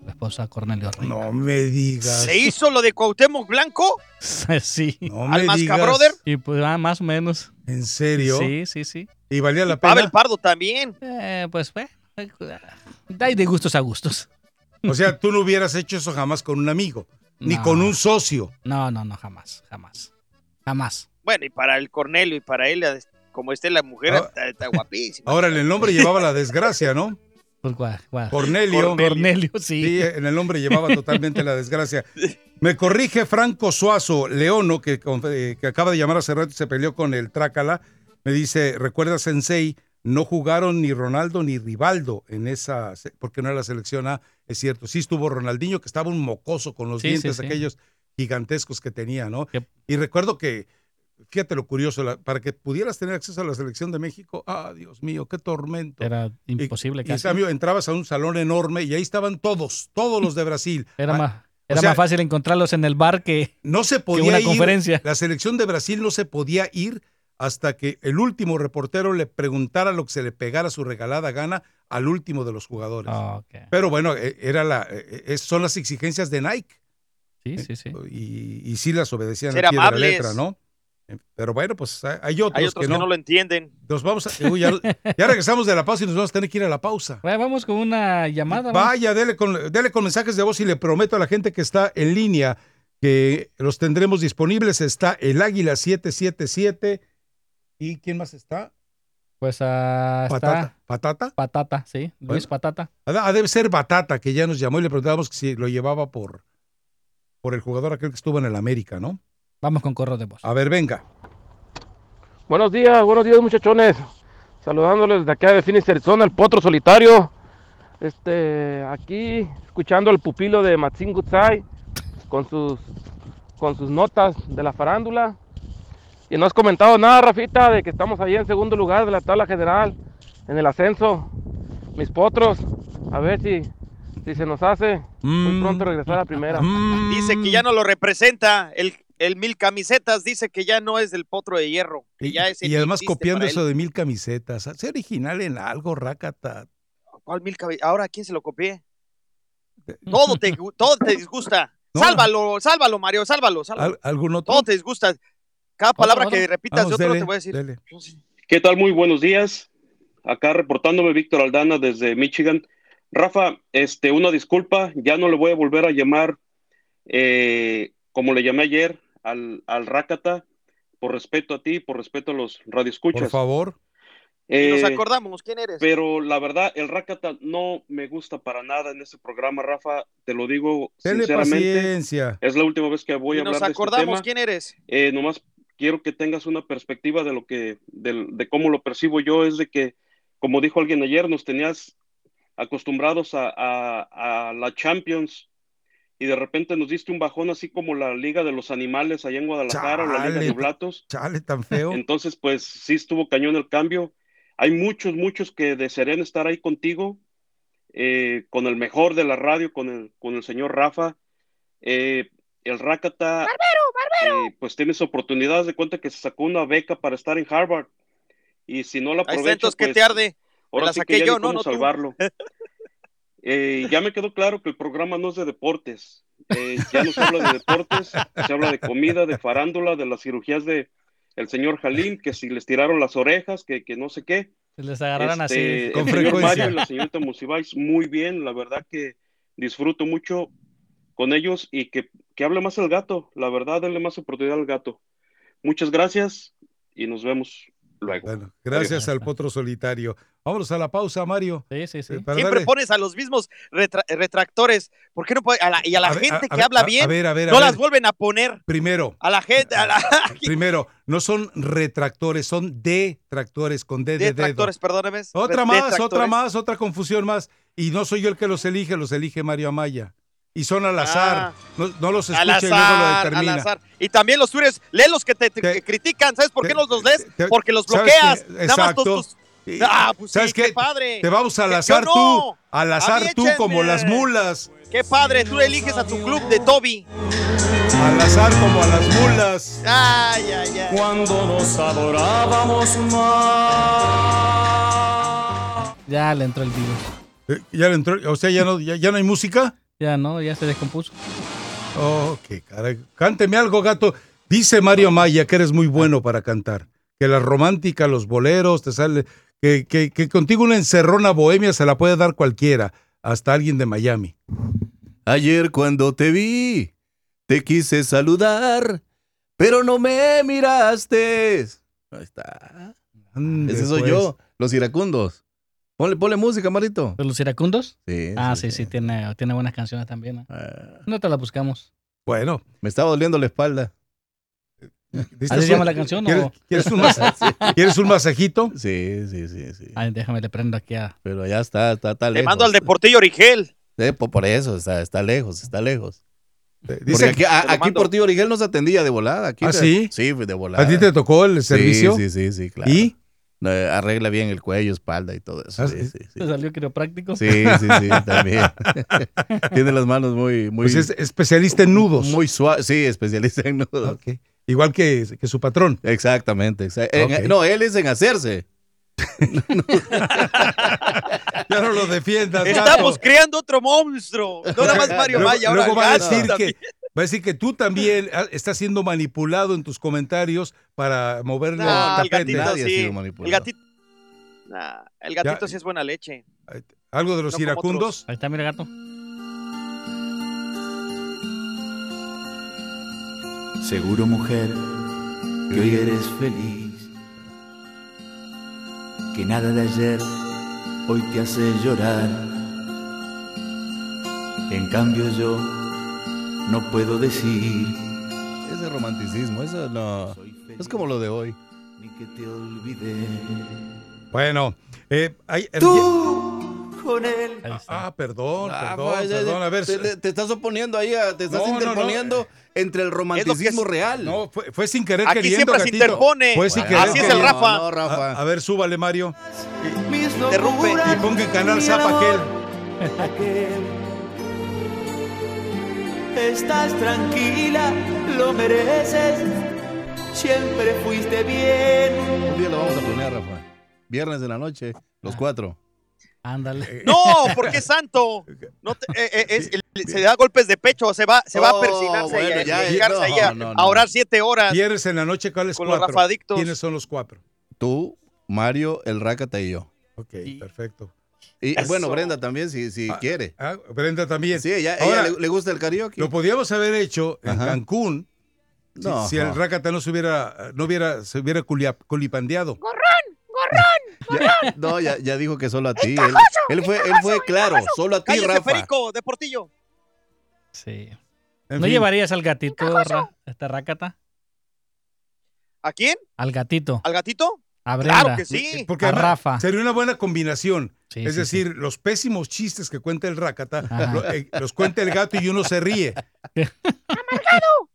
la esposa Cornelio Reina. No me digas. ¿Se hizo lo de Cuauhtémoc Blanco? *laughs* sí. No ¿Al me Masca digas. Brother? Y pues ah, más o menos. ¿En serio? Sí, sí, sí. ¿Y valía la Pavel pena? Pardo también. Eh, pues fue. Hay de gustos a gustos. O sea, tú no hubieras hecho eso jamás con un amigo, ni con un socio. No, no, no, jamás, jamás. Jamás. Bueno, y para el Cornelio y para él, como esté la mujer, Ah. está, está guapísima. Ahora, en el nombre llevaba la desgracia, ¿no? Pues, guau, guau. Cornelio. Cornelio, sí. Sí, en el nombre llevaba totalmente la desgracia. *laughs* Me corrige Franco Suazo Leono, que, eh, que acaba de llamar hace rato y se peleó con el Trácala. Me dice, recuerda, Sensei, no jugaron ni Ronaldo ni Rivaldo en esa, porque no era la selección A, es cierto. Sí estuvo Ronaldinho, que estaba un mocoso con los Sí, dientes sí, aquellos gigantescos que tenía, ¿no? Y recuerdo que, fíjate lo curioso, la- para que pudieras tener acceso a la selección de México, ah, Dios mío, qué tormento. Era imposible Y en casi. cambio entrabas a un salón enorme y ahí estaban todos, todos los de Brasil. *laughs* Era, Ah, más, o era sea, más fácil encontrarlos en el bar que, No se que podía una ir. conferencia. La selección de Brasil no se podía ir hasta que el último reportero le preguntara lo que se le pegara su regalada gana al último de los jugadores. Ah, Pero bueno, eh, era la, eh, eh, son las exigencias de Nike. Sí, sí, sí. Y, y sí las obedecían Ser pie de la letra, ¿no? Eh, Pero bueno, pues hay otros, Hay otros que, no. lo entienden. Nos vamos a- uy, ya, ya *laughs* regresamos de la pausa y nos vamos a tener que ir a la pausa. Bueno, vamos con una llamada. Vaya, dele con, dele con mensajes de voz y le prometo a la gente que está en línea que los tendremos disponibles. Está el Águila 777. ¿Y quién más está? Pues está Patata. ¿Patata? Patata, sí. Luis Bueno. Patata. Ah, debe ser Batata, que ya nos llamó y le preguntábamos si lo llevaba por, por el jugador aquel que estuvo en el América, ¿no? Vamos con correo de voz. A ver, venga. Buenos días, buenos días muchachones. Saludándoles de acá de Phoenix, Arizona, el potro solitario. Este, aquí escuchando al pupilo de Matsin Gutsai con sus, con sus notas de la farándula. Y no has comentado nada, Rafita, de que estamos ahí en segundo lugar de la tabla general, en el ascenso. Mis potros, a ver si, si se nos hace muy pronto regresar a primera. Dice que ya no lo representa. El, el mil camisetas dice que ya no es del potro de hierro. Que Y, ya es y además copiando eso él. de mil camisetas. Sé original en algo, Rakata. ¿Cuál mil cami- Ahora, ¿a quién se lo copié? *laughs* Todo te, todo te disgusta. No. Sálvalo, sálvalo, Mario, sálvalo, sálvalo. ¿Al- ¿Algún otro? Todo te disgusta. Cada palabra otro? que repitas Vamos, de otro dele, te voy a decir. dele. ¿Qué tal? Muy buenos días. Acá reportándome Víctor Aldana desde Michigan. Rafa, este, una disculpa, ya no le voy a volver a llamar eh, como le llamé ayer al, al Rácata, por respeto a ti, por respeto a los radioescuchas. Por favor. Nos Eh, acordamos, ¿quién eres? pero la verdad, el Rácata no me gusta para nada en este programa, Rafa. Te lo digo Tenle sinceramente. paciencia. Es la última vez que voy Y a hablar nos de este acordamos, tema. ¿quién eres? Eh, nomás quiero que tengas una perspectiva de lo que, del- de, cómo lo percibo yo, es de que, como dijo alguien ayer, nos tenías acostumbrados a, a- a la Champions y de repente nos diste un bajón así como la Liga de los Animales allá en Guadalajara o la Liga de Chale, Oblatos. Chale, tan feo. Entonces, pues sí estuvo cañón el cambio. Hay muchos, muchos que desearían estar ahí contigo, eh, con el mejor de la radio, con el, con el señor Rafa. Eh, el Rakata, eh, pues tienes oportunidades de cuenta que se sacó una beca para estar en Harvard. Y si no la Ahí está, aprovecha, entonces, ¿qué pues, te arde? Ahora la sí saqué que ya yo, ¿no? cómo No tú. *laughs* Eh, ya me quedó claro que el programa no es de deportes. Eh, ya no se habla de deportes, se habla de comida, de farándula, de las cirugías de el señor Jalim, que si les tiraron las orejas, que, que no sé qué. Les agarraron Este, así. el señor Mario y la señorita Musibais, muy bien, la verdad que disfruto mucho con ellos y que, que hable más el gato, la verdad, denle más oportunidad al gato. Muchas gracias y nos vemos luego. Gracias al potro solitario. Vámonos a la pausa, Mario. Sí, sí, sí. Siempre pones a los mismos retra- retractores. ¿Por qué no puede- a la- y a la A gente que habla a- bien, a ver, a ver, a no ver. las vuelven a poner? Primero, A la gente, a la, *laughs* primero, no son retractores, son detractores con D de dedo. detractores, perdóname. Otra Re- más, otra más, otra confusión más. Y no soy yo el que los elige, los elige Mario Amaya. Y son al azar. Ah. no, no los Al escucha y luego lo azar, al determina. azar. Y también los tuyos, lee los que te, critican. ¿Sabes por qué no los lees? Porque los ¿sabes bloqueas. Nada más Exacto. tus- tus- Y- Ah, pues ¿Sabes sí, qué? qué padre. Te vamos al Que- azar yo tú. Al A azar tú como las mulas. Qué padre, tú eliges a tu club de Toby. Al azar como a las mulas. Ay, ay, ay. Cuando nos adorábamos más. Ya le entró el virus. Eh, Ya le entró, o sea, ya no, ya, ya no hay música. Ya no, ya se descompuso. Oh, qué caray. Cánteme algo, gato. Dice Mario Maya que eres muy bueno para cantar. Que la romántica, los boleros, te sale. Que, que, que contigo una encerrona bohemia se la puede dar cualquiera, hasta alguien de Miami. Ayer cuando te vi, te quise saludar, pero no me miraste. Ahí está. Ande, Ese soy pues. yo, los iracundos. Ponle, ponle música, Marito. ¿De los iracundos? Sí. Ah, sí, sí, tiene, tiene buenas canciones también. ¿eh? No te las buscamos. Bueno. Me estaba doliendo la espalda. ¿Así se llama la canción ¿Quieres, o? quieres un *laughs* ¿Quieres un masajito? Sí, sí, sí, sí. Ay, déjame, le prendo aquí a... Pero allá está, está, está Te lejos. mando al Deportillo Origel. Eh, po- por eso, está, está lejos, está lejos. dice Porque aquí, que- a- te aquí. Portillo Origel nos atendía de volada. Aquí ¿Ah, te- sí? Sí, de volada. ¿A ti te tocó el Sí, servicio? Sí, sí, sí, claro. ¿Y? Eh, arregla bien el cuello, espalda y todo eso. ¿Ah, sí, sí? sí, sí. ¿Te salió quiropráctico? Sí, sí, sí, también. *laughs* Tiene las manos muy, muy. Pues es especialista en nudos. Muy suave, sí, especialista en nudos. Ok. Igual que, que su patrón. Exactamente. exa- en- Ok. no, él es en hacerse. *laughs* Ya no lo defiendas. gato. Estamos creando otro monstruo. No nada más Mario Luego- Maya, ahora luego va a decir que va a decir que tú también estás siendo manipulado en tus comentarios para moverle No, el el tapete. gatito sí. El gatito, Nah, el gatito Ya. sí es buena leche. Algo de los No iracundos. Ahí está, mira, gato. Seguro mujer que hoy eres feliz, que nada de ayer hoy te hace llorar. En cambio yo no puedo decir Ese romanticismo, eso no. Es como lo de hoy. ni que te olvidé. Bueno, eh, hay, Tú con él. Ah, perdón, Ah, perdón, pues, perdón. A ver, te, te- estás oponiendo ahí, a- te estás No, no, no, interponiendo entre el romanticismo real. No, fue, fue sin querer Aquí queriendo, siempre se gatito. interpone. Fue sin Así querer es el. Rafa. No, Rafa. A, a ver, súbale, Mario. Interrumpe. Y ponga en canal Zapa aquel. aquel. Estás tranquila, lo mereces. Siempre fuiste bien. Un día lo vamos a planear, Rafa. Viernes de la noche, los cuatro. Ándale. No, porque es santo. No te- eh, eh, es- el- se da golpes de pecho, se va, se va a Oh, persinarse bueno, y a, dedicarse ahí a, no, a no. orar siete horas. ¿Quieres en la noche cuáles Con cuatro? rafadictos. ¿Quiénes son los cuatro? Tú, Mario, el Rácata y yo. Ok, perfecto. Y Eso. bueno, Brenda también, si, si quiere. Ah, Brenda también. Sí, ella, Ahora, ella le, le gusta el karaoke. Lo podíamos haber hecho en Ajá. Cancún si- No. si, el Rácata no se hubiera, no hubiera, se hubiera culia- Ya- no, ya, ya dijo que solo a ti. Él, él fue, él fue claro, solo a ti, Cállese, Rafa. Perico, de Portillo. Sí. En ¿No fin. llevarías al gatito, Ra- este Rácata? ¿A quién? Al gatito. ¿Al gatito? A Brenda. Claro que sí. Porque A Rafa. sería una buena combinación. Sí, es sí, decir, los pésimos chistes que cuenta el Rácata lo- eh, los cuenta el gato y uno se ríe. *laughs* ¡Amargado!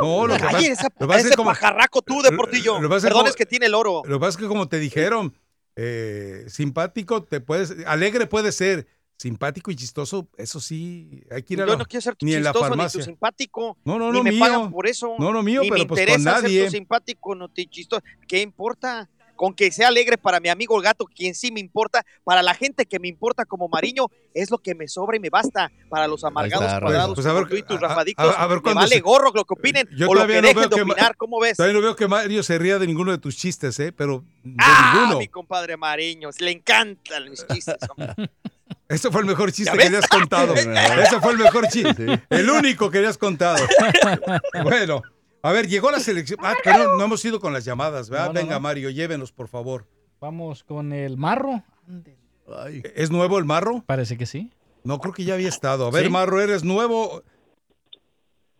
No, lo que pasa- Calle, esa- lo pasa es ese como- pajarraco tú, de Portillo. lo es Perdón, como- es que tiene el oro. Lo que pasa es que como te dijeron, eh, simpático te puedes, alegre puede ser, simpático y chistoso, eso sí, hay que ir a Yo la- no quiero ser tu ni en la chistoso ni tu simpático. No, no, ni no, me mío. pagan por eso. No, no, mío, ni pero me pues con interesa nadie. ser tu simpático, no te chistoso. ¿Qué importa? Con que sea alegre para mi amigo el gato, quien sí me importa, para la gente que me importa como Mariño, es lo que me sobra y me basta. Para los amargados está, cuadrados, pues, a ver, tú y tus a- rafadictos, a ver me cuándo vale se- gorro lo que opinen Yo o lo que no dejen de que Ma- opinar. ¿Cómo ves? Todavía no veo que Mario se ría de ninguno de tus chistes, ¿eh? Pero de Ah, ninguno. mi compadre Mariño, le encantan mis chistes. hombre. *laughs* Ese fue el mejor chiste ¿Ya que le has contado. *laughs* Ese fue el mejor chiste. El único que le has contado. *laughs* bueno, a ver, llegó la selección. Ah, pero no hemos ido con las llamadas, ¿verdad? No, no, Venga, no. Mario, llévenos, por favor. Vamos con el marro. ¿Es nuevo el marro? Parece que sí. No, creo que ya había estado. A ver, ¿Sí? Marro, ¿eres nuevo?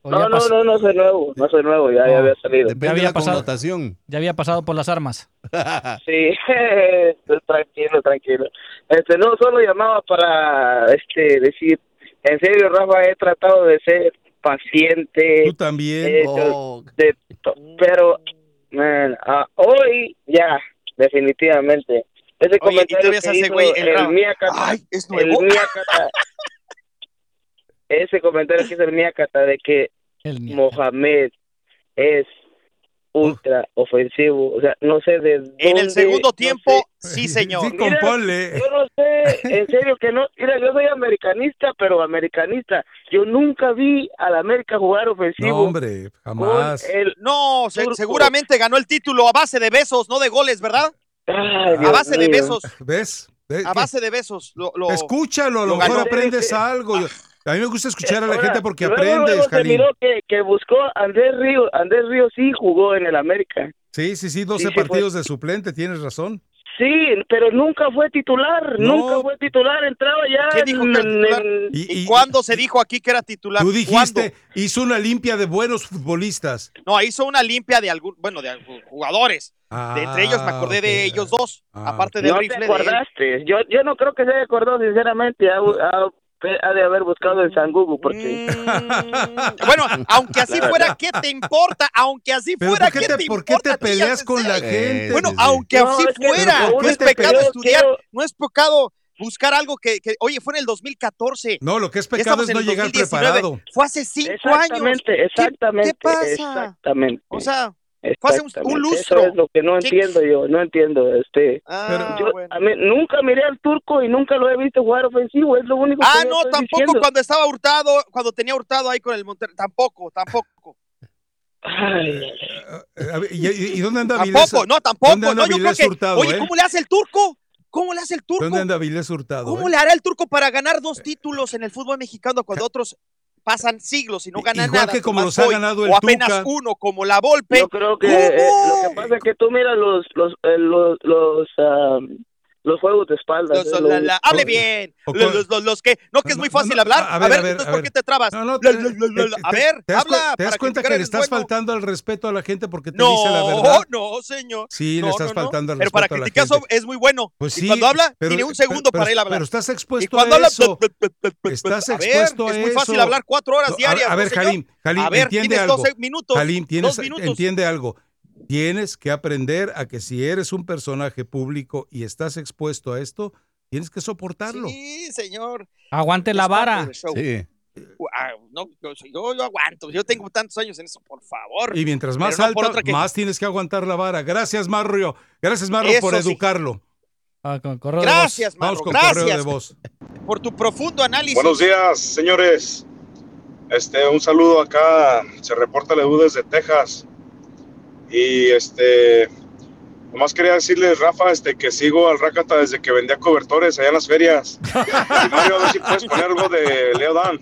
No, no, pas- no, no soy nuevo, no soy nuevo, ya, ya había salido. ya había pasado, connotación. ya había pasado por las armas. *laughs* Sí, *laughs* tranquilo, tranquilo. Este, no, solo llamaba para, este, decir, en serio, Rafa, he tratado de ser paciente. Tú también. he hecho de to- pero, man, ah, hoy ya, definitivamente. Ese Oye, comentario que hace hizo güey el el. Miacata, Ay, ¿es el nuevo? Miacata, ese comentario que hizo el Miacata de que Mohamed es ultra ofensivo, o sea, no sé de dónde. En el segundo no tiempo, sé. sí, señor. Sí, componle. Yo no sé, en serio que no. Mira, yo soy americanista, pero americanista. Yo nunca vi al América jugar ofensivo. No, hombre, jamás. el No, se- seguramente ganó el título a base de besos, no de goles, ¿verdad? Ay, a base de besos, ¿Ves? ¿Ves? a base de besos. Lo, lo- Escúchalo, a lo lo mejor aprendes algo. Yo- A mí me gusta escuchar a la Ahora, gente porque luego se miró que, que buscó a Andrés Río. Andrés Río sí jugó en el América. Sí, sí, sí, 12 Sí, sí, partidos de suplente, tienes razón. Sí, pero nunca fue titular. No. Nunca fue titular. Entraba ya. ¿Quién dijo que era en- titular? en- ¿Y, cuándo se dijo aquí que era titular? Tú dijiste, ¿Cuándo? hizo una limpia de buenos futbolistas. No, hizo una limpia de algún, bueno, de jugadores. de entre ellos me Ah, acordé de ellos dos, Ah, aparte del no rifle te de él. acordaste. Yo, yo no creo que se haya acordado, sinceramente. Ha, ha- ha de haber buscado en San Google, porque. Bueno, aunque así fuera, ¿qué te importa? Aunque así fuera, ¿por qué ¿qué te, te por qué importa? te peleas con la gente? Bueno, aunque No, así es que- fuera, no ¿por es pecado peleas? estudiar, Quiero- no es pecado buscar algo que, que- oye, fue en el 2014. No, lo que es pecado es no llegar 2019. preparado. Fue hace cinco años. Exactamente, exactamente. ¿Qué, qué pasa? Exactamente. O sea, fue hace un, lustro. Eso es lo que no ¿Qué- entiendo yo, no entiendo. este Ah, yo bueno. a mí nunca miré al turco y nunca lo he visto jugar ofensivo, es lo único Ah, que no, estoy tampoco diciendo. cuando estaba hurtado, cuando tenía hurtado ahí con el Monterrey, tampoco, tampoco. Ay, Eh, ver, ¿Y, y- y dónde anda Vilés? Tampoco, no, tampoco. ¿Dónde anda No, yo creo que, Hurtado, oye, eh? ¿cómo le hace el turco? ¿Cómo le hace el turco? ¿Dónde anda Vilés Hurtado? ¿Cómo eh? le hará el turco para ganar dos títulos en el fútbol mexicano cuando otros pasan siglos y no ganan Igual nada? que como los ha ganado el O apenas Tuca. uno, como la Volpe. Yo creo que eh, lo que pasa es que tú miras los los eh, los los, ah, los juegos de espaldas. Los- la- la- hable bien. Los, con- los- los- los que, no que es muy fácil no, hablar. a- ver, ver, a ver, entonces, a ¿por ver. qué te trabas? No, no, te- a ver, ¿te das, habla. te das para cuenta que le estás bueno. faltando al respeto a la gente porque te No, dice la verdad? no, señor. Sí, le No, estás no, no. faltando al Pero respeto para a la criticar es muy bueno. Pues y sí, cuando habla, pero- tiene un pero- segundo pero- para él hablar. Pero estás expuesto cuando a eso. Estás expuesto a es muy fácil hablar cuatro horas No, diarias. A ver, ¿no? Jalim, Jalim, a ver, entiende tienes algo. 12 minutos. Jalim, tienes, dos minutos. entiende algo. Tienes que aprender a que si eres un personaje público y estás expuesto a esto, tienes que soportarlo. Sí, señor. Aguante la vara. Sí. Ah, no, yo, yo, yo aguanto. Yo tengo tantos años en eso, por favor. Y mientras más Pero alta, que- más tienes que aguantar la vara. Gracias, Mario. Gracias, Mario, por Eso sí. educarlo. Ah, con correo de Gracias. Marro, Vamos con gracias correo de voz. por tu profundo análisis. Buenos días, señores. Este, un saludo acá. Se reporta la U desde Texas. Y este, nomás quería decirles, Rafa, este, que sigo al Rakata desde que vendía cobertores allá en las ferias. Y Mario, a ver si puedes poner algo de Leo Dan.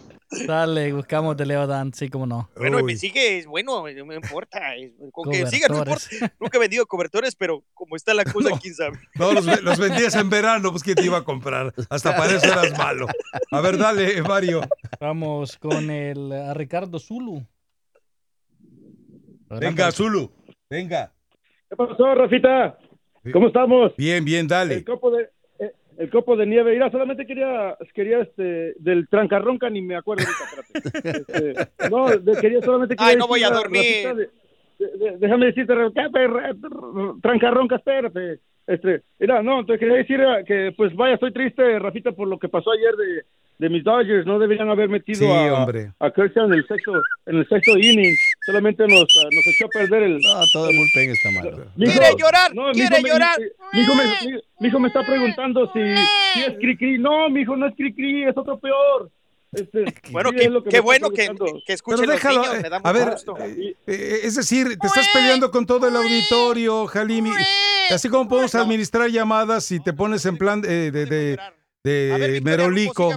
Dale, buscamos de Leo Dan, sí, como no. Bueno, y me sigue, es bueno, no me importa. es- Con que siga, no importa. Nunca he vendido cobertores, pero como está la *laughs* cosa, quién sabe. No, los, ve- los vendías en verano, pues ¿quién te iba a comprar? Hasta para eso eras malo. A ver, dale, Mario. Vamos con el a Ricardo Zulu. Venga, Zulu, venga. ¿Qué pasó, Rafita? ¿Cómo estamos? Bien, bien, dale. El copo de, eh, el copo de nieve. Mira, solamente quería, quería este, del trancarronca, ni me acuerdo ahorita, espérate. Este, no, de- quería solamente quería Ay, no voy a dormir. Rafita, de- de- de- déjame decirte, trancarronca, espérate. Este, mira, no, te quería decir eh, que, pues vaya, estoy triste, Rafita, por lo que pasó ayer de, de mis Dodgers. No deberían haber metido Sí, a, hombre. a Kershaw en el sexto, en el sexto inning. Solamente nos, ah, nos echó a perder el. Ah, todo el bullpen está mal. Mi hijo- ¡Quiere llorar! no, mi ¡Quiere hijo me- llorar! Mi, mi hijo me, mi- mi hijo me está preguntando si, si es cri-cri. No, mi hijo no es cri-cri, es otro peor. Este, *laughs* Bueno, sí, qué, es lo que qué me bueno que, que escuchen Pero los déjalo, niños, eh, me da a ver, gusto. Eh, es decir, te estás peleando con todo el auditorio, Jalimi. Así como podemos administrar llamadas si te pones en plan de, de, de, de merolico.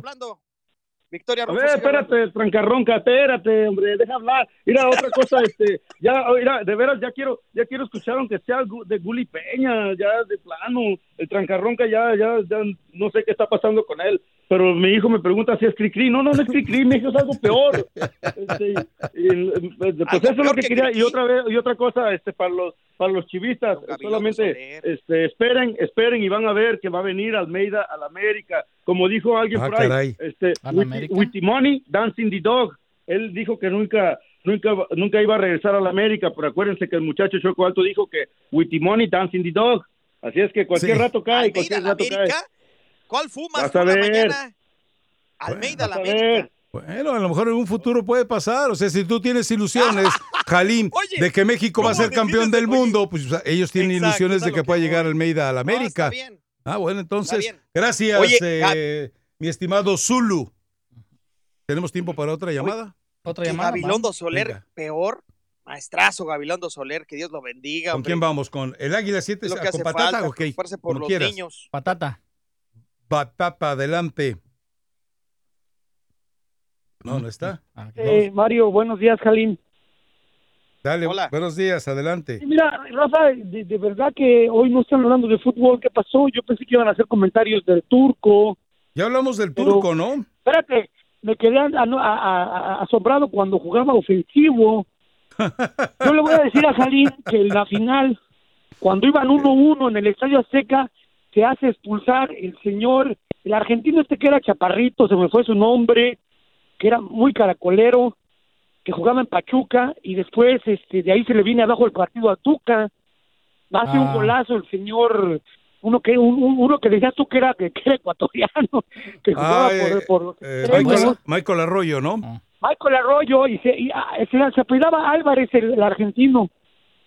Victoria A Rufo, ver, espérate, trancarronca, espérate, hombre, deja hablar. Mira, otra cosa, este, ya, mira, de veras, ya quiero, ya quiero escuchar aunque sea gu- de Guli Peña, ya de plano, el trancarronca ya, ya, ya, no sé qué está pasando con él, pero mi hijo me pregunta si es cri-cri, no, no, no es cri-cri, mi hijo es algo peor. Este, y, pues eso es lo que quería, y otra vez, y otra cosa, este, para los, para los chivistas, solamente, este, esperen, esperen y van a ver que va a venir Almeida al América, como dijo alguien Ah, por ahí, caray. este, ¿Al with, América? with the money, dancing the dog. Él dijo que nunca, nunca, nunca iba a regresar a la América, pero acuérdense que el muchacho Choco Alto dijo que with the money, dancing the dog. Así es que cualquier Sí. rato cae, Almeida, cualquier la rato cae. ¿Cuál fumas Vas a la ver. mañana? Almeida, la Vas a América. ver. Bueno, a lo mejor en un futuro puede pasar. O sea, si tú tienes ilusiones, *laughs* Jalim, de que México va a ser campeón del mundo, pues o sea, ellos tienen Exacto, ilusiones es a de que que pueda llegar. Almeida a la No, América. está bien. Ah, bueno, entonces, bien. gracias, Oye, eh, mi estimado Zulu. ¿Tenemos tiempo para otra llamada? Otra llamada. Gabilondo. Soler, Venga. peor. Maestrazo Gabilondo Soler, que Dios lo bendiga. ¿Con hombre. quién vamos? ¿Con el Águila 7? Es lo que ¿Con hace patata? falta, por como los quieras. niños. Patata. Patata, adelante. No, no está. Ah, Eh, Mario, buenos días, Jalín. Dale, buenos días, adelante. Mira, Rafa, de, de verdad que hoy no están hablando de fútbol. ¿Qué pasó? Yo pensé que iban a hacer comentarios del turco. Ya hablamos del Pero- turco, ¿no? Espérate, me quedé a- a- a- a- asombrado cuando jugaba ofensivo. *laughs* Yo le voy a decir a Jalín que en la final, cuando iban 1-1 en el Estadio Azteca, se hace expulsar el señor, el argentino este que era chaparrito, se me fue su nombre, que era muy caracolero, que jugaba en Pachuca y después este de ahí se le viene abajo el partido a Tuca. Hace un Ah. golazo el señor uno que un- un- uno que decías tú que era que, que era ecuatoriano *laughs* que jugaba Ah, eh, por, por eh, extremos. Michael, Michael Arroyo, ¿no? Michael Arroyo y se, y, ah, se, se apellidaba Álvarez el, el argentino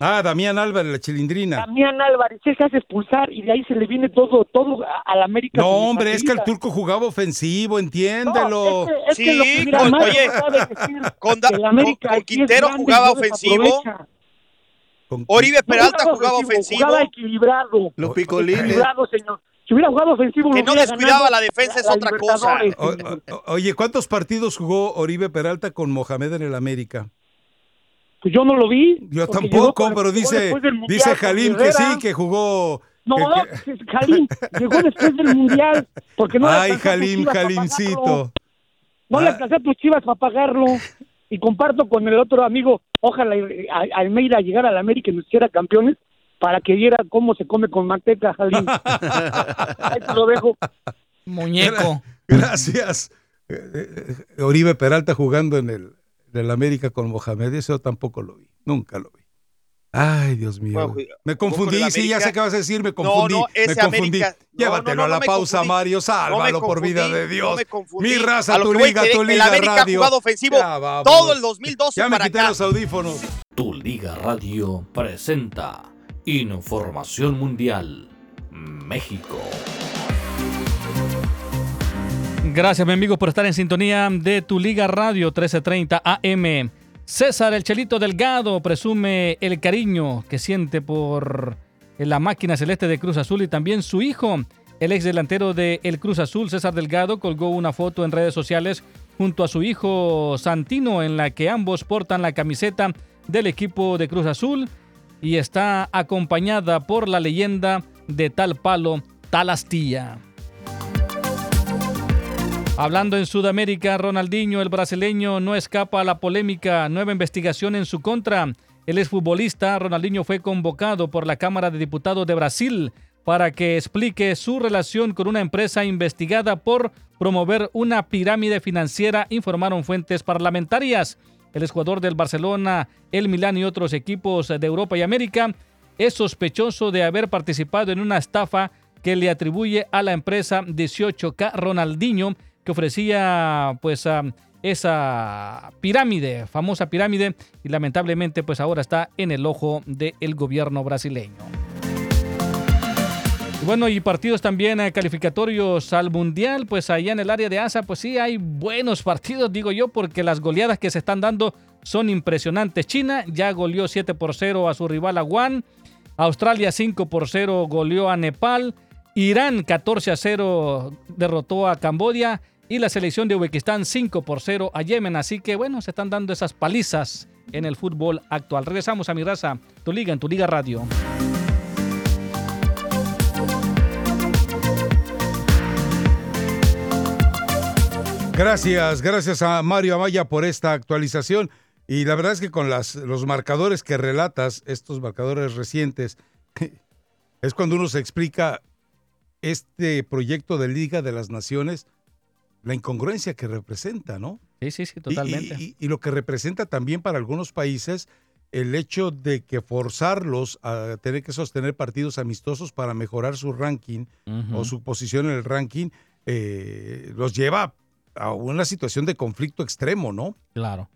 Ah, Damián Álvarez, la chilindrina. Damián Álvarez él se hace expulsar y de ahí se le viene todo todo a, la América No, hombre, es que el turco jugaba ofensivo, entiéndelo. es que lo que mira, con- oye, con, da- que el América con- con Quintero grande jugaba ofensivo. desaprovecha. Oribe Peralta jugaba ofensivo. Jugaba equilibrado. Los picolines. Equilibrado, señor. Si hubiera jugado ofensivo, Que no descuidaba la defensa es la otra cosa. Libertadores. O- o- oye, ¿cuántos partidos jugó Oribe Peralta con Mohamed en el América? Pues yo no lo vi. Yo llegó tampoco, pero dice, Mundial dice Jalim que sí, que jugó. No, que- que- Jalim, llegó después del Mundial. Porque no Ay, Jalim, Jalimcito. No le Ah. alcanzó a tus chivas para pagarlo. Y comparto con el otro amigo, ojalá Almeida llegara a la América y nos hiciera campeones para que viera cómo se come con manteca, Jalim. *laughs* Ahí te lo dejo. Muñeco. Gracias. Eh, eh, Oribe Peralta jugando en el, en el América con Mohamed, eso tampoco lo vi, nunca lo vi. Ay, Dios mío. Bueno, me confundí, el sí, ya América. sé qué vas a decir, me confundí. no, me ese confundí. América- no, Llévatelo no, no, a la pausa, confundí. Mario, sálvalo por vida de Dios. Mi A raza, tu liga, tu el liga América ha radio. jugado ofensivo Ya todo el 2012 Ya me para quité acá. los audífonos. Tu Liga Radio presenta Información Mundial México. Gracias, mi amigo, por estar en sintonía de tu Liga Radio 1330 AM. César El Chelito Delgado presume el cariño que siente por la máquina celeste de Cruz Azul y también su hijo. El ex delantero de El Cruz Azul, César Delgado, colgó una foto en redes sociales junto a su hijo Santino en la que ambos portan la camiseta del equipo de Cruz Azul y está acompañada por la leyenda de tal palo, tal astilla. Hablando en Sudamérica, Ronaldinho, el brasileño, no escapa a la polémica. Nueva investigación en su contra. El exfutbolista Ronaldinho fue convocado por la Cámara de Diputados de Brasil para que explique su relación con una empresa investigada por promover una pirámide financiera, informaron fuentes parlamentarias. El jugador del Barcelona, el Milán y otros equipos de Europa y América es sospechoso de haber participado en una estafa que le atribuye a la empresa 18K Ronaldinho ofrecía pues esa pirámide, famosa pirámide y lamentablemente pues ahora está en el ojo del gobierno brasileño. Bueno, y partidos también eh, calificatorios al Mundial, pues allá en el área de ASA, pues sí hay buenos partidos, digo yo, porque las goleadas que se están dando son impresionantes. China ya goleó 7 por 0 a su rival a Guam, Australia 5 por 0 goleó a Nepal, Irán 14 a 0 derrotó a Cambodia y la selección de Uzbekistán 5 por 0 a Yemen. Así que bueno, se están dando esas palizas en el fútbol actual. Regresamos a mi raza, tu liga, en tu liga radio. Gracias, gracias a Mario Amaya por esta actualización. Y la verdad es que con las, los marcadores que relatas, estos marcadores recientes, *laughs* es cuando uno se explica este proyecto de Liga de las Naciones, la incongruencia que representa, ¿no? Sí, sí, sí, Y- totalmente. Y, y- y lo que representa también para algunos países el hecho de que forzarlos a tener que sostener partidos amistosos para mejorar su ranking o su posición en el ranking, eh, los lleva a una situación de conflicto extremo, ¿no? Claro.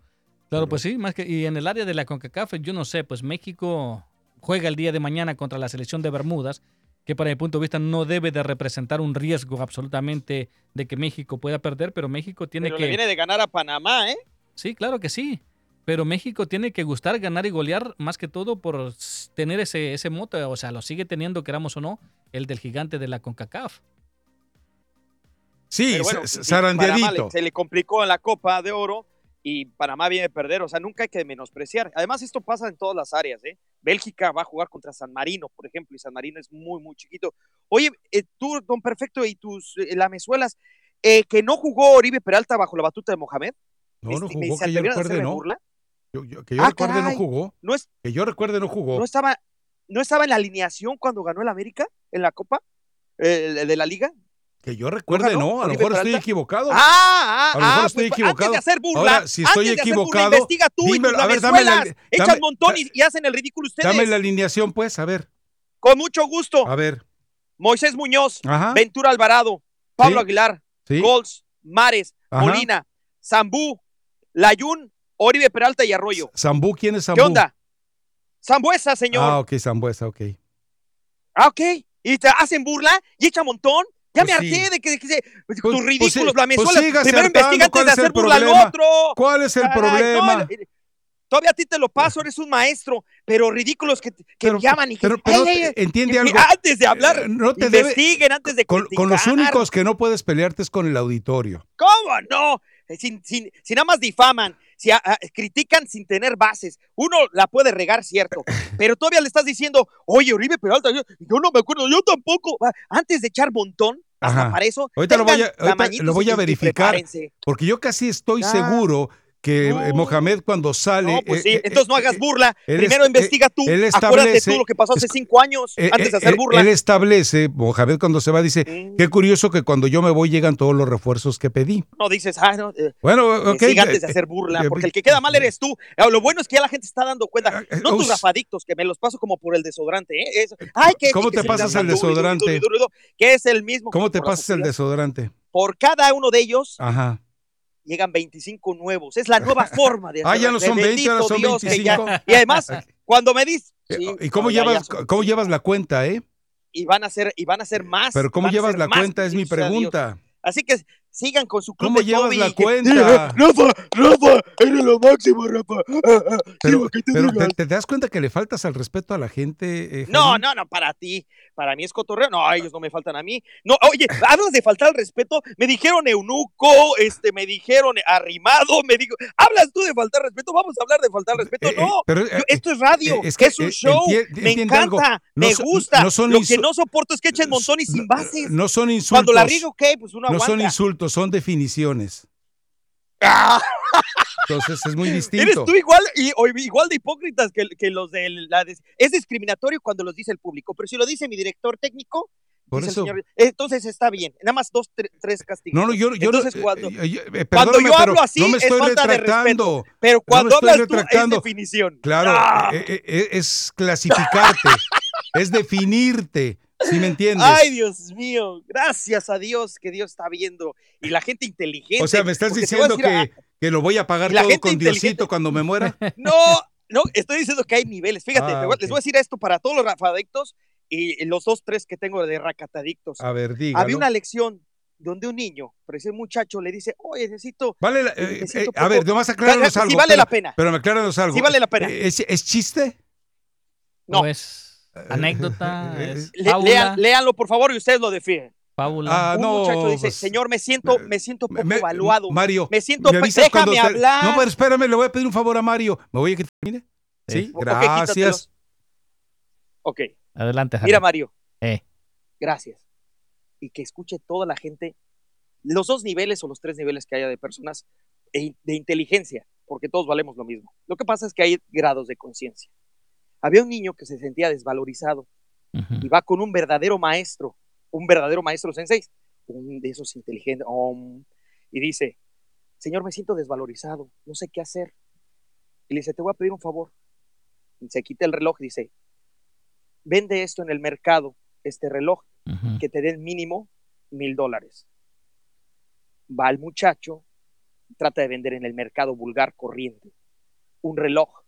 Claro, pues sí, más que y en el área de la CONCACAF, yo no sé, pues México juega el día de mañana contra la selección de Bermudas, que para mi punto de vista no debe de representar un riesgo absolutamente de que México pueda perder, pero México tiene Pero que le viene de ganar a Panamá, ¿eh? Sí, claro que sí. Pero México tiene que gustar ganar y golear más que todo por tener ese, ese moto. O sea, lo sigue teniendo, queramos o no, el del gigante de la CONCACAF. Sí, bueno, se le complicó en la Copa de Oro y Panamá viene a perder. O sea, nunca hay que menospreciar. Además, esto pasa en todas las áreas, ¿eh? Bélgica va a jugar contra San Marino, por ejemplo, y San Marino es muy, muy chiquito. Oye, eh, tú, don Perfecto, y tus eh, lamezuelas, eh, que no jugó Oribe Peralta bajo la batuta de Mohamed. No, no ¿Me- me- jugó, que yo recuerde, no. Yo- yo- que yo Ah, recuerde, no jugó. No es, Que yo recuerde, no jugó. no estaba, no estaba en la alineación cuando ganó el América en la Copa eh, de la Liga. Que yo recuerde, no. A lo mejor estoy equivocado. Ah, ah, A lo mejor ah, estoy pues, equivocado. Antes de hacer burla, Ahora, si estoy hacer burla, equivocado, investiga tú y tus A ver, dame la- lamezuelas. Echan dame- montón y, y hacen el ridículo ustedes. Dame la alineación, pues, a ver. Con mucho gusto. A ver. Moisés Muñoz, Ajá. Ventura Alvarado, Pablo Sí. Aguilar, Sí. Gols, Mares, Ajá. Molina, Zambú, Layún, Oribe Peralta y Arroyo. Zambú, ¿quién es Zambú? ¿Qué onda? Zambuesa, señor. Ah, ok, Zambuesa, ok. Ah, ok. Y te hacen burla y echan montón. Ya Pues me sí. harté de que, se- Pues- tus pues ridículos, pues sígase Primero investiga antes ¿cuál de hacer burla al otro. ¿Cuál es el Caray, problema? no, todavía a ti te lo paso, eres un maestro, pero ridículos que, que llaman y que pero- pero Ey, ey, entiende algo. antes de hablar, Eh, no te debe- investiguen antes de Con, con los únicos que no puedes pelearte es con el auditorio. ¿Cómo no? Eh, sin, si nada más difaman, si a- a- critican sin tener bases, uno la puede regar, cierto, *laughs* pero todavía le estás diciendo, oye, Oribe Peralta, yo, yo no me acuerdo, yo tampoco. Ah, Antes de echar montón, hasta Ajá. para eso, Ahorita lo voy a, ahorita lo voy a verificar. Porque yo casi estoy Ah. seguro que eh, Mohamed cuando sale. No, pues eh, sí, eh, entonces no hagas burla. él Primero es- investiga tú. él Acuérdate tú lo que pasó hace es- cinco años eh, antes de hacer burla. Él establece, Mohamed cuando se va dice, qué curioso que cuando yo me voy llegan todos los refuerzos que pedí. No dices, ah, no. Bueno, ok. antes de hacer burla, porque el que queda mal eres tú. Eh, Lo bueno es que ya la gente está dando cuenta. No tus us- rafadictos, que me los paso como por el desodorante. ¿eh? Eso. Ay, que ¿Cómo que te pasas el desodorante? duro y duro y duro, Que es el mismo. ¿Cómo te pasas el desodorante? Por cada uno de ellos Ajá. Llegan 25 nuevos. Es la nueva *laughs* forma de Ah, hacer. ya no son 20, Bendito ahora son Dios, que 25. ya- *laughs* Y además, *laughs* cuando me dices. ¿Y cómo, llevas, son- cómo llevas la cuenta, eh? y van a ser, y van a ser más. Pero ¿cómo llevas la más cuenta? Es mi pregunta. Así que sigan con su club ¿Cómo de llevas la que- cuenta? Rafa, Rafa, eres lo máximo, Rafa. Ah, ah, Pero, quiero que te pero. ¿te, te das cuenta que le faltas al respeto a la gente? eh, No, no, no, para ti. Para mí es cotorreo. No, ellos no me faltan a mí. No, oye, hablas de faltar al respeto. Me dijeron eunuco, este, me dijeron arrimado, me dijo, hablas tú de faltar al respeto. Vamos a hablar de faltar al respeto. No, pero, yo- eh, esto es radio, eh, es es, que, un eh, show. me encanta, No me gusta. no son Lo que no soporto es que echen montones sin bases. No son insultos. Cuando la riego, ok, pues uno No son aguanta. Son definiciones. Ah. Entonces es muy Eres distinto. tú igual y o igual de hipócritas que, que los de la des- es discriminatorio cuando los dice el público, pero si lo dice mi director técnico, Por dice el eso. señor, entonces está bien. Nada más dos, tre- tres castigos. No, no, yo, yo no- Entonces, cuando, eh, eh, eh, cuando yo pero hablo así no me es estoy de respeto, pero No cuando estoy hablas tú es definición. Claro, Ah. eh, eh, eh, es clasificarte, *laughs* es definirte, ¿sí me *laughs* entiendes? Ay, Dios mío, gracias a Dios que Dios está viendo y la gente inteligente. o sea, me estás a diciendo que, que lo voy a pagar la todo gente con Diosito cuando me muera. *laughs* No, no, estoy diciendo que hay niveles. Fíjate, Ah, les voy a decir esto para todos los rafadictos y los dos, tres que tengo de racatadictos. A ver, dígalo. Había una lección donde un niño, pero ese muchacho le dice, oye, necesito... Vale, la- eh, eh, necesito eh, a ver, poco". nomás acláranos Sí algo. vale pero- la pena. Pero me acláranos algo. Sí vale la pena. ¿Es, es chiste? No. ¿O es anécdota? *laughs* ¿Es Le- fábula? lean- léanlo, por favor, y ustedes lo definen. Fábula. Ah, un no, muchacho dice, pues, señor, me siento, me siento poco Me- evaluado. Mario, me siento, ¿me pe- avisas cuando déjame te- hablar. No, pero espérame, le voy a pedir un favor a Mario. ¿Me voy a que termine? Sí, Ok, gracias. Ok, Adelante, Jaime. mira, Mario, Eh, gracias. Y que escuche toda la gente, los dos niveles o los tres niveles que haya de personas e- de inteligencia, porque todos valemos lo mismo. Lo que pasa es que hay grados de conciencia. Había un niño que se sentía desvalorizado y va con un verdadero maestro, un verdadero maestro sensei, un de esos inteligentes, y dice, Señor, me siento desvalorizado, no sé qué hacer. Y le dice, te voy a pedir un favor. Y se quita el reloj, dice, vende esto en el mercado, este reloj, que te den mínimo mil dólares. Va el muchacho, trata de vender en el mercado vulgar corriente un reloj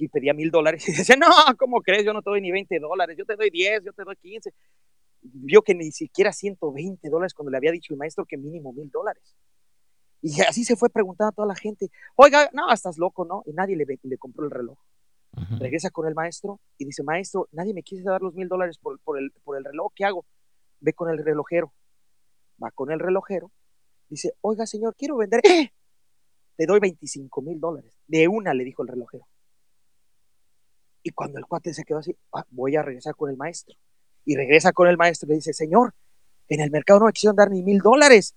y pedía mil dólares *laughs* y dice, no, ¿cómo crees? Yo no te doy ni 20 dólares, yo te doy 10, yo te doy 15. Vio que ni siquiera 120 dólares cuando le había dicho el maestro que mínimo mil dólares. Y así se fue preguntando a toda la gente, oiga, no, estás loco, ¿no? Y nadie le, le compró el reloj. Regresa con el maestro y dice, maestro, nadie me quiere dar los mil dólares por, por el, por el reloj, ¿qué hago? Ve con el relojero. Va con el relojero. Dice, oiga, señor, quiero vender. ¡Eh! Te doy 25 mil dólares. De una, le dijo el relojero. Y cuando el cuate se quedó así, "Ah, voy a regresar con el maestro. Y regresa con el maestro y le dice, señor, en el mercado no me quisieron dar ni mil dólares.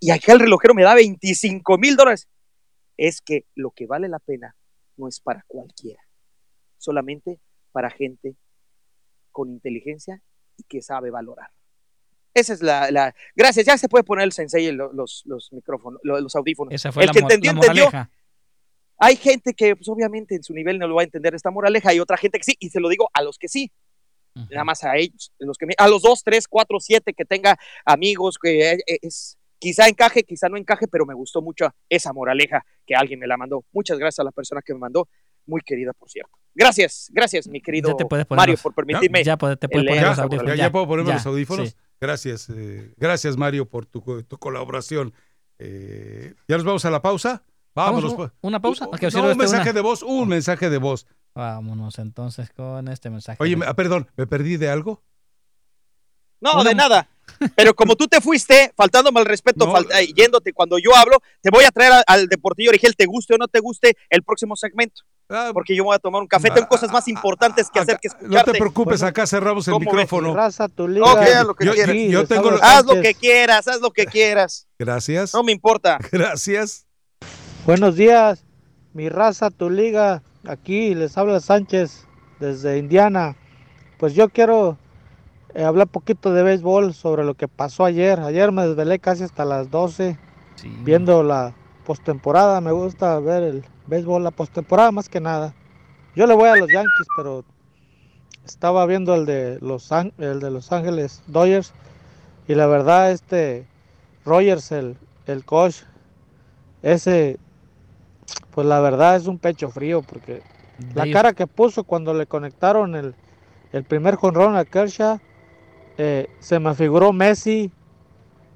Y acá el relojero me da 25 mil dólares. Es que lo que vale la pena no es para cualquiera, solamente para gente con inteligencia y que sabe valorar. Esa es la, la- Gracias, ya se puede poner el sensei lo- los, los micrófonos, lo- los audífonos. esa fue el la, que entendió, la entendió. Hay gente que, pues obviamente, en su nivel no lo va a entender esta moraleja, hay otra gente que sí, y se lo digo a los que sí. Nada más a ellos, los que me- a los dos, tres, cuatro, siete que tenga amigos, que eh, eh, es, quizá encaje, quizá no encaje, pero me gustó mucho esa moraleja que alguien me la mandó. Muchas gracias a la persona que me mandó, muy querida, por cierto. Gracias, gracias, mi querido Ya te puedes poner Mario, los- por permitirme. Ya, te puedes poner los audífonos. Ya, puedo ponerme ya, los audífonos. sí. Gracias, eh, gracias Mario por tu, tu colaboración. Eh, ¿Ya nos vamos a la pausa? Vámonos. ¿Vamos. ¿Una pausa? No, un este mensaje una. de voz, un mensaje de voz. Vámonos entonces con este mensaje. Oye, me- ah, perdón, ¿me perdí de algo? No, Una- de nada. *laughs* Pero como tú te fuiste, faltándome al respeto, No. eh, yéndote cuando yo hablo, te voy a traer a- al Deportillo Origel, te guste o no te guste, el próximo segmento. Porque yo voy a tomar un café, tengo cosas más importantes que hacer que escucharte. No te preocupes, acá cerramos el micrófono. Raza, tu Ok, liga. haz lo que Yo- quieras. yo- yo tengo- Haz lo que quieras, haz lo que quieras. Gracias. No me importa. Gracias. Buenos días, mi raza, tu liga. Aquí les habla Sánchez desde Indiana. Pues yo quiero eh, hablar poquito de béisbol sobre lo que pasó ayer. Ayer me desvelé casi hasta las 12 viendo la postemporada. Me gusta ver el béisbol, la postemporada más que nada. Yo le voy a los Yankees, pero estaba viendo el de Los, el de los Ángeles Dodgers y la verdad este Rogers, el, el coach, ese, pues la verdad es un pecho frío porque la cara que puso cuando le conectaron el, el primer jonrón a Kershaw, eh, se me figuró Messi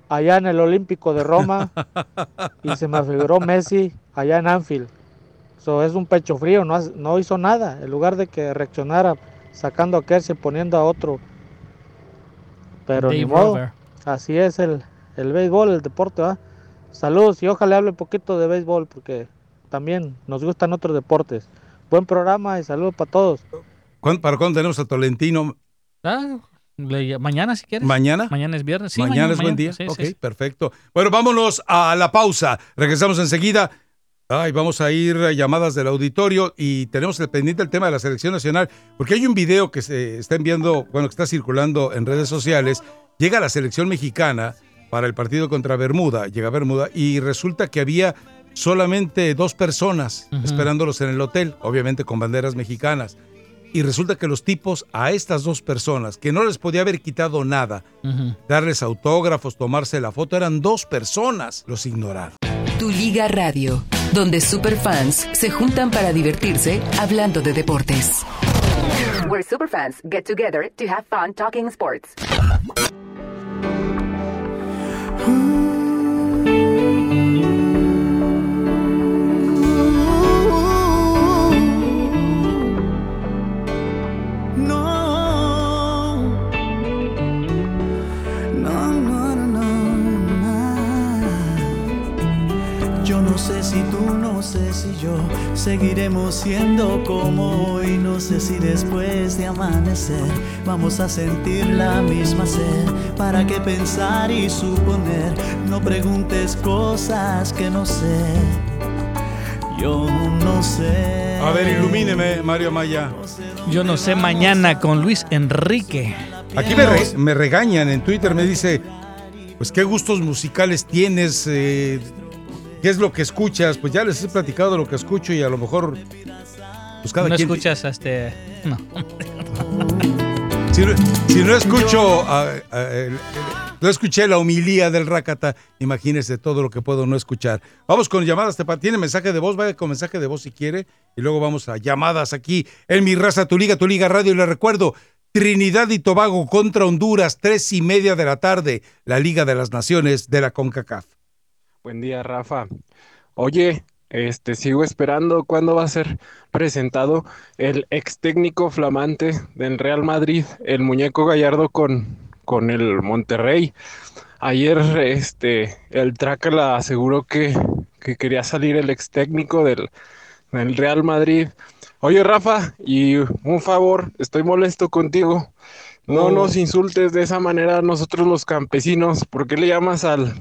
allá en el Olímpico de Roma *laughs* y se me figuró Messi allá en Anfield. So, es un pecho frío, no, no hizo nada. En lugar de que reaccionara sacando a Kersey poniendo a otro. Pero ni Dave modo. Rover. Así es el, el béisbol, el deporte, ¿va? Saludos y ojalá hable un poquito de béisbol porque también nos gustan otros deportes. Buen programa y saludos para todos. ¿Cuándo- ¿Para cuándo tenemos a Tolentino? Ah, le- mañana si quieres. ¿Mañana? Mañana es viernes. Sí, mañana, es buen día. Sí, sí, ok, sí. perfecto. Bueno, vámonos a la pausa. Regresamos enseguida. Ay, vamos a ir a llamadas del auditorio y tenemos el pendiente el tema de la selección nacional, porque hay un video que se está enviando, bueno, que está circulando en redes sociales. Llega la selección mexicana para el partido contra Bermuda, llega a Bermuda y resulta que había solamente dos personas esperándolos en el hotel, obviamente con banderas mexicanas. Y resulta que los tipos a estas dos personas, que no les podía haber quitado nada, darles autógrafos, tomarse la foto, eran dos personas, los ignoraron. Tu Liga Radio, donde superfans se juntan para divertirse hablando de deportes. Where superfans get together to have fun talking sports. No sé si tú, no sé si yo seguiremos siendo como hoy. No sé si después de amanecer vamos a sentir la misma sed. ¿Para qué pensar y suponer? No preguntes cosas que no sé. Yo no sé. A ver, ilumíneme, Mario Maya. Yo no sé mañana con Luis Enrique. Aquí me, re- me regañan en Twitter, me dice, pues qué gustos musicales tienes, eh, qué es lo que escuchas. Pues ya les he platicado lo que escucho y a lo mejor, pues cada no quien... escuchas este. No. Si no, si no escucho, no escuché la humilía del Rakata, imagínese todo lo que puedo no escuchar. Vamos con llamadas, tiene mensaje de voz, vaya con mensaje de voz si quiere, y luego vamos a llamadas aquí en mi raza, tu liga, tu liga radio, y le recuerdo, Trinidad y Tobago contra Honduras, tres y media de la tarde, la Liga de las Naciones de la CONCACAF. Buen día, Rafa. Oye, este, sigo esperando cuándo va a ser presentado el ex técnico flamante del Real Madrid, el muñeco Gallardo con, con el Monterrey. Ayer, este, el Trácala aseguró que, que quería salir el ex técnico del, del Real Madrid. Oye, Rafa, y un favor, estoy molesto contigo. No nos insultes de esa manera a nosotros los campesinos. ¿Por qué le llamas al,